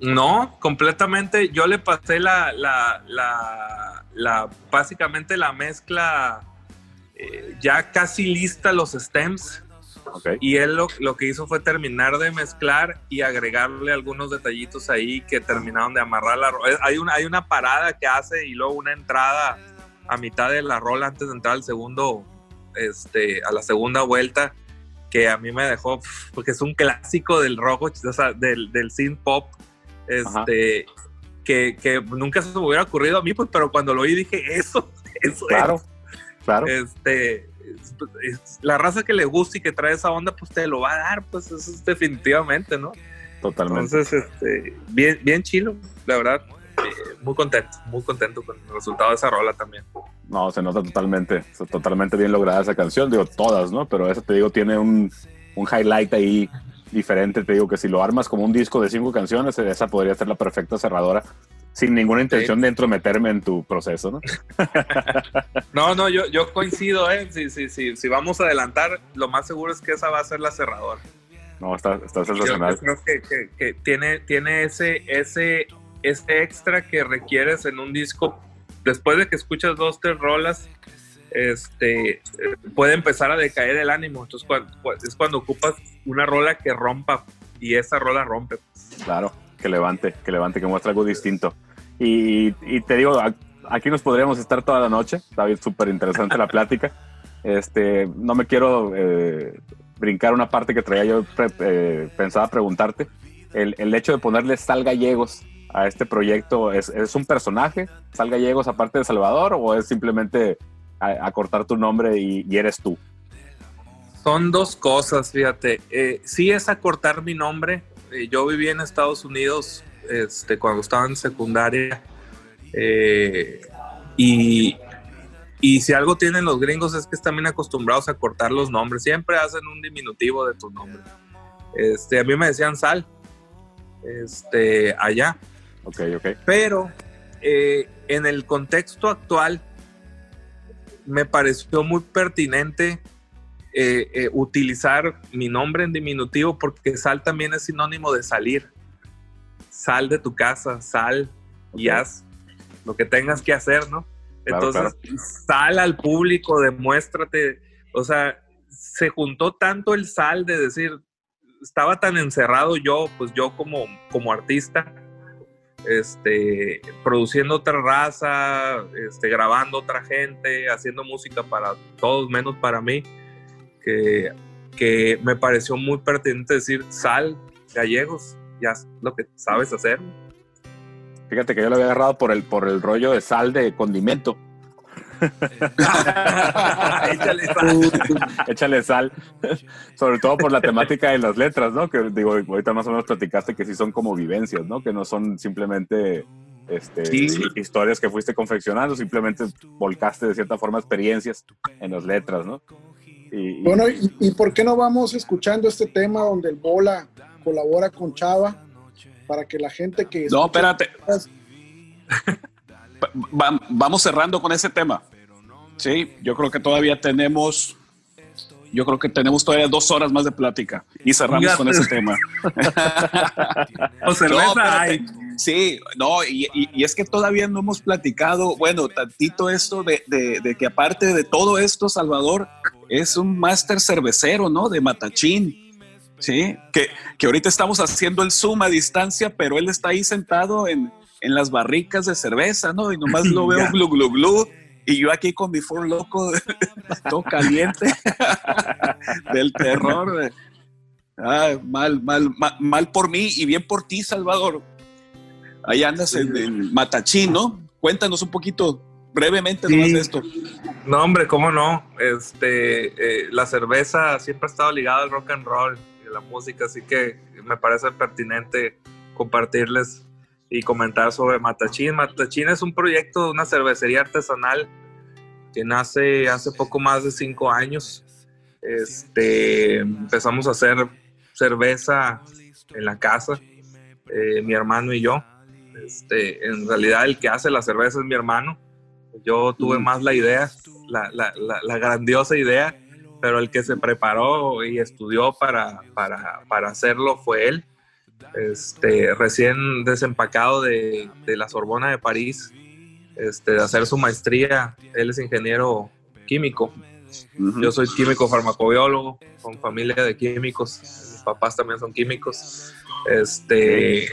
No, completamente. Yo le pasé la, la, la, la básicamente la mezcla eh, ya casi lista los stems. Okay. Y él lo, lo, que hizo fue terminar de mezclar y agregarle algunos detallitos ahí que terminaron de amarrar la rola. Hay una, hay una parada que hace y luego una entrada a mitad de la rola antes de entrar al segundo, este, a la segunda vuelta que a mí me dejó, porque es un clásico del rock, o sea, del, del synth pop, este, que, que, nunca se me hubiera ocurrido a mí, pues, pero cuando lo oí dije, eso, eso claro, es. Claro. Este, es, es, la raza que le gusta y que trae esa onda, pues te lo va a dar, pues eso es definitivamente, ¿no? Totalmente. Entonces, este, bien, bien chilo, la verdad. Eh, muy contento, muy contento con el resultado de esa rola también. No, se nota totalmente, totalmente bien lograda esa canción, digo, todas, ¿no? Pero esa, te digo, tiene un, un highlight ahí diferente, te digo que si lo armas como un disco de cinco canciones, esa podría ser la perfecta cerradora, sin ninguna intención sí. de entrometerme en tu proceso, ¿no? no, no, yo, yo coincido, ¿eh? Si, si, si, si vamos a adelantar, lo más seguro es que esa va a ser la cerradora. No, está, está sensacional. Yo, creo que, que, que, tiene, tiene ese, ese, ese extra que requieres en un disco. Después de que escuchas dos, tres rolas, este, puede empezar a decaer el ánimo. Entonces, cuando, es cuando ocupas una rola que rompa y esa rola rompe. Claro, que levante, que levante, que muestre algo distinto. Y, y te digo, aquí nos podríamos estar toda la noche. David, súper interesante la plática. Este, no me quiero eh, brincar una parte que traía yo eh, pensaba preguntarte. El, el, hecho de ponerle Sal Gallegos a este proyecto, ¿es, ¿es, un personaje, Sal Gallegos, aparte de Salvador, o es simplemente acortar tu nombre y, y, eres tú? Son dos cosas, fíjate. Eh, sí es acortar mi nombre. Eh, yo viví en Estados Unidos este, cuando estaba en secundaria. Eh, y, y si algo tienen los gringos es que están bien acostumbrados a cortar los nombres. Siempre hacen un diminutivo de tu nombre. Este, a mí me decían Sal. Este, allá. Ok, ok. Pero eh, en el contexto actual me pareció muy pertinente eh, eh, utilizar mi nombre en diminutivo porque sal también es sinónimo de salir. Sal de tu casa, sal y haz lo que tengas que hacer, ¿no? Claro, Entonces, claro. sal al público, demuéstrate. O sea, se juntó tanto el sal de decir, estaba tan encerrado yo, pues yo como, como artista, este, produciendo otra raza, este, grabando otra gente, haciendo música para todos menos para mí, que, que me pareció muy pertinente decir, sal, gallegos, ya es lo que sabes hacer. Fíjate que yo lo había agarrado por el, por el rollo de sal de condimento. Échale sal. Échale sal. Sobre todo por la temática de las letras, ¿no? Que digo, ahorita más o menos platicaste que sí son como vivencias, ¿no? Que no son simplemente este, sí. historias que fuiste confeccionando, simplemente volcaste de cierta forma experiencias en las letras, ¿no? Y, bueno, ¿y, ¿y por qué no vamos escuchando este tema donde el Bola colabora con Chava para que la gente que... No, espérate. Vamos cerrando con ese tema. Sí, yo creo que todavía tenemos, yo creo que tenemos todavía dos horas más de plática y cerramos con ese tema. o cerveza no, hay. Sí, no, y, y, y, es que todavía no hemos platicado, bueno, tantito esto de, de, de que aparte de todo esto, Salvador es un máster cervecero, ¿no? De Matachín. Sí, que, que ahorita estamos haciendo el Zoom a distancia, pero él está ahí sentado en, en las barricas de cerveza, ¿no? Y nomás lo veo glu, glu, glu. Y yo aquí con mi Ford loco, todo caliente, del terror. Ah, mal, mal, mal, mal por mí y bien por ti, Salvador. Ahí andas en, en Matachín, ¿no? Cuéntanos un poquito, brevemente, Sí. nomás de esto. No, hombre, cómo no. Este, eh, la cerveza siempre ha estado ligada al rock and roll y a la música, así que me parece pertinente compartirles y comentar sobre Matachín. Matachín es un proyecto de una cervecería artesanal que nace hace poco más de cinco años. Este, empezamos a hacer cerveza en la casa, eh, mi hermano y yo. Este, en realidad el que hace la cerveza es mi hermano. Yo tuve más la idea, la, la- la- la grandiosa idea, pero el que se preparó y estudió para, para, para hacerlo fue él. Este, recién desempacado de, de la Sorbona de París, este, de hacer su maestría. Él es ingeniero químico. Yo soy químico farmacobiólogo, con familia de químicos. Mis papás también son químicos. Este,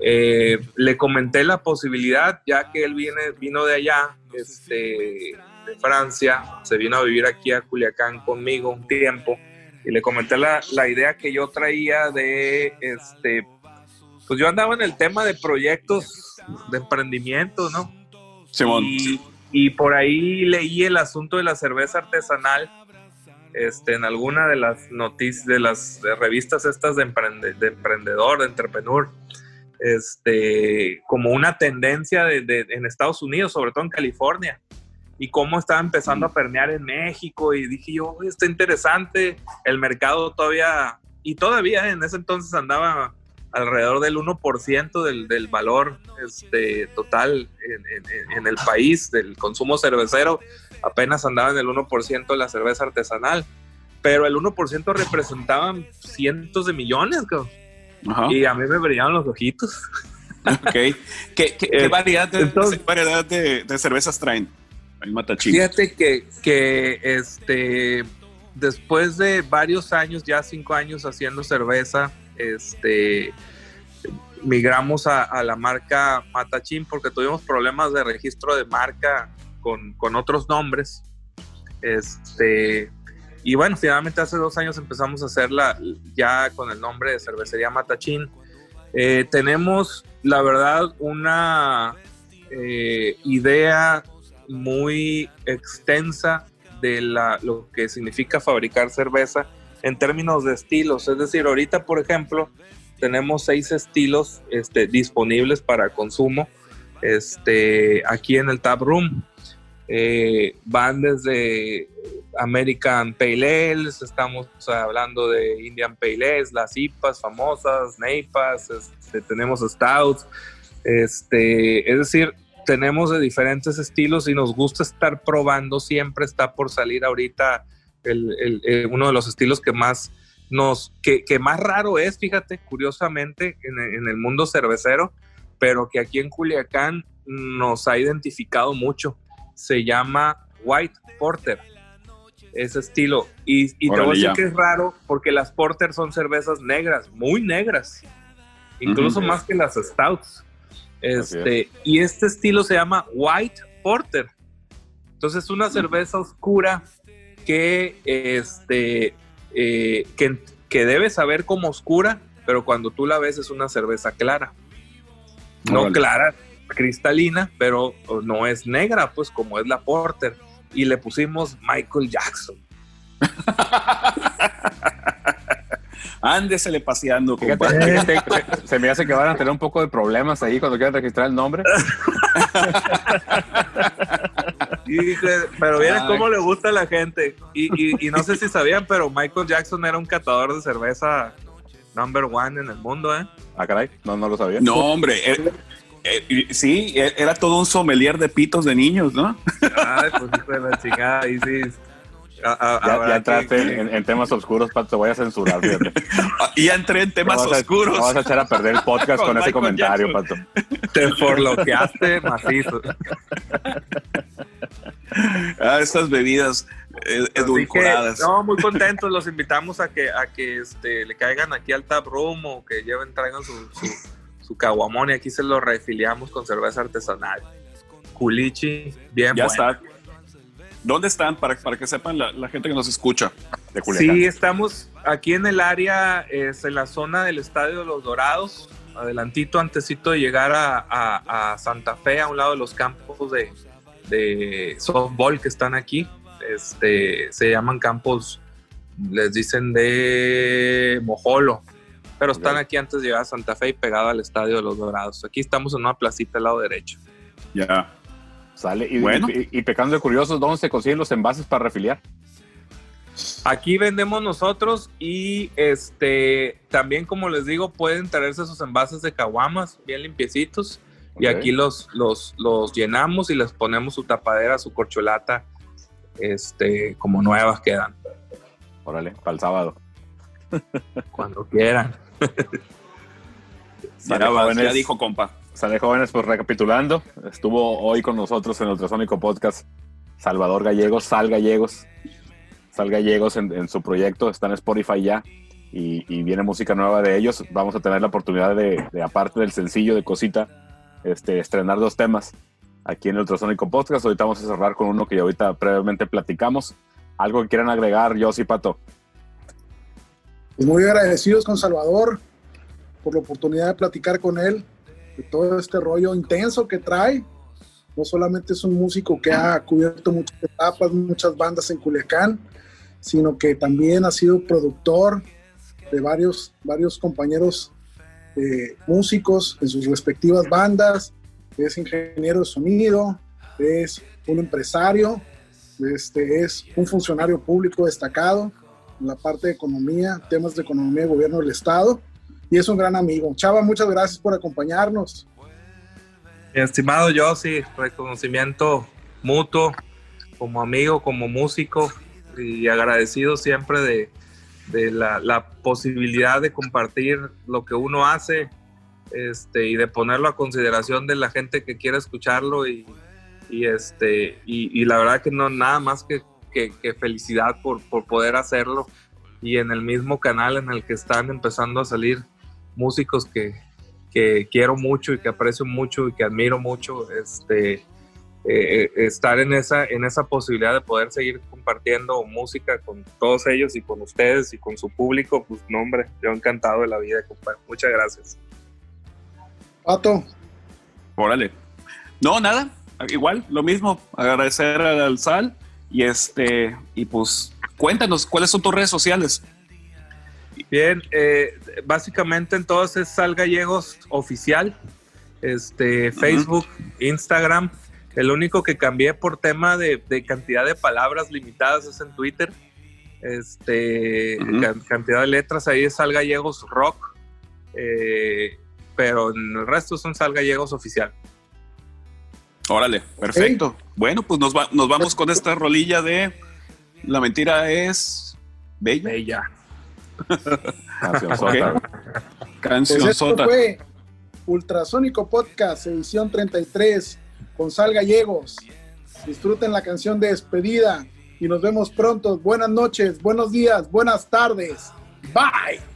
eh, le comenté la posibilidad, ya que él viene, vino de allá, este, de Francia, se vino a vivir aquí a Culiacán conmigo un tiempo, y le comenté la, la idea que yo traía de, este, pues yo andaba en el tema de proyectos de emprendimiento, ¿no? Simón. Y, y por ahí leí el asunto de la cerveza artesanal este, en alguna de las noticias, de las de revistas estas de, emprende- de emprendedor, de entrepreneur, este, como una tendencia de, de- en Estados Unidos, sobre todo en California, y cómo estaba empezando a permear en México. Y dije yo, "Oye, está interesante, el mercado todavía, y todavía en ese entonces andaba alrededor del 1% del, del valor este, total en, en- en el país del consumo cervecero, apenas andaba en el 1% de la cerveza artesanal, pero el 1% representaban cientos de millones. Ajá. y a mí me brillaban los ojitos. Ok. ¿Qué, qué- qué Eh, variedad, de, entonces- variedad de, de cervezas traen? El Matachín. Fíjate que, que este, después de varios años, ya cinco años haciendo cerveza, este, migramos a, la marca Matachín porque tuvimos problemas de registro de marca con, con otros nombres. Este, y bueno, finalmente hace dos años empezamos a hacerla ya con el nombre de Cervecería Matachín. Eh, tenemos, la verdad, una eh, idea muy extensa de la, lo que significa fabricar cerveza en términos de estilos. Es decir, ahorita, por ejemplo, tenemos seis estilos este, disponibles para consumo este, aquí en el Tap Room. Eh, van desde American Pale Ales, estamos hablando de Indian Pale Ales, las IPAs famosas, NEIPAs, este, tenemos Stouts, este, es decir, tenemos de diferentes estilos y nos gusta estar probando, siempre está por salir ahorita el- el- el- uno de los estilos que más nos, que, que más raro es, fíjate, curiosamente, en, el- en el mundo cervecero, pero que aquí en Culiacán nos ha identificado mucho. Se llama White Porter, ese estilo. Y, y te voy a decir que es raro porque las Porter son cervezas negras, muy negras, incluso más que las Stouts. Este, y este estilo se llama White Porter. Entonces es una cerveza oscura que, este, eh, que, que debe saber como oscura, pero cuando tú la ves es una cerveza clara. No clara, cristalina, pero no es negra, pues como es la Porter. Y le pusimos Michael Jackson. Ándesele paseando, Fíjate, fíjate, se, me hace que van a tener un poco de problemas ahí cuando quieran registrar el nombre. Y pero miren Ay. cómo le gusta a la gente. Y, y- y no sé si sabían, pero Michael Jackson era un catador de cerveza number one en el mundo, ¿eh? Ah, caray, no, no lo sabía. No, hombre. eh, eh, y- sí, eh, era todo un sommelier de pitos de niños, ¿no? Ay, pues de la chingada, ahí sí. A- a- Ya, ya entraste que- en, en temas oscuros, Pato, te voy a censurar. Ah, ya entré en temas No vas a- oscuros. no vas a echar a perder el podcast Con con, ese comentario, Jackson. Pato. Te forloqueaste macizo. Ah, estas bebidas eh, edulcoradas. no, muy contentos. Los invitamos a que, a que este, le caigan aquí al tap room o que lleven, traigan su, su, su caguamón y aquí se lo refiliamos con cerveza artesanal. Culichi, bien ya bueno. está. ¿Dónde están? Para, para que sepan la, la gente que nos escucha. de Culiacán. Sí, estamos aquí en el área, es en la zona del Estadio de los Dorados, adelantito, antesito de llegar a, a- a Santa Fe, a un lado de los campos de, de softball que están aquí. Este, se llaman campos, les dicen de Mojolo, pero están aquí antes de llegar a Santa Fe y pegado al Estadio de los Dorados. Aquí estamos en una placita al lado derecho. Ya. Sale. Y, Bueno. y, y pecando de curiosos, ¿dónde se consiguen los envases para refiliar? Aquí vendemos nosotros y este también como les digo pueden traerse sus envases de caguamas bien limpiecitos y aquí los, los, los llenamos y les ponemos su tapadera, su corcholata, este como nuevas quedan Órale, para el sábado. cuando quieran. Vas, jóvenes. ya dijo compa. Sale jóvenes, pues recapitulando, estuvo hoy con nosotros en el Ultrasónico Podcast Salvador Gallegos, Sal Gallegos, Sal Gallegos en, su proyecto, está en Spotify ya y, viene música nueva de ellos. Vamos a tener la oportunidad de, aparte del sencillo de Cosita, este, estrenar dos temas aquí en el Ultrasónico Podcast. Ahorita vamos a cerrar con uno que ahorita previamente platicamos. Algo que quieran agregar, yo sí, Pato. Pues muy agradecidos con Salvador por la oportunidad de platicar con él de todo este rollo intenso que trae. No solamente es un músico que ha cubierto muchas etapas, muchas bandas en Culiacán, sino que también ha sido productor de varios, varios compañeros eh, músicos en sus respectivas bandas, es ingeniero de sonido, es un empresario, este, es un funcionario público destacado en la parte de economía, temas de economía y gobierno del Estado, y es un gran amigo. Chava, muchas gracias por acompañarnos. Estimado yo, sí, reconocimiento mutuo como amigo, como músico y agradecido siempre de, de la, la, posibilidad de compartir lo que uno hace este, y de ponerlo a consideración de la gente que quiera escucharlo y, y este, y, y, la verdad que no nada más que, que, que felicidad por, por poder hacerlo y en el mismo canal en el que están empezando a salir músicos que, que quiero mucho y que aprecio mucho y que admiro mucho, este, eh, estar en esa, en esa posibilidad de poder seguir compartiendo música con todos ellos y con ustedes y con su público, pues no hombre, yo encantado de la vida, compadre. Muchas gracias. Pato. Órale. No, nada, igual, lo mismo, agradecer al Sal y este, y pues cuéntanos, ¿cuáles son tus redes sociales? Bien, eh, básicamente entonces Sal Gallegos oficial, este, Facebook, uh -huh. Instagram. El único que cambié por tema de, de, cantidad de palabras limitadas es en Twitter. Este, uh -huh. cantidad de letras ahí es Sal Gallegos Rock. Eh, pero en el resto son Sal Gallegos oficial. Órale, perfecto. Okay. Bueno, pues nos, va, nos vamos con esta rolilla de La mentira es bella. Bella. Canción sota. Canción pues esto sota. fue Ultrasónico Podcast, edición 33, con Sal Gallegos. Disfruten la canción de despedida y nos vemos pronto. Buenas noches, buenos días, buenas tardes. Bye.